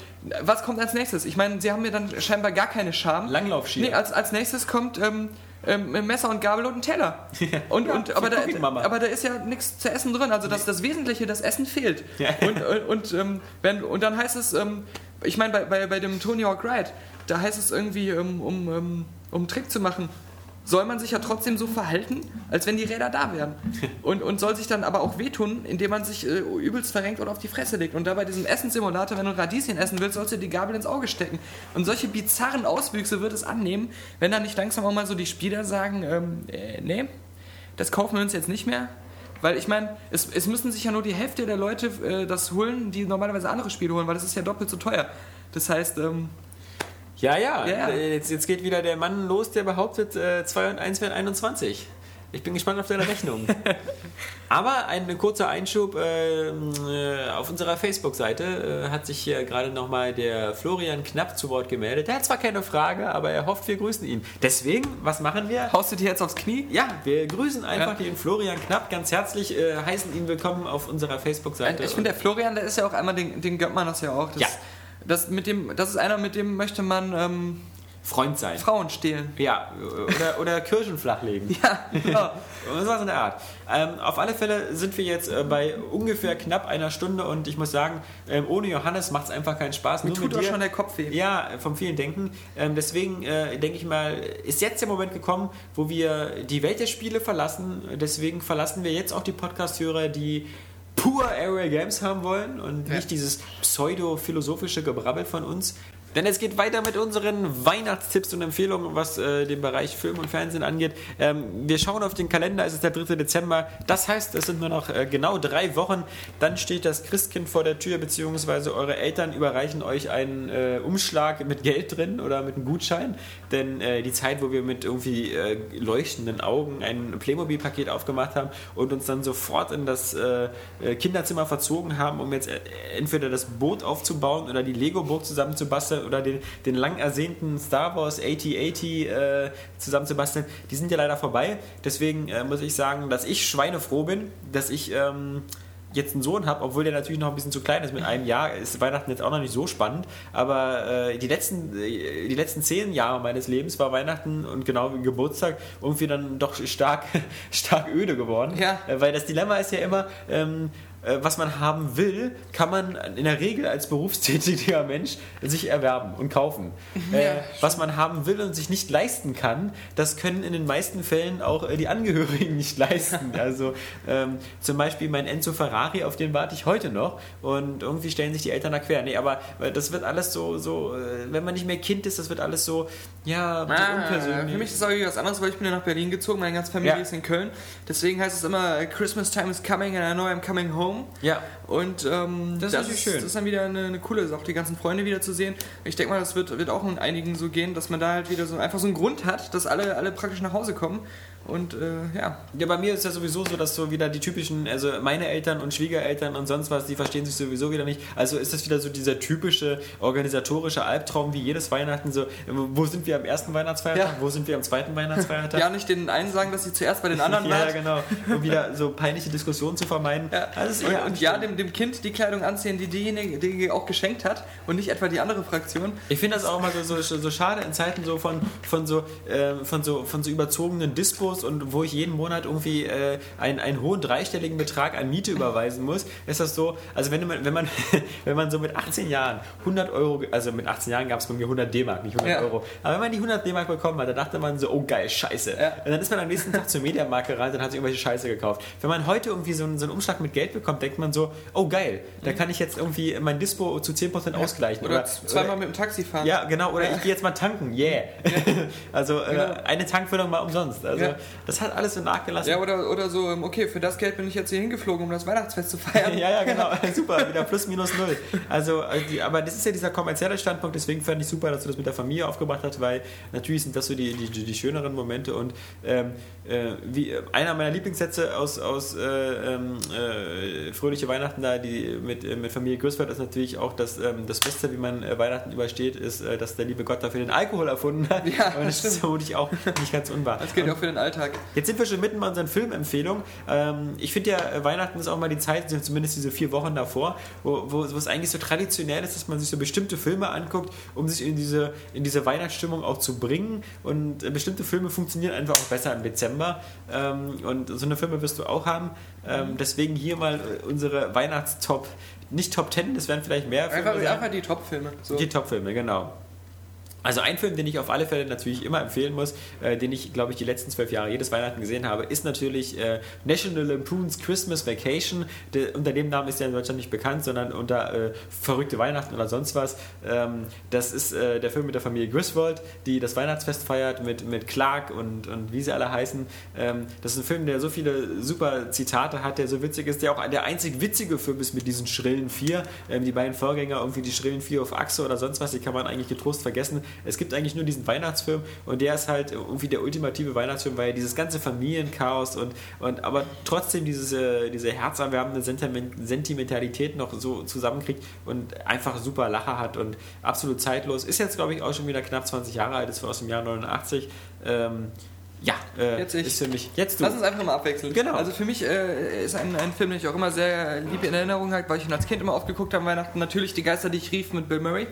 [SPEAKER 3] was kommt als nächstes? Ich meine, sie haben mir dann scheinbar gar keine Scham.
[SPEAKER 2] Langlaufskier.
[SPEAKER 3] Nee, als, als nächstes kommt ähm, ähm, Messer und Gabel und ein Teller. [laughs] Und,
[SPEAKER 2] Ja,
[SPEAKER 3] und, aber, da, aber da ist ja nichts zu essen drin. Also das, das Wesentliche, das Essen fehlt.
[SPEAKER 2] Ja.
[SPEAKER 3] Und, und, und, ähm, wenn, und dann heißt es, ähm, ich meine, bei, bei, bei dem Tony Hawk Ride, da heißt es irgendwie, ähm, um, um, um einen Trick zu machen, soll man sich ja trotzdem so verhalten, als wenn die Räder da wären. [laughs] Und, und soll sich dann aber auch wehtun, indem man sich äh, übelst verrenkt oder auf die Fresse legt. Und da bei diesem Essenssimulator, wenn du Radieschen essen willst, sollst du die Gabel ins Auge stecken. Und solche bizarren Auswüchse wird es annehmen, wenn dann nicht langsam auch mal so die Spieler sagen, ähm, äh, nee, das kaufen wir uns jetzt nicht mehr. Weil ich meine, es, es müssen sich ja nur die Hälfte der Leute äh, das holen, die normalerweise andere Spiele holen, weil das ist ja doppelt so teuer. Das heißt, ähm,
[SPEAKER 2] Ja, ja.
[SPEAKER 3] Ja, ja.
[SPEAKER 2] Äh, Jetzt, jetzt geht wieder der Mann los, der behauptet, äh, 2 und 1 wären 21. Ich bin gespannt auf deine Rechnung. [laughs] Aber ein kurzer Einschub ähm, äh, auf unserer Facebook-Seite äh, hat sich hier gerade nochmal der Florian Knapp zu Wort gemeldet. Der hat zwar keine Frage, aber er hofft, wir grüßen ihn. Deswegen, was machen wir?
[SPEAKER 3] haust du dir jetzt aufs Knie?
[SPEAKER 2] Ja, wir grüßen einfach
[SPEAKER 3] Ja.
[SPEAKER 2] den Florian Knapp ganz herzlich, äh, heißen ihn willkommen auf unserer Facebook-Seite.
[SPEAKER 3] Ich finde, der Florian, der ist ja auch einmal, den, den gönnt man das ja auch. Das,
[SPEAKER 2] Ja.
[SPEAKER 3] Das, mit dem, das ist einer, mit dem möchte man ähm,
[SPEAKER 2] Freund sein.
[SPEAKER 3] Frauen stehlen.
[SPEAKER 2] Ja, oder, oder Kirschen flachlegen. [laughs]
[SPEAKER 3] Ja, genau.
[SPEAKER 2] Das war so eine Art. Ähm, auf alle Fälle sind wir jetzt äh, bei ungefähr knapp einer Stunde und ich muss sagen, ähm, ohne Johannes macht es einfach keinen Spaß.
[SPEAKER 3] Mir
[SPEAKER 2] Nur
[SPEAKER 3] tut auch schon der Kopf weh.
[SPEAKER 2] Ja, vom vielen Denken. Ähm, deswegen äh, denke ich mal, ist jetzt der Moment gekommen, wo wir die Welt der Spiele verlassen. Deswegen verlassen wir jetzt auch die Podcast-Hörer, die pur Aerial Games haben wollen und
[SPEAKER 3] Ja.
[SPEAKER 2] nicht dieses pseudo-philosophische Gebrabbel von uns. Denn es geht weiter mit unseren Weihnachtstipps und Empfehlungen, was äh, den Bereich Film und Fernsehen angeht. Ähm, wir schauen auf den Kalender, es ist der 3. Dezember. Das heißt, es sind nur noch äh, genau drei Wochen. Dann steht das Christkind vor der Tür, beziehungsweise eure Eltern überreichen euch einen äh, Umschlag mit Geld drin oder mit einem Gutschein. Denn äh, die Zeit, wo wir mit irgendwie äh, leuchtenden Augen ein Playmobil-Paket aufgemacht haben und uns dann sofort in das äh, Kinderzimmer verzogen haben, um jetzt entweder das Boot aufzubauen oder die Lego-Burg zusammenzubasteln oder den, den lang ersehnten Star Wars 8080 äh, zusammenzubasteln, die sind ja leider vorbei. Deswegen äh, muss ich sagen, dass ich schweinefroh bin, dass ich ähm, jetzt einen Sohn habe, obwohl der natürlich noch ein bisschen zu klein ist. Mit einem Jahr ist Weihnachten jetzt auch noch nicht so spannend. Aber äh, die, letzten, äh, die letzten zehn Jahre meines Lebens war Weihnachten und genau wie Geburtstag irgendwie dann doch stark, [laughs] stark öde geworden.
[SPEAKER 3] Ja.
[SPEAKER 2] Äh, weil das Dilemma ist ja immer, ähm, äh, was man haben will, kann man in der Regel als berufstätiger [laughs] Mensch sich erwerben und kaufen. Äh, was man haben will und sich nicht leisten kann, das können in den meisten Fällen auch äh, die Angehörigen [laughs] nicht leisten. [laughs] Also ähm, zum Beispiel mein Enzo Ferrari, auf den warte ich heute noch und irgendwie stellen sich die Eltern da quer. Nee, aber äh, das wird alles so, so äh, wenn man nicht mehr Kind ist, das wird alles so, ja, so
[SPEAKER 3] Ah,
[SPEAKER 2] unpersönlich.
[SPEAKER 3] für mich ist es auch irgendwie was anderes, weil ich bin ja nach Berlin gezogen, meine ganze Familie
[SPEAKER 2] Ja.
[SPEAKER 3] ist in Köln. Deswegen heißt es immer, äh, Christmas time is coming and I know I'm coming home.
[SPEAKER 2] Ja.
[SPEAKER 3] Und ähm,
[SPEAKER 2] Das ist natürlich schön.
[SPEAKER 3] Das ist dann wieder eine, eine coole Sache, die ganzen Freunde wieder zu sehen. Ich denke mal, das wird, wird auch in einigen so gehen, dass man da halt wieder so einfach so einen Grund hat, dass alle, alle praktisch nach Hause kommen. Und äh, ja,
[SPEAKER 2] Ja, bei mir ist ja sowieso so, dass so wieder die typischen, also meine Eltern und Schwiegereltern und sonst was, die verstehen sich sowieso wieder nicht. Also ist das wieder so dieser typische organisatorische Albtraum wie jedes Weihnachten. So, wo sind wir am ersten Weihnachtsfeiertag?
[SPEAKER 3] Ja.
[SPEAKER 2] Wo sind wir am zweiten Weihnachtsfeiertag?
[SPEAKER 3] ja nicht den einen sagen, dass sie zuerst bei den [laughs] anderen
[SPEAKER 2] ja,
[SPEAKER 3] waren.
[SPEAKER 2] genau. Um wieder so peinliche Diskussionen zu vermeiden.
[SPEAKER 3] Ja.
[SPEAKER 2] Also es ist
[SPEAKER 3] und, und ja, dem, dem Kind die Kleidung anziehen, die diejenige die auch geschenkt hat und nicht etwa die andere Fraktion.
[SPEAKER 2] Ich finde das auch mal so, so, so schade in Zeiten so von, von, so, äh, von, so, von so überzogenen Dispos und wo ich jeden Monat irgendwie äh, einen, einen hohen dreistelligen Betrag an Miete überweisen muss, ist das so, also wenn, man, wenn, man, [laughs] wenn man so mit 18 Jahren 100 Euro, also mit 18 Jahren gab es bei mir 100 D-Mark, nicht 100
[SPEAKER 3] Ja.
[SPEAKER 2] Euro, aber wenn man die 100 D-Mark bekommen hat, dann dachte man so, oh geil, scheiße.
[SPEAKER 3] Ja.
[SPEAKER 2] Und dann ist man am nächsten Tag zur Mediamarkt gerannt und hat sich irgendwelche Scheiße gekauft. Wenn man heute irgendwie so einen, so einen Umschlag mit Geld bekommt, denkt man so, oh geil, da kann ich jetzt irgendwie mein Dispo zu 10% ausgleichen.
[SPEAKER 3] Oder, zweimal mit dem Taxi fahren.
[SPEAKER 2] Ja, genau. Oder ich gehe jetzt mal tanken. Yeah. [laughs] also äh,
[SPEAKER 3] Genau.
[SPEAKER 2] eine Tankfüllung mal umsonst. Also
[SPEAKER 3] Ja.
[SPEAKER 2] Das hat alles so nachgelassen.
[SPEAKER 3] Ja, oder, oder so, ähm, okay, für das Geld bin ich jetzt hier hingeflogen, um das Weihnachtsfest zu feiern.
[SPEAKER 2] ja, ja, genau. [laughs] [laughs] Super, wieder plus minus null. Also, äh, aber das ist ja dieser kommerzielle Standpunkt, deswegen fand ich super, dass du das mit der Familie aufgebracht hast, weil natürlich sind das so die, die, die, schöneren Momente und ähm, äh, wie, äh, einer meiner Lieblingssätze aus, aus äh, ähm, äh, fröhliche Weihnachten da, die mit, äh, mit Familie Griswold ist natürlich auch das, ähm, das Beste, wie man Weihnachten übersteht, ist, dass der liebe Gott dafür den Alkohol erfunden hat.
[SPEAKER 3] Ja,
[SPEAKER 2] Und das ist vermutlich auch nicht ganz unwahr.
[SPEAKER 3] Das gilt ja auch für den Alltag.
[SPEAKER 2] Jetzt sind wir schon mitten bei unseren Filmempfehlungen. Ähm, ich finde ja, äh, Weihnachten ist auch mal die Zeit, zumindest diese vier Wochen davor, wo, wo, wo es eigentlich so traditionell ist, dass man sich so bestimmte Filme anguckt, um sich in diese, in diese Weihnachtsstimmung auch zu bringen. Und äh, bestimmte Filme funktionieren einfach auch besser im Dezember. Ähm, und so eine Filme wirst du auch haben. Ähm, deswegen hier mal äh, unsere Weihnachtstop, nicht Top 10, das wären vielleicht mehr
[SPEAKER 3] Einfach,
[SPEAKER 2] sein.
[SPEAKER 3] einfach die Top-Filme. So.
[SPEAKER 2] Die Top-Filme, genau. Also ein Film, den ich auf alle Fälle natürlich immer empfehlen muss, äh, den ich, glaube ich, die letzten zwölf Jahre jedes Weihnachten gesehen habe, ist natürlich äh, National Lampoon's Christmas Vacation. Der, unter dem Namen ist er in Deutschland nicht bekannt, sondern unter äh, Verrückte Weihnachten oder sonst was. Ähm, das ist äh, der Film mit der Familie Griswold, die das Weihnachtsfest feiert mit, mit Clark und, und wie sie alle heißen. Ähm, das ist ein Film, der so viele super Zitate hat, der so witzig ist, der auch der einzig witzige Film ist mit diesen schrillen Vier. Ähm, die beiden Vorgänger, irgendwie die schrillen Vier auf Achse oder sonst was, die kann man eigentlich getrost vergessen. Es gibt eigentlich nur diesen Weihnachtsfilm und der ist halt irgendwie der ultimative Weihnachtsfilm, weil dieses ganze Familienchaos und, und aber trotzdem diese, diese herzerwärmende Sentiment, Sentimentalität noch so zusammenkriegt und einfach super Lacher hat und absolut zeitlos. Ist jetzt, glaube ich, auch schon wieder knapp 20 Jahre alt, ist aus dem Jahr 89. Ähm, ja, äh,
[SPEAKER 3] Jetzt ich.
[SPEAKER 2] ist für mich. Jetzt du.
[SPEAKER 3] Lass uns einfach mal abwechseln.
[SPEAKER 2] Genau.
[SPEAKER 3] Also für mich äh, ist ein, ein Film, den ich auch immer sehr lieb in Erinnerung habe, weil ich ihn als Kind immer oft geguckt habe Weihnachten. Natürlich Die Geister, die ich rief mit Bill Murray.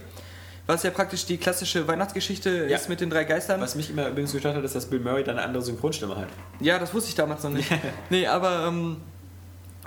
[SPEAKER 3] Was ja praktisch die klassische Weihnachtsgeschichte
[SPEAKER 2] Ja.
[SPEAKER 3] ist mit den drei Geistern.
[SPEAKER 2] Was mich immer übrigens gestört hat, ist, dass Bill Murray dann eine andere Synchronstimme hat.
[SPEAKER 3] Ja, das wusste ich damals noch nicht. [laughs] nee, aber ähm,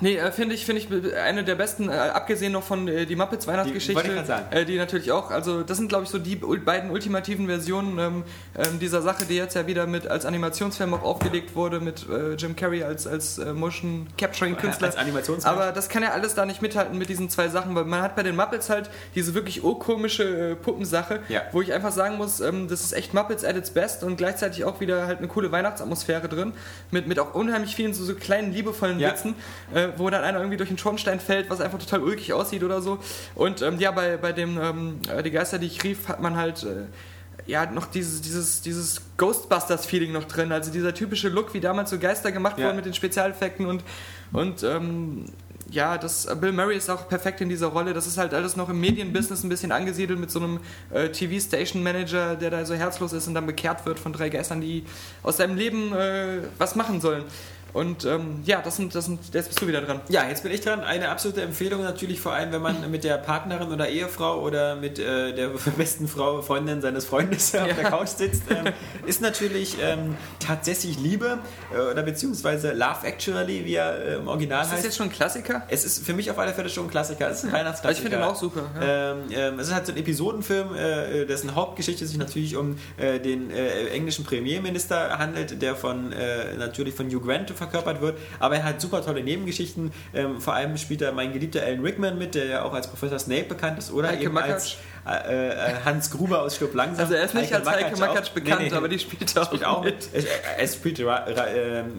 [SPEAKER 3] nee, äh, finde ich, finde ich eine der besten, äh, abgesehen noch von äh, die Muppets Weihnachtsgeschichte,
[SPEAKER 2] sagen.
[SPEAKER 3] äh, die natürlich auch, also das sind glaube ich so die beiden ultimativen Versionen ähm, ähm, dieser Sache, die jetzt ja wieder mit als Animationsfilm auch aufgelegt wurde mit äh, Jim Carrey als als äh, Motion Capturing Künstler.
[SPEAKER 2] Als Animationsfilm.
[SPEAKER 3] Aber das kann ja alles da nicht mithalten mit diesen zwei Sachen, weil man hat bei den Muppets halt diese wirklich urkomische äh, Puppensache,
[SPEAKER 2] Ja.
[SPEAKER 3] wo ich einfach sagen muss, ähm, das ist echt Muppets at its best und gleichzeitig auch wieder halt eine coole Weihnachtsatmosphäre drin, mit, mit auch unheimlich vielen so, so kleinen liebevollen
[SPEAKER 2] Ja.
[SPEAKER 3] Witzen, äh, wo dann einer irgendwie durch den Schornstein fällt, was einfach total ulkig aussieht oder so. Und ähm, ja, bei, bei dem ähm, äh, Die Geister, die ich rief, hat man halt... Äh, ja, noch dieses, dieses, dieses Ghostbusters-Feeling noch drin. Also dieser typische Look, wie damals so Geister gemacht
[SPEAKER 2] Ja.
[SPEAKER 3] wurden mit den Spezialeffekten und, und ähm, ja, das, Bill Murray ist auch perfekt in dieser Rolle. Das ist halt alles noch im Medienbusiness ein bisschen angesiedelt mit so einem äh, TV-Station-Manager, der da so herzlos ist und dann bekehrt wird von drei Geistern, die aus seinem Leben äh, was machen sollen. Und ähm, ja, das sind, das sind, jetzt bist du wieder dran.
[SPEAKER 2] Ja, jetzt bin ich dran. Eine absolute Empfehlung natürlich, vor allem wenn man mit der Partnerin oder Ehefrau oder mit äh, der [laughs] besten Frau, Freundin seines Freundes auf der Couch sitzt, ähm, [laughs] ist natürlich ähm, tatsächlich Liebe äh, oder beziehungsweise Love Actually, wie er äh, im Original
[SPEAKER 3] Ist das
[SPEAKER 2] heißt.
[SPEAKER 3] jetzt schon ein Klassiker?
[SPEAKER 2] Es ist für mich auf alle Fälle schon ein Klassiker. Es ist ein Weihnachtsklassiker.
[SPEAKER 3] Also ich finde den auch super. Ja.
[SPEAKER 2] Ähm, ähm, es ist halt so ein Episodenfilm, äh, dessen Hauptgeschichte sich natürlich um äh, den äh, englischen Premierminister handelt, der von äh, natürlich von Hugh Grant verkörpert wird. Aber er hat super tolle Nebengeschichten. Ähm, vor allem spielt da mein geliebter Alan Rickman mit, der ja auch als Professor Snape bekannt ist, oder
[SPEAKER 3] Heike
[SPEAKER 2] eben als äh, äh, Hans Gruber aus Stirb langsam.
[SPEAKER 3] Also er ist nicht als Heike Makatsch bekannt,
[SPEAKER 2] Nee, nee.
[SPEAKER 3] aber die spielt auch,
[SPEAKER 2] Spielt auch mit. Es, es spielt ähm,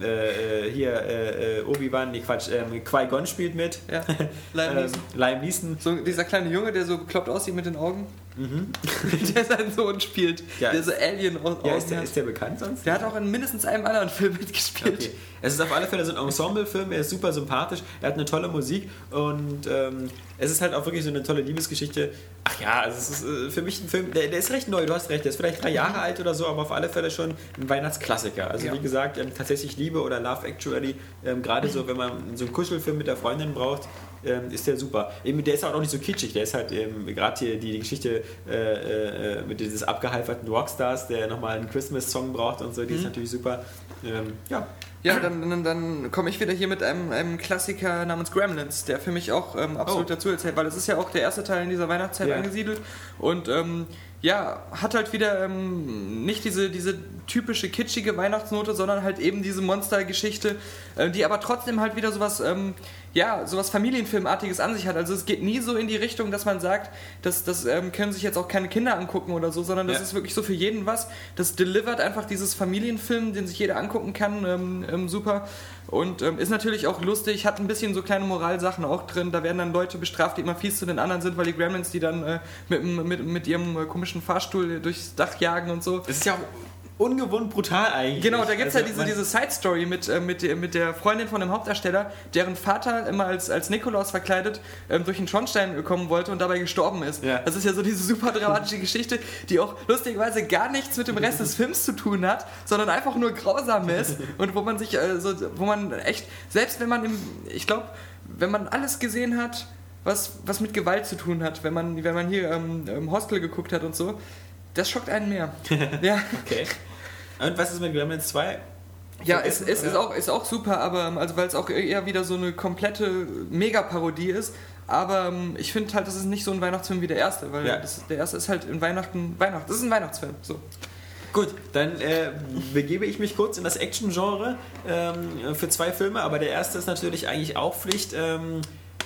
[SPEAKER 2] äh, hier äh, äh, Obi-Wan, nee Quatsch, ähm, Qui-Gon spielt mit.
[SPEAKER 3] Ja. [laughs] Liam
[SPEAKER 2] Ähm,
[SPEAKER 3] Neeson.
[SPEAKER 2] Liam Neeson.
[SPEAKER 3] So, dieser kleine Junge, der so bekloppt aussieht mit den Augen. [laughs] der seinen Sohn spielt.
[SPEAKER 2] Mhm. Ja.
[SPEAKER 3] der so Alien aus
[SPEAKER 2] Ja, ist der, ist der bekannt sonst?
[SPEAKER 3] Der hat auch in mindestens einem anderen Film mitgespielt.
[SPEAKER 2] Okay. Es ist auf alle Fälle so ein Ensemble-Film, er ist super sympathisch, er hat eine tolle Musik und ähm, es ist halt auch wirklich so eine tolle Liebesgeschichte. Ach ja, also es ist äh, für mich ein Film, der, der ist recht neu, du hast recht, der ist vielleicht drei Jahre alt oder so, aber auf alle Fälle schon ein Weihnachtsklassiker. Also
[SPEAKER 3] Ja.
[SPEAKER 2] wie gesagt, ähm, tatsächlich Liebe oder Love Actually, ähm, gerade so, wenn man so einen Kuschelfilm mit der Freundin braucht, ähm, ist der super. Eben, der ist auch noch nicht so kitschig, der ist halt gerade hier die, die Geschichte äh, äh, mit dieses abgehalferten Rockstars, der nochmal einen Christmas-Song braucht und so, die ist natürlich super. Ähm, ja,
[SPEAKER 3] Ja, dann, dann, dann komme ich wieder hier mit einem, einem Klassiker namens Gremlins, der für mich auch ähm, absolut
[SPEAKER 2] Oh.
[SPEAKER 3] dazu erzählt, weil es ist ja auch der erste Teil in dieser Weihnachtszeit
[SPEAKER 2] Ja.
[SPEAKER 3] angesiedelt und ähm, ja, hat halt wieder ähm, nicht diese, diese typische kitschige Weihnachtsnote, sondern halt eben diese Monstergeschichte, äh, die aber trotzdem halt wieder sowas, ähm, ja, sowas Familienfilmartiges an sich hat. Also es geht nie so in die Richtung, dass man sagt, das, das ähm, können sich jetzt auch keine Kinder angucken oder so, sondern das
[SPEAKER 2] Ja.
[SPEAKER 3] ist wirklich so für jeden was. Das delivert einfach dieses Familienfilm, den sich jeder angucken kann, ähm, ähm, super. Und ähm, ist natürlich auch lustig, hat ein bisschen so kleine Moralsachen auch drin. Da werden dann Leute bestraft, die immer fies zu den anderen sind, weil die Gremlins die dann äh, mit, mit, mit ihrem äh, komischen Fahrstuhl durchs Dach jagen und so.
[SPEAKER 2] Es ist ja auch ungewohnt brutal eigentlich.
[SPEAKER 3] Genau, da gibt es
[SPEAKER 2] Also
[SPEAKER 3] ja diese, diese Side-Story mit, äh, mit, der- mit der Freundin von dem Hauptdarsteller, deren Vater immer als, als Nikolaus verkleidet ähm, durch den Schornstein kommen wollte und dabei gestorben ist.
[SPEAKER 2] Ja.
[SPEAKER 3] Das ist ja so diese super dramatische Geschichte, die auch lustigerweise gar nichts mit dem Rest des Films zu tun hat, sondern einfach nur grausam ist [laughs] und wo man sich, äh, so, wo man echt, selbst wenn man im, ich glaube, wenn man alles gesehen hat, was, was mit Gewalt zu tun hat, wenn man, wenn man hier ähm, im Hostel geguckt hat und so, das schockt einen mehr. [laughs] ja.
[SPEAKER 2] Okay. Und was ist mit Gremlins 2?
[SPEAKER 3] Ja, es, es ist, auch, ist auch super, aber ähm, also weil es auch eher wieder so eine komplette Mega-Parodie ist. Aber ähm, ich finde halt, das ist nicht so ein Weihnachtsfilm wie der erste, weil
[SPEAKER 2] Ja.
[SPEAKER 3] das, der erste ist halt in Weihnachten, Weihnachten. Das ist ein Weihnachtsfilm. So.
[SPEAKER 2] Gut, dann äh, begebe ich mich kurz in das Action-Genre ähm, für zwei Filme, aber der erste ist natürlich eigentlich auch Pflicht. Ähm,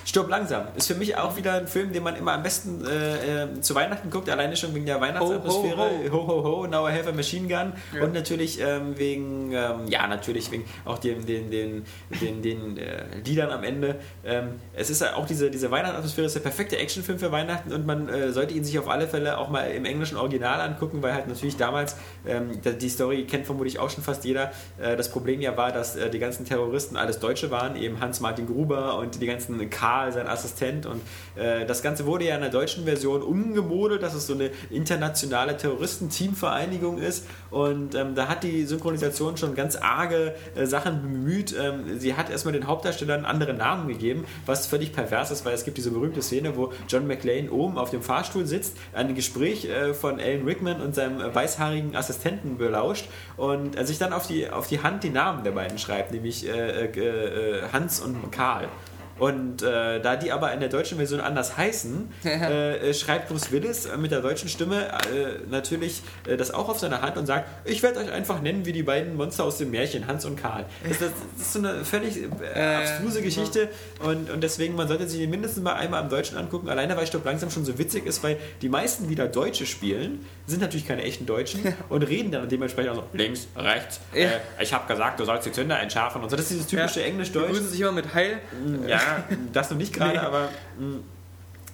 [SPEAKER 2] Stirb langsam. Ist für mich auch wieder ein Film, den man immer am besten äh, äh, zu Weihnachten guckt, alleine schon wegen der Weihnachtsatmosphäre.
[SPEAKER 3] Ho,
[SPEAKER 2] Ho, ho, ho, now I have a machine gun.
[SPEAKER 3] Ja.
[SPEAKER 2] Und natürlich ähm, wegen, ähm, ja, natürlich wegen auch den, den, den, den, den äh, Liedern am Ende. Ähm, es ist ja auch diese, diese Weihnachtsatmosphäre, ist der perfekte Actionfilm für Weihnachten und man äh, sollte ihn sich auf alle Fälle auch mal im englischen Original angucken, weil halt natürlich damals, ähm, die Story kennt vermutlich auch schon fast jeder, äh, das Problem ja war, dass die ganzen Terroristen alles Deutsche waren, eben Hans-Martin Gruber und die ganzen Karl, sein Assistent und äh, das Ganze wurde ja in der deutschen Version umgemodelt, dass es so eine internationale Terroristen-Teamvereinigung ist und ähm, da hat die Synchronisation schon ganz arge äh, Sachen bemüht. Ähm, sie hat erstmal den Hauptdarstellern andere Namen gegeben, was völlig pervers ist, weil es gibt diese berühmte Szene, wo John McClane oben auf dem Fahrstuhl sitzt, ein Gespräch äh, von Alan Rickman und seinem äh, weißhaarigen Assistenten belauscht und er sich dann auf die, auf die Hand die Namen der beiden schreibt, nämlich äh, äh, äh, Hans und Karl. Und äh, da die aber in der deutschen Version anders heißen, [laughs] äh, äh, schreibt Bruce Willis äh, mit der deutschen Stimme äh, natürlich äh, das auch auf seiner Hand und sagt, ich werde euch einfach nennen wie die beiden Monster aus dem Märchen, Hans und Karl. Das, das, das ist so eine völlig abstruse Geschichte und, und deswegen, man sollte sich den mindestens mal einmal im Deutschen angucken, alleine weil Stopp langsam schon so witzig ist, weil die meisten, die da Deutsche spielen, sind natürlich keine echten Deutschen und reden dann dementsprechend auch so links, rechts,
[SPEAKER 3] Ja.
[SPEAKER 2] ich habe gesagt, du sollst die Zünder entschärfen und so. Das ist dieses typische
[SPEAKER 3] Die
[SPEAKER 2] Englisch-Deutsch.
[SPEAKER 3] grüßen sich immer mit Heil.
[SPEAKER 2] Ja, [laughs] das noch nicht gerade,
[SPEAKER 3] Nee.
[SPEAKER 2] aber mh,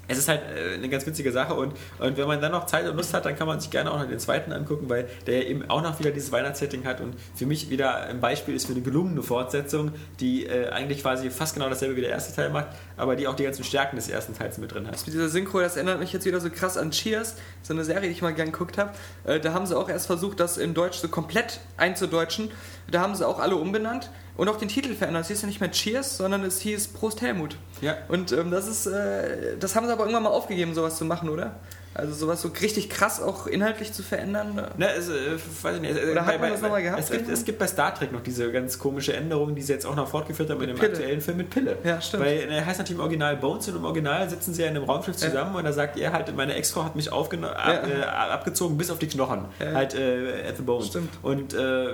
[SPEAKER 2] es ist halt äh, eine ganz witzige Sache und, und wenn man dann noch Zeit und Lust hat, dann kann man sich gerne auch noch den zweiten angucken, weil der ja eben auch noch wieder dieses Weihnachtssetting hat und für mich wieder ein Beispiel ist für eine gelungene Fortsetzung, die äh, eigentlich quasi fast genau dasselbe wie der erste Teil macht, aber die auch die ganzen Stärken des ersten Teils mit drin hat.
[SPEAKER 3] Mit dieser Synchro, das erinnert mich jetzt wieder so krass an Cheers, so eine Serie, die ich mal gern geguckt habe. Äh, da haben sie auch erst versucht, das in Deutsch so komplett einzudeutschen. Da haben sie auch alle umbenannt und auch den Titel verändert. Es hieß ja nicht mehr Cheers, sondern es hieß Prost Helmut.
[SPEAKER 2] Ja.
[SPEAKER 3] Und ähm, das ist, äh, das haben sie aber irgendwann mal aufgegeben, sowas zu machen, oder? Also sowas so richtig krass auch inhaltlich zu verändern.
[SPEAKER 2] Ne, es, äh, weiß ich nicht, äh,
[SPEAKER 3] Oder hat
[SPEAKER 2] bei-
[SPEAKER 3] man das
[SPEAKER 2] bei-
[SPEAKER 3] noch mal gehabt
[SPEAKER 2] Es gibt, es gibt bei Star Trek noch diese ganz komische Änderung, die sie jetzt auch noch fortgeführt haben mit dem
[SPEAKER 3] Pille.
[SPEAKER 2] aktuellen Film mit Pille.
[SPEAKER 3] Ja, stimmt.
[SPEAKER 2] Weil er heißt natürlich im Original Bones und im Original sitzen sie ja in einem Raumschiff zusammen und da sagt er halt, meine Ex-Frau hat mich ab,
[SPEAKER 3] Ja.
[SPEAKER 2] äh, abgezogen bis auf die Knochen.
[SPEAKER 3] Ja.
[SPEAKER 2] Halt äh, at the bones.
[SPEAKER 3] Stimmt.
[SPEAKER 2] Und äh,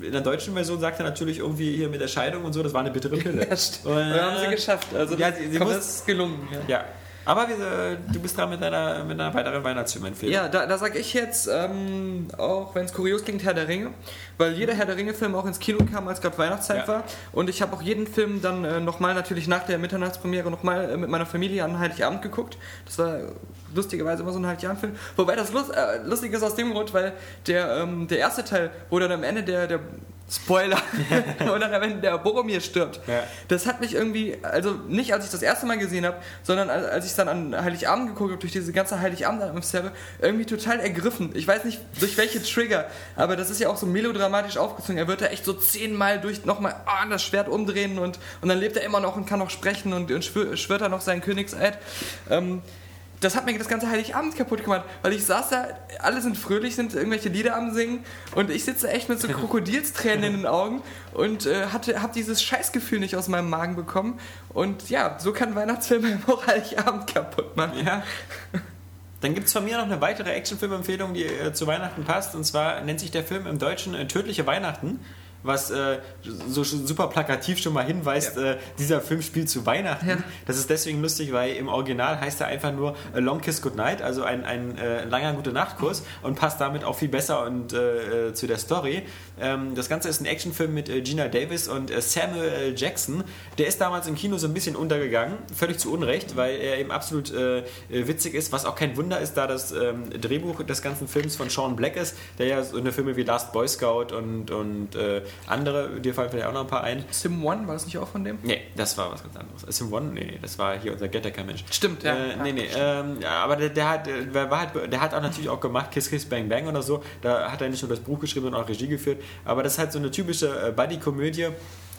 [SPEAKER 2] in der deutschen Version sagt er natürlich irgendwie hier mit der Scheidung und so, das war eine bittere Pille.
[SPEAKER 3] Ja, stimmt.
[SPEAKER 2] Und,
[SPEAKER 3] haben sie geschafft. Also
[SPEAKER 2] ja, sie, sie muss,
[SPEAKER 3] das ist gelungen. Ja.
[SPEAKER 2] Aber wir, äh, du bist dran mit einer, mit einer weiteren Weihnachtsfilmempfehlung.
[SPEAKER 3] Ja, da, da sage ich jetzt, ähm, auch wenn es kurios klingt, Herr der Ringe, weil jeder Herr der Ringe-Film auch ins Kino kam, als gerade Weihnachtszeit
[SPEAKER 2] Ja.
[SPEAKER 3] war. Und ich habe auch jeden Film dann äh, nochmal, natürlich nach der Mitternachtspremiere, nochmal äh, mit meiner Familie an Heiligabend geguckt. Das war lustigerweise immer so ein Heiligabendfilm. Wobei das lust, äh, lustig ist aus dem Grund, weil der, ähm, der erste Teil, wo dann am Ende der, der Spoiler, [laughs] am Ende der Boromir stirbt.
[SPEAKER 2] Ja.
[SPEAKER 3] Das hat mich irgendwie, also nicht als ich das erste Mal gesehen habe, sondern als, ich dann an Heiligabend geguckt habe, durch diese ganze Heiligabend-Atmosphäre, irgendwie total ergriffen. Ich weiß nicht, durch welche Trigger, aber das ist ja auch so melodramatisch aufgezogen. Er wird da echt so zehnmal durch nochmal ah, das Schwert umdrehen und, und dann lebt er immer noch und kann noch sprechen und, und schwör, schwört er noch seinen Königseid. Ähm, das hat mir das ganze Heiligabend kaputt gemacht, weil ich saß da, alle sind fröhlich, sind irgendwelche Lieder am Singen und ich sitze echt mit so Krokodilstränen in den Augen und äh, hatte, hab dieses Scheißgefühl nicht aus meinem Magen bekommen. Und ja, so kann Weihnachtsfilme auch Heiligabend kaputt machen.
[SPEAKER 2] Ja. Dann gibt es von mir noch eine weitere Actionfilmempfehlung, die äh, zu Weihnachten passt. Und zwar nennt sich der Film im Deutschen äh, Tödliche Weihnachten. Was äh, so super plakativ schon mal hinweist, äh, dieser Film spielt zu Weihnachten.
[SPEAKER 3] Ja.
[SPEAKER 2] Das ist deswegen lustig, weil im Original heißt er einfach nur A Long Kiss Goodnight, also ein, ein äh, langer gute Nachtkuss und passt damit auch viel besser und, äh, äh, zu der Story. Ähm, das Ganze ist ein Actionfilm mit äh, Gina Davis und äh, Samuel L. Jackson. Der ist damals im Kino so ein bisschen untergegangen, völlig zu Unrecht, weil er eben absolut äh, witzig ist, was auch kein Wunder ist, da das ähm, Drehbuch des ganzen Films von Sean Black ist, der ja so eine Filme wie Last Boy Scout und, und äh, andere, dir fallen vielleicht auch noch ein paar ein.
[SPEAKER 3] Sim One, war das nicht auch von dem?
[SPEAKER 2] Nee, das war was ganz anderes. Sim One? Nee, nee, das war hier unser Getdecker-Mensch.
[SPEAKER 3] Stimmt, ja.
[SPEAKER 2] Äh, nee, nee, ähm, ja, aber der, der, hat, äh, der, war halt, der hat auch natürlich auch gemacht Kiss Kiss Bang Bang oder so. Da hat er nicht nur das Buch geschrieben, sondern auch Regie geführt. Aber das ist halt so eine typische äh, Buddy-Komödie.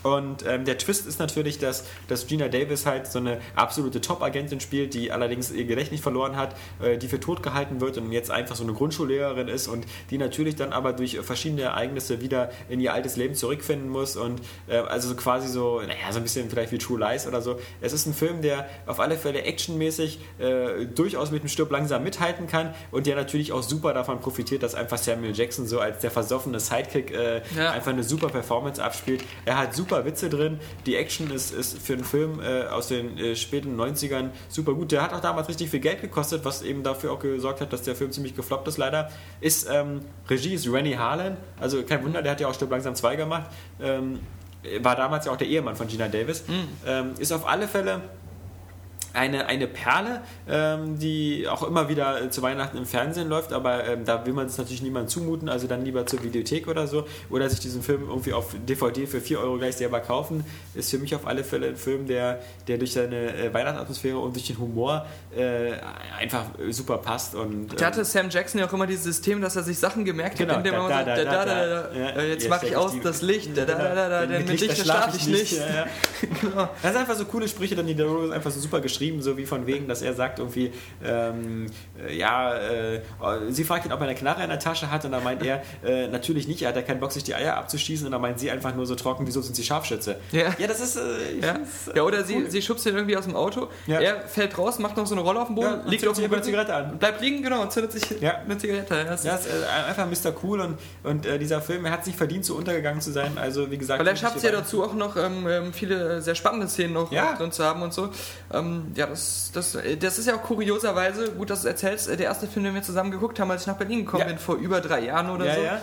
[SPEAKER 2] Und ähm, der Twist ist natürlich, dass, dass Gina Davis halt so eine absolute Top-Agentin spielt, die allerdings ihr Gedächtnis verloren hat, äh, die für tot gehalten wird und jetzt einfach so eine Grundschullehrerin ist und die natürlich dann aber durch verschiedene Ereignisse wieder in ihr altes Leben zurückfinden muss und äh, also so quasi so, naja, so ein bisschen vielleicht wie True Lies oder so. Es ist ein Film, der auf alle Fälle actionmäßig äh, durchaus mit dem Stirb langsam mithalten kann und der natürlich auch super davon profitiert, dass einfach Samuel Jackson so als der versoffene Sidekick äh,
[SPEAKER 3] Ja.
[SPEAKER 2] einfach eine super Performance abspielt. Er hat super Witze drin. Die Action ist, ist für einen Film äh, aus den äh, späten 90ern super gut. Der hat auch damals richtig viel Geld gekostet, was eben dafür auch gesorgt hat, dass der Film ziemlich gefloppt ist leider. Ist, ähm, Regie ist Rennie Harlan, also kein Wunder, der hat ja auch Stirb langsam 2 gemacht. Ähm, war damals ja auch der Ehemann von Gina Davis. Ähm, ist auf alle Fälle eine, eine Perle, ähm, die auch immer wieder äh, zu Weihnachten im Fernsehen läuft, aber ähm, da will man es natürlich niemandem zumuten, also dann lieber zur Videothek oder so oder sich diesen Film irgendwie auf DVD für 4 Euro gleich selber kaufen. Ist für mich auf alle Fälle ein Film, der, der durch seine äh, Weihnachtsatmosphäre und durch den Humor äh, einfach äh, super passt. Und,
[SPEAKER 3] Da
[SPEAKER 2] ähm,
[SPEAKER 3] hatte Sam Jackson ja auch immer dieses System, dass er sich Sachen gemerkt
[SPEAKER 2] Genau,
[SPEAKER 3] hat, indem er
[SPEAKER 2] da, da,
[SPEAKER 3] so,
[SPEAKER 2] da,
[SPEAKER 3] da, da,
[SPEAKER 2] da,
[SPEAKER 3] da, äh, jetzt mache ich aus
[SPEAKER 2] die-
[SPEAKER 3] das Licht, da, da, da, da, da, denn mit Licht schlafe ich nicht.
[SPEAKER 2] Ja, ja.
[SPEAKER 3] Genau.
[SPEAKER 2] Das sind einfach so coole Sprüche, dann die Dialog ist einfach so super geschrieben, so wie von wegen, dass er sagt irgendwie, ähm, äh, ja, äh, sie fragt ihn, ob er eine Knarre in der Tasche hat und dann meint er, äh, natürlich nicht, er hat ja keinen Bock, sich die Eier abzuschießen und dann meint sie einfach nur so trocken, wieso sind sie Scharfschütze?
[SPEAKER 3] Ja.
[SPEAKER 2] ja das ist, äh,
[SPEAKER 3] Ja.
[SPEAKER 2] äh,
[SPEAKER 3] ja, oder sie,
[SPEAKER 2] cool.
[SPEAKER 3] sie schubst ihn irgendwie aus dem Auto,
[SPEAKER 2] Ja.
[SPEAKER 3] er fällt raus, macht noch so eine Rolle auf dem Boden,
[SPEAKER 2] Ja,
[SPEAKER 3] liegt auf
[SPEAKER 2] sich
[SPEAKER 3] dem Boden,
[SPEAKER 2] Zigarette an.
[SPEAKER 3] bleibt liegen, genau, und zündet sich
[SPEAKER 2] Ja.
[SPEAKER 3] eine Zigarette. Ja, das
[SPEAKER 2] Ja,
[SPEAKER 3] ist,
[SPEAKER 2] äh, einfach Mr. Cool und, und äh, dieser Film, er hat es nicht verdient, so untergegangen zu sein. Also, wie gesagt,
[SPEAKER 3] weil er
[SPEAKER 2] wirklich
[SPEAKER 3] schafft es ja dazu auch noch ähm, ähm, viele sehr spannende Szenen noch drin zu haben und so. Ähm, ja, das, das, äh, das ist ja auch kurioserweise, gut, dass es erzählst, äh, der erste Film, den wir zusammen geguckt haben, als ich nach Berlin gekommen
[SPEAKER 2] Ja.
[SPEAKER 3] bin, vor über drei Jahren oder
[SPEAKER 2] Ja,
[SPEAKER 3] so,
[SPEAKER 2] ja.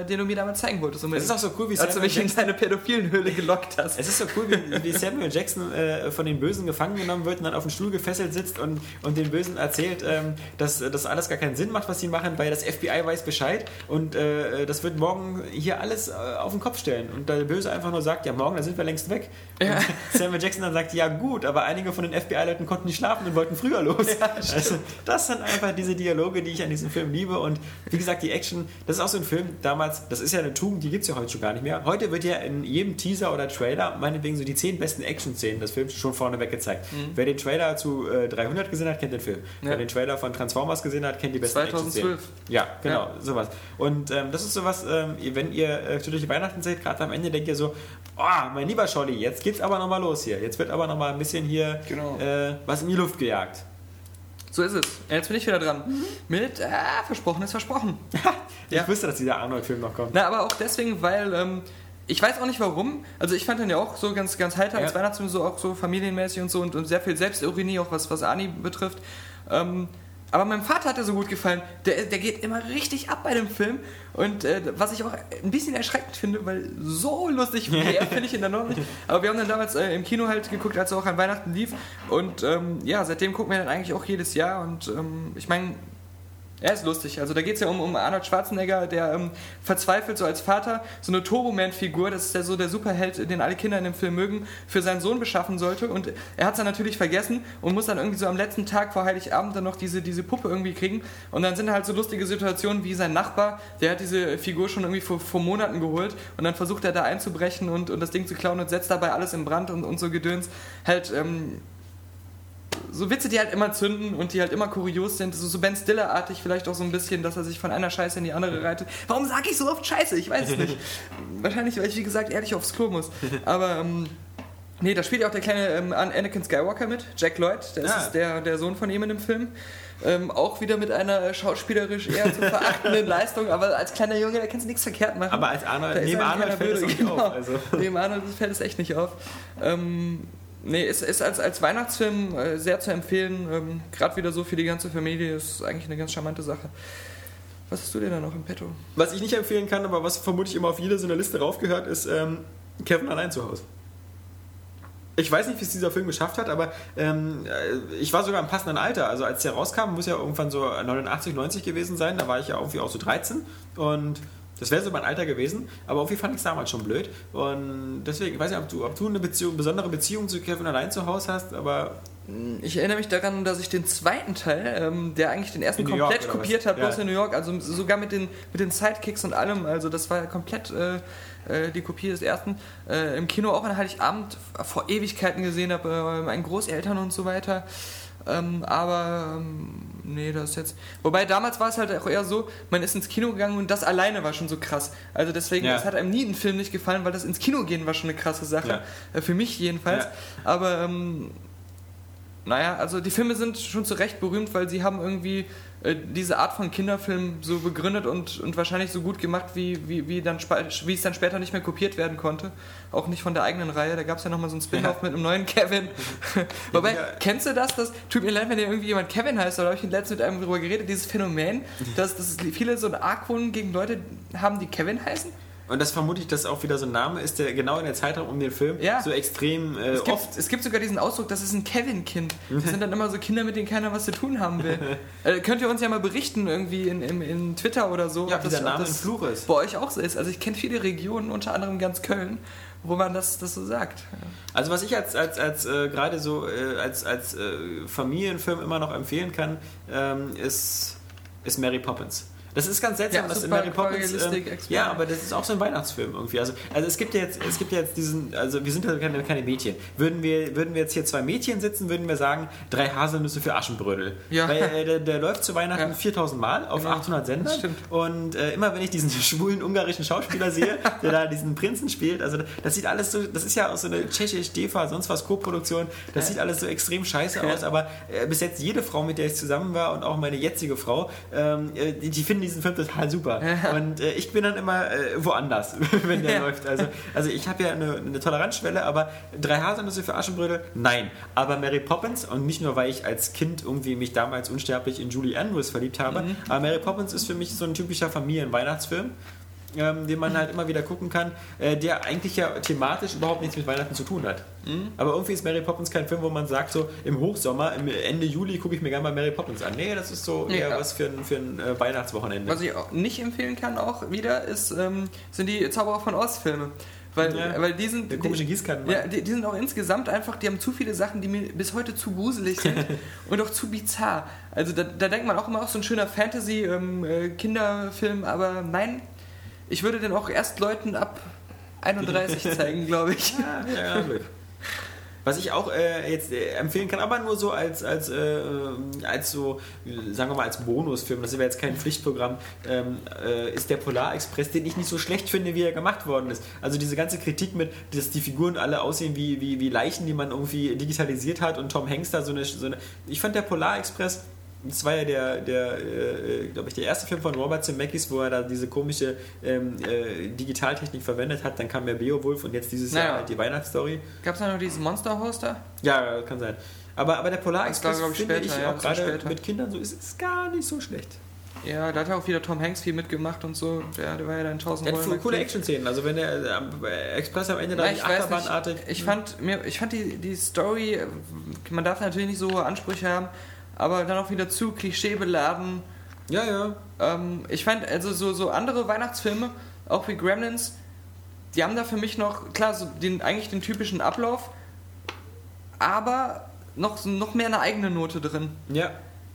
[SPEAKER 3] Äh, den du mir damals zeigen wolltest.
[SPEAKER 2] Es ist auch so cool, wie
[SPEAKER 3] als du mich in
[SPEAKER 2] Jackson-
[SPEAKER 3] deine pädophilen Höhle gelockt hast.
[SPEAKER 2] Es ist so cool, wie, wie Samuel Jackson äh, von den Bösen gefangen genommen wird und dann auf den Stuhl gefesselt sitzt und, und den Bösen erzählt, ähm, dass das alles gar keinen Sinn macht, was sie machen, weil das FBI weiß Bescheid und äh, das wird morgen hier alles äh, auf den Kopf stellen. Und der Böse einfach nur sagt, ja morgen, da sind wir längst weg.
[SPEAKER 3] Ja. [laughs]
[SPEAKER 2] Samuel Jackson dann sagt, ja gut, aber einige von den FBI-Leuten konnten nicht schlafen und wollten früher los. also, das sind einfach diese Dialoge, die ich an diesem Film liebe und wie gesagt, die Action, das ist auch so ein Film damals, das ist ja eine Tugend, die gibt es ja heute schon gar nicht mehr. Heute wird ja in jedem Teaser oder Trailer meinetwegen so die zehn besten Action-Szenen des Films schon vorneweg gezeigt. Wer den Trailer zu äh, 300 gesehen hat, kennt den Film.
[SPEAKER 3] Ja.
[SPEAKER 2] Wer den Trailer von Transformers gesehen hat, kennt die besten
[SPEAKER 3] 2012.
[SPEAKER 2] Action-Szenen. Ja, genau,
[SPEAKER 3] Ja.
[SPEAKER 2] sowas. Und ähm, das ist sowas, ähm, wenn ihr äh, durch Weihnachten seht, gerade am Ende denkt ihr so, oh, mein lieber Scholli, jetzt geht's aber nochmal los hier. Jetzt wird aber nochmal ein bisschen hier
[SPEAKER 3] Genau.
[SPEAKER 2] äh, was in die Luft gejagt.
[SPEAKER 3] So ist es. Jetzt bin ich wieder dran. Mit äh, Versprochen ist versprochen.
[SPEAKER 2] Ich
[SPEAKER 3] Ja.
[SPEAKER 2] wusste, dass dieser Arnold-Film noch kommt.
[SPEAKER 3] Na, aber auch deswegen, weil ähm, ich weiß auch nicht warum. Also ich fand den ja auch so ganz, ganz heiter
[SPEAKER 2] Ja.
[SPEAKER 3] als Weihnachtsfilm, so auch so familienmäßig und so und, und sehr viel Selbstironie, auch was, was Ani betrifft. Ähm, aber meinem Vater hat er so gut gefallen. Der, der geht immer richtig ab bei dem Film. Und äh, was ich auch ein bisschen erschreckend finde, weil so lustig [laughs] finde ich ihn dann noch nicht. Aber wir haben dann damals äh, im Kino halt geguckt, als er auch an Weihnachten lief. Und ähm, ja, seitdem gucken wir dann eigentlich auch jedes Jahr. Und ähm, ich meine, er ist lustig. Also da geht es ja um, um Arnold Schwarzenegger, der ähm, verzweifelt so als Vater so eine Turboman-Figur, das ist der, so der Superheld, den alle Kinder in dem Film mögen, für seinen Sohn beschaffen sollte. Und er hat es dann natürlich vergessen und muss dann irgendwie so am letzten Tag vor Heiligabend dann noch diese, diese Puppe irgendwie kriegen. Und dann sind halt so lustige Situationen wie sein Nachbar, der hat diese Figur schon irgendwie vor, vor Monaten geholt und dann versucht er da einzubrechen und, und das Ding zu klauen und setzt dabei alles in Brand und, und so Gedöns. Halt, ähm, so Witze, die halt immer zünden und die halt immer kurios sind. So, so Ben Stiller-artig vielleicht auch so ein bisschen, dass er sich von einer Scheiße in die andere reitet. Warum sage ich so oft Scheiße? Ich weiß es nicht. [laughs] Wahrscheinlich, weil ich, wie gesagt, ehrlich aufs Klo muss. Aber ähm, Nee, da spielt ja auch der kleine ähm, Anakin Skywalker mit, Jack Lloyd, der
[SPEAKER 2] Ah.
[SPEAKER 3] ist der, der Sohn von ihm in dem Film. Ähm, auch wieder mit einer schauspielerisch eher zu verachtenden [laughs] Leistung, aber als kleiner Junge, da kannst du nichts verkehrt machen.
[SPEAKER 2] Aber als Arnold, neben
[SPEAKER 3] eigentlich
[SPEAKER 2] Arnold
[SPEAKER 3] genau.
[SPEAKER 2] auf. Also.
[SPEAKER 3] Neben Arnold fällt es echt nicht auf. Ähm, nee, ist, ist als, als Weihnachtsfilm äh, sehr zu empfehlen. Ähm, Gerade wieder so für die ganze Familie ist eigentlich eine ganz charmante Sache. Was hast du denn da noch im Petto?
[SPEAKER 2] Was ich nicht empfehlen kann, aber was vermutlich immer auf jede so eine Liste raufgehört, ist ähm, Kevin allein zu Hause. Ich weiß nicht, wie es dieser Film geschafft hat, aber ähm, äh, ich war sogar im passenden Alter. Also als der rauskam, muss ja irgendwann so 89, 90 gewesen sein. Da war ich ja irgendwie auch so 13 und das wäre so mein Alter gewesen. Aber irgendwie fand ich es damals schon blöd. Und deswegen, ich weiß nicht, ob du, ob du eine Beziehung, besondere Beziehung zu Kevin allein zu Hause hast, aber
[SPEAKER 3] Ich erinnere mich daran, dass ich den zweiten Teil, ähm, der eigentlich den ersten komplett kopiert hat, bloß
[SPEAKER 2] Ja.
[SPEAKER 3] in New York, also sogar mit den, mit den Sidekicks und allem, also das war ja komplett äh, äh, die Kopie des ersten. Äh, Im Kino auch an Heiligabend vor Ewigkeiten gesehen habe, äh, bei meinen Großeltern und so weiter. Ähm, aber ähm, nee, das ist jetzt. Wobei damals war es halt auch eher so, man ist ins Kino gegangen und das alleine war schon so krass. Also deswegen,
[SPEAKER 2] Ja.
[SPEAKER 3] es hat einem nie ein Film nicht gefallen, weil das ins Kino gehen war schon eine krasse Sache.
[SPEAKER 2] Ja.
[SPEAKER 3] Äh, für mich jedenfalls.
[SPEAKER 2] Ja.
[SPEAKER 3] Aber ähm, naja, also die Filme sind schon zu Recht berühmt, weil sie haben irgendwie äh, diese Art von Kinderfilm so begründet und, und wahrscheinlich so gut gemacht, wie, wie, wie, dann, wie es dann später nicht mehr kopiert werden konnte. Auch nicht von der eigenen Reihe. Da gab es ja nochmal so einen Spin-off mit einem neuen Kevin. [laughs] Wobei,
[SPEAKER 2] Ja.
[SPEAKER 3] kennst du das? das? Tut mir leid, wenn dir irgendwie jemand Kevin heißt, oder habe ich letztens mit einem darüber geredet, dieses Phänomen, dass, dass viele so einen Argwohn gegen Leute haben, die Kevin heißen?
[SPEAKER 2] Und das vermute ich, dass auch wieder so ein Name ist, der genau in der Zeitraum um den Film
[SPEAKER 3] Ja.
[SPEAKER 2] so extrem äh,
[SPEAKER 3] Es gibt,
[SPEAKER 2] oft
[SPEAKER 3] es gibt sogar diesen Ausdruck, das ist ein Kevin-Kind. Das sind dann immer so Kinder, mit denen keiner was zu tun haben will. [laughs] äh, könnt ihr uns ja mal berichten, irgendwie in, in, in Twitter oder so,
[SPEAKER 2] Ja,
[SPEAKER 3] ob
[SPEAKER 2] wie der
[SPEAKER 3] ob
[SPEAKER 2] Name im Fluch ist.
[SPEAKER 3] bei euch auch so ist. Also ich kenne viele Regionen, unter anderem ganz Köln, wo man das, das so sagt.
[SPEAKER 2] Also was ich als, als, als äh, gerade so äh, als, als äh, Familienfilm immer noch empfehlen kann, ähm, ist, ist Mary Poppins. Das ist ganz seltsam,
[SPEAKER 3] Ja,
[SPEAKER 2] dass in Mary Poppins. Ähm, ja, aber das ist auch so ein Weihnachtsfilm irgendwie. Also, also es gibt ja jetzt, es gibt ja jetzt diesen, also wir sind ja keine, keine Mädchen. Würden wir, würden wir jetzt hier zwei Mädchen sitzen, würden wir sagen, drei Haselnüsse für Aschenbrödel.
[SPEAKER 3] Ja.
[SPEAKER 2] Weil äh, der, der läuft zu Weihnachten
[SPEAKER 3] Ja.
[SPEAKER 2] 4000 Mal auf
[SPEAKER 3] Genau.
[SPEAKER 2] 800 Sendern.
[SPEAKER 3] Stimmt.
[SPEAKER 2] Und äh, immer wenn ich diesen [laughs] schwulen ungarischen Schauspieler sehe, der da diesen Prinzen spielt, also das sieht alles so, das ist ja auch so eine tschechisch DEFA, sonst was Co-Produktion, das sieht alles so extrem scheiße aus, aber äh, bis jetzt jede Frau, mit der ich zusammen war und auch meine jetzige Frau, ähm, äh, die, die finden diesen Film total super. Und äh, ich bin dann immer äh, woanders, [laughs] wenn der läuft. Also, also ich habe ja eine, eine Toleranzschwelle, aber drei Haselnüsse für Aschenbrödel, nein. Aber Mary Poppins, und nicht nur, weil ich als Kind irgendwie mich damals unsterblich in Julie Andrews verliebt habe,
[SPEAKER 3] Mhm.
[SPEAKER 2] aber Mary Poppins ist für mich so ein typischer Familienweihnachtsfilm. Ähm, den man halt immer wieder gucken kann, äh, der eigentlich ja thematisch überhaupt nichts mit Weihnachten zu tun hat.
[SPEAKER 3] Mhm.
[SPEAKER 2] Aber irgendwie ist Mary Poppins kein Film, wo man sagt, so im Hochsommer, im Ende Juli gucke ich mir gerne mal Mary Poppins an. Nee, das ist so eher
[SPEAKER 3] ja.
[SPEAKER 2] was für ein, für ein äh, Weihnachtswochenende.
[SPEAKER 3] Was ich auch nicht empfehlen kann, auch wieder, ist, ähm, sind die Zauberer von Oz-Filme. Weil,
[SPEAKER 2] Ja.
[SPEAKER 3] weil die sind.
[SPEAKER 2] Der komische Gießkannenmann.
[SPEAKER 3] Ja, die, die sind auch insgesamt einfach, die haben zu viele Sachen, die mir bis heute zu gruselig sind [laughs] und auch zu bizarr. Also da, da denkt man auch immer auch so ein schöner Fantasy-Kinderfilm, aber nein, ich würde den auch erst Leuten ab 31 [laughs] zeigen, glaube ich.
[SPEAKER 2] Ja, ja, Glück. Was ich auch äh, jetzt äh, empfehlen kann, aber nur so als, als, äh, als so, sagen wir mal, als Bonusfilm, das wäre jetzt kein Pflichtprogramm, ähm, äh, ist der Polarexpress, den ich nicht so schlecht finde, wie er gemacht worden ist. Also diese ganze Kritik mit, dass die Figuren alle aussehen wie, wie, wie Leichen, die man irgendwie digitalisiert hat und Tom Hanks da so eine, so eine ich fand der Polarexpress das war ja der, der äh, glaube ich, der erste Film von Robert Zemeckis, wo er da diese komische ähm, äh, Digitaltechnik verwendet hat. Dann kam ja Beowulf und jetzt dieses
[SPEAKER 3] Naja.
[SPEAKER 2] Jahr halt die Weihnachtsstory.
[SPEAKER 3] Gab es da noch dieses Monster-Hoster?
[SPEAKER 2] Ja, kann sein. Aber, aber der Polar Express
[SPEAKER 3] glaub ich,
[SPEAKER 2] finde
[SPEAKER 3] später,
[SPEAKER 2] ich
[SPEAKER 3] ja,
[SPEAKER 2] auch gerade mit Kindern so ist, ist gar nicht so schlecht.
[SPEAKER 3] Ja, da hat ja auch wieder Tom Hanks viel mitgemacht und so. Der, der war ja dann 1000
[SPEAKER 2] Der hat coole
[SPEAKER 3] aktiv.
[SPEAKER 2] Action-Szenen. Also wenn der äh, Express am Ende da
[SPEAKER 3] Ja,
[SPEAKER 2] die
[SPEAKER 3] ich
[SPEAKER 2] Achterbahnartig.
[SPEAKER 3] nicht. Ich fand, mir, ich fand die, die Story, äh, man darf natürlich nicht so hohe Ansprüche haben, aber dann auch wieder zu klischeebeladen.
[SPEAKER 2] Ja, ja.
[SPEAKER 3] Ähm, ich fand, also so, so andere Weihnachtsfilme, auch wie Gremlins, die haben da für mich noch, klar, so den, eigentlich den typischen Ablauf, aber noch, noch mehr eine eigene Note drin.
[SPEAKER 2] Ja.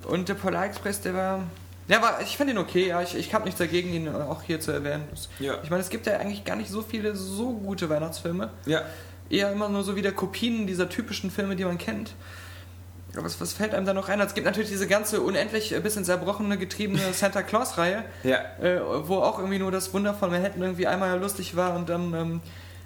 [SPEAKER 3] Und der Polar Express, der war. Ja, war, ich fand ihn okay, ja. Ich, ich habe nichts dagegen, ihn auch hier zu erwähnen.
[SPEAKER 2] Ja.
[SPEAKER 3] Ich meine, es gibt ja eigentlich gar nicht so viele so gute Weihnachtsfilme.
[SPEAKER 2] Ja.
[SPEAKER 3] Eher immer nur so wieder Kopien dieser typischen Filme, die man kennt. Aber was, was fällt einem da noch ein? Es gibt natürlich diese ganze unendlich äh, bis ins Erbrochene getriebene [laughs] Santa Claus-Reihe,
[SPEAKER 2] Ja.
[SPEAKER 3] äh, wo auch irgendwie nur das Wunder von Manhattan irgendwie einmal lustig war und dann, ähm,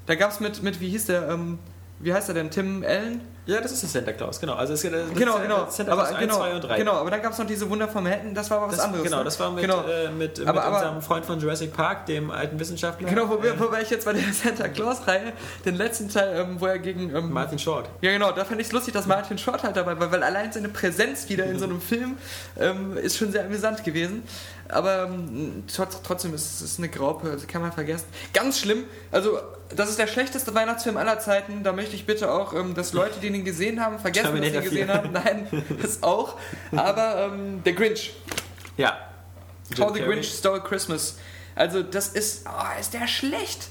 [SPEAKER 3] da gab es mit, mit, wie hieß der, ähm, wie heißt er denn? Tim Allen?
[SPEAKER 2] Ja, das ist der Santa Claus, genau. Also es ist das
[SPEAKER 3] Genau,
[SPEAKER 2] ist
[SPEAKER 3] genau.
[SPEAKER 2] Santa
[SPEAKER 3] aber,
[SPEAKER 2] Claus 1,
[SPEAKER 3] genau,
[SPEAKER 2] 2 und 3.
[SPEAKER 3] genau, aber dann gab es noch diese Wunder vom Manhattan, das war aber was
[SPEAKER 2] Das,
[SPEAKER 3] anderes.
[SPEAKER 2] genau,
[SPEAKER 3] ne?
[SPEAKER 2] das war mit,
[SPEAKER 3] Genau.
[SPEAKER 2] äh, mit, mit
[SPEAKER 3] Aber- aber-
[SPEAKER 2] unserem Freund von Jurassic Park, dem alten Wissenschaftler.
[SPEAKER 3] Genau, wo,
[SPEAKER 2] äh,
[SPEAKER 3] wobei ich jetzt bei der Santa Claus-Reihe den letzten Teil, ähm, wo er gegen. Ähm,
[SPEAKER 2] Martin Short.
[SPEAKER 3] ja, genau, da fand ich es lustig, dass Martin Short halt dabei war, weil allein seine Präsenz wieder in so einem [laughs] Film ähm, ist schon sehr amüsant gewesen. Aber ähm, trotz, trotzdem ist es eine Graupe, also kann man vergessen. Ganz schlimm, also das ist der schlechteste Weihnachtsfilm aller Zeiten. Da möchte ich bitte auch, ähm, dass Leute, die ihn gesehen haben, vergessen, dass sie ihn gesehen
[SPEAKER 2] 4.
[SPEAKER 3] haben. Nein, [laughs] das auch. Aber ähm, der Grinch,
[SPEAKER 2] Ja.
[SPEAKER 3] How the. Grinch Stole Christmas. Also das ist, oh, ist der schlecht.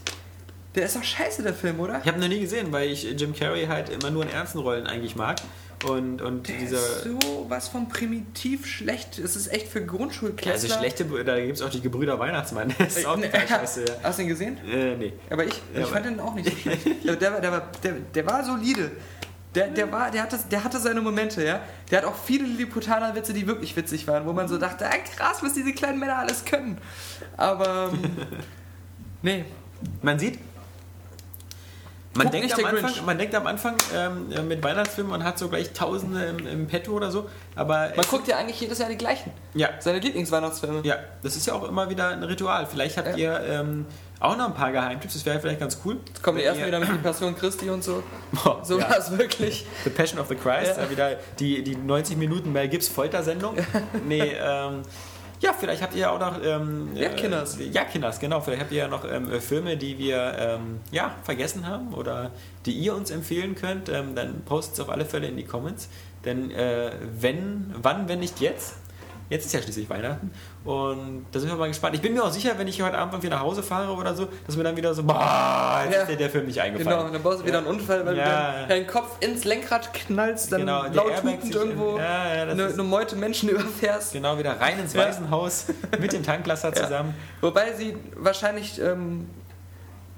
[SPEAKER 3] Der ist doch scheiße, der Film, oder?
[SPEAKER 2] Ich habe noch nie gesehen, weil ich Jim Carrey halt immer nur in ernsten Rollen eigentlich mag. Und, und
[SPEAKER 3] Der
[SPEAKER 2] dieser.
[SPEAKER 3] ist so was von primitiv schlecht. Es ist echt für
[SPEAKER 2] Ja,
[SPEAKER 3] Grundschulklassen.
[SPEAKER 2] also schlechte, da gibt es auch die Gebrüder Weihnachtsmann. Das ist auch total [laughs] scheiße. Ja.
[SPEAKER 3] Hast du ihn gesehen?
[SPEAKER 2] Äh, nee.
[SPEAKER 3] Aber ich,
[SPEAKER 2] Ja,
[SPEAKER 3] ich
[SPEAKER 2] aber-
[SPEAKER 3] fand den auch nicht so [laughs] schlecht. der, der, war- der, war, der, der war solide. Der, der, war, der, hatte, der hatte seine Momente, ja. Der hat auch viele Lilliputaner-Witze, die wirklich witzig waren, wo man so dachte, ah, krass, was diese kleinen Männer alles können. Aber, ähm, [laughs] nee.
[SPEAKER 2] Man sieht. Man denkt, Anfang, man denkt am Anfang ähm, äh, mit Weihnachtsfilmen, man hat so gleich Tausende im, im Petto oder so. Aber
[SPEAKER 3] Man guckt ja eigentlich jedes Jahr die gleichen.
[SPEAKER 2] ja,
[SPEAKER 3] Seine Lieblingsweihnachtsfilme.
[SPEAKER 2] ja, das ist ja auch immer wieder ein Ritual. Vielleicht habt ihr ähm, auch noch ein paar Geheimtipps, das wäre vielleicht ganz cool.
[SPEAKER 3] Jetzt kommen die ersten
[SPEAKER 2] ihr-
[SPEAKER 3] wieder mit der Passion Christi und so. [laughs]
[SPEAKER 2] Boah,
[SPEAKER 3] So
[SPEAKER 2] ja.
[SPEAKER 3] war es wirklich.
[SPEAKER 2] The Passion of the Christ,
[SPEAKER 3] Ja.
[SPEAKER 2] ja. wieder die, die 90 Minuten Mel Gibbs Foltersendung. [laughs] nee, ähm, ja, vielleicht habt ihr ja auch noch. Ähm,
[SPEAKER 3] Ja,
[SPEAKER 2] äh,
[SPEAKER 3] Kinders.
[SPEAKER 2] Ja, Kinders, genau. Vielleicht habt ihr ja noch ähm, äh, Filme, die wir ähm, ja, vergessen haben oder die ihr uns empfehlen könnt. Ähm, dann postet es auf alle Fälle in die Comments. Denn äh, wenn, wann, wenn nicht jetzt? Jetzt ist ja schließlich Weihnachten und da sind wir mal gespannt. Ich bin mir auch sicher, wenn ich heute Abend irgendwie nach Hause fahre oder so, dass mir dann wieder so, boah, jetzt
[SPEAKER 3] Ja.
[SPEAKER 2] ist dir der Film nicht eingefallen.
[SPEAKER 3] Genau, und dann baust du wieder einen Unfall, weil
[SPEAKER 2] Ja.
[SPEAKER 3] du deinen Kopf ins Lenkrad knallst, dann
[SPEAKER 2] Genau,
[SPEAKER 3] laut hupend irgendwo
[SPEAKER 2] Ja, ja,
[SPEAKER 3] eine, eine Meute Menschen [laughs] überfährst.
[SPEAKER 2] Genau, wieder rein ins
[SPEAKER 3] Ja.
[SPEAKER 2] Waisenhaus [laughs] mit dem Tanklaster zusammen.
[SPEAKER 3] Wobei sie wahrscheinlich ähm,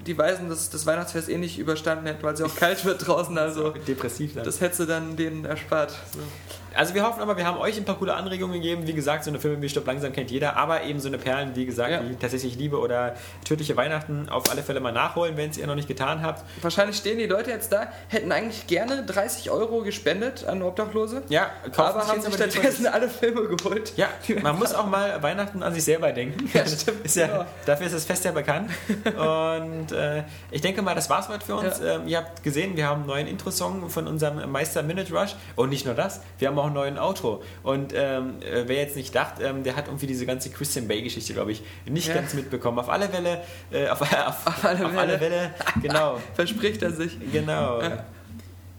[SPEAKER 3] die Weisen das, das Weihnachtsfest eh nicht überstanden hätten, weil es ja auch kalt wird draußen. Also
[SPEAKER 2] Depressiv dann.
[SPEAKER 3] das hättest du dann denen erspart. So.
[SPEAKER 2] Also wir hoffen aber, wir haben euch ein paar coole Anregungen gegeben. Wie gesagt, so eine Filme wie Stopp langsam kennt jeder, aber eben so eine Perlen, wie gesagt,
[SPEAKER 3] Ja.
[SPEAKER 2] wie tatsächlich Liebe oder tödliche Weihnachten auf alle Fälle mal nachholen, wenn es ihr noch nicht getan habt.
[SPEAKER 3] Wahrscheinlich stehen die Leute jetzt da, hätten eigentlich gerne 30 Euro gespendet an Obdachlose,
[SPEAKER 2] Ja,
[SPEAKER 3] aber haben sich stattdessen alle Filme geholt.
[SPEAKER 2] Ja, man muss auch mal Weihnachten an sich selber denken.
[SPEAKER 3] Ja, stimmt,
[SPEAKER 2] Ist ja,
[SPEAKER 3] genau.
[SPEAKER 2] Dafür ist das Fest ja bekannt. Und äh, ich denke mal, das war's heute für uns.
[SPEAKER 3] Ja.
[SPEAKER 2] Ähm, ihr habt gesehen, wir haben einen neuen Intro-Song von unserem Meister Minute Rush. Und nicht nur das, wir haben auch einen neuen Outro. Und ähm, äh, wer jetzt nicht dacht, ähm, der hat irgendwie diese ganze Christian Bay-Geschichte, glaube ich, nicht
[SPEAKER 3] Ja.
[SPEAKER 2] ganz mitbekommen. Auf alle Fälle, äh, auf, [laughs] auf, auf,
[SPEAKER 3] alle
[SPEAKER 2] alle
[SPEAKER 3] Fälle.
[SPEAKER 2] Fälle, genau, [laughs]
[SPEAKER 3] Verspricht er sich.
[SPEAKER 2] genau.
[SPEAKER 3] Ja.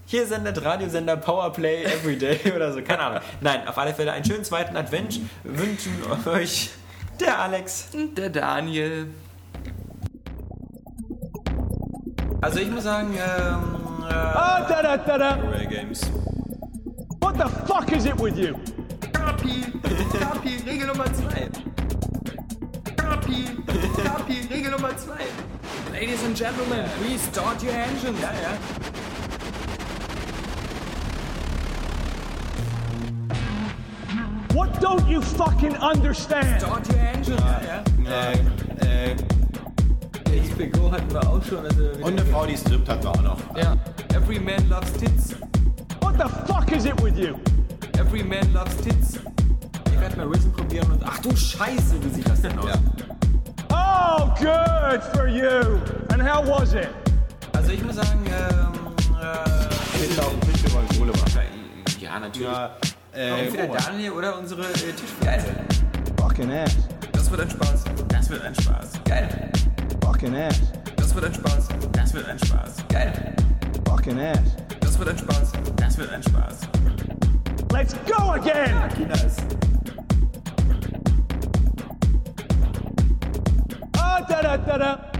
[SPEAKER 2] Hier sendet Radiosender Powerplay Everyday [laughs] oder so, keine Ahnung. Nein, auf alle Fälle einen schönen zweiten Advent wünschen euch der Alex.
[SPEAKER 3] Und der Daniel.
[SPEAKER 2] Also ich muss sagen, ähm, äh,
[SPEAKER 5] Ah, da da da da.
[SPEAKER 4] Games.
[SPEAKER 5] What the fuck is it with you?
[SPEAKER 3] Kapi, Kapi, Regel Nummer 2. Kapi, Kapi, Regel Nummer 2. Ladies and Gentlemen, please start your engines.
[SPEAKER 2] ja, ja.
[SPEAKER 5] What don't you fucking understand?
[SPEAKER 3] Start your engines.
[SPEAKER 4] Äh, äh,
[SPEAKER 2] HBO hatten wir auch schon. Also
[SPEAKER 4] und eine Frau, die strippt, hatten wir auch noch.
[SPEAKER 3] Ja. Every man loves tits.
[SPEAKER 5] What the fuck is it with you?
[SPEAKER 3] Every man loves tits.
[SPEAKER 2] ich werde mal Risen probieren und ach du Scheiße, wie sieht das denn aus?
[SPEAKER 5] Oh, good for you. And how was it?
[SPEAKER 2] Also ich muss sagen, ähm, äh,
[SPEAKER 4] Mit wir wollen Kohle machen.
[SPEAKER 2] ja natürlich.
[SPEAKER 4] Ja, äh,
[SPEAKER 2] Entweder Daniel oder unsere äh, Tischplätze.
[SPEAKER 5] Fucking ass.
[SPEAKER 3] Das wird ein Spaß.
[SPEAKER 2] Das wird ein Spaß.
[SPEAKER 3] Geil.
[SPEAKER 5] Fucking ass.
[SPEAKER 3] Das wird ein Spaß.
[SPEAKER 2] Das wird ein Spaß.
[SPEAKER 3] Geil.
[SPEAKER 5] Fucking ass.
[SPEAKER 3] Das wird ein Spaß.
[SPEAKER 2] Das wird ein Spaß.
[SPEAKER 5] Let's go again. Ah, da da da da.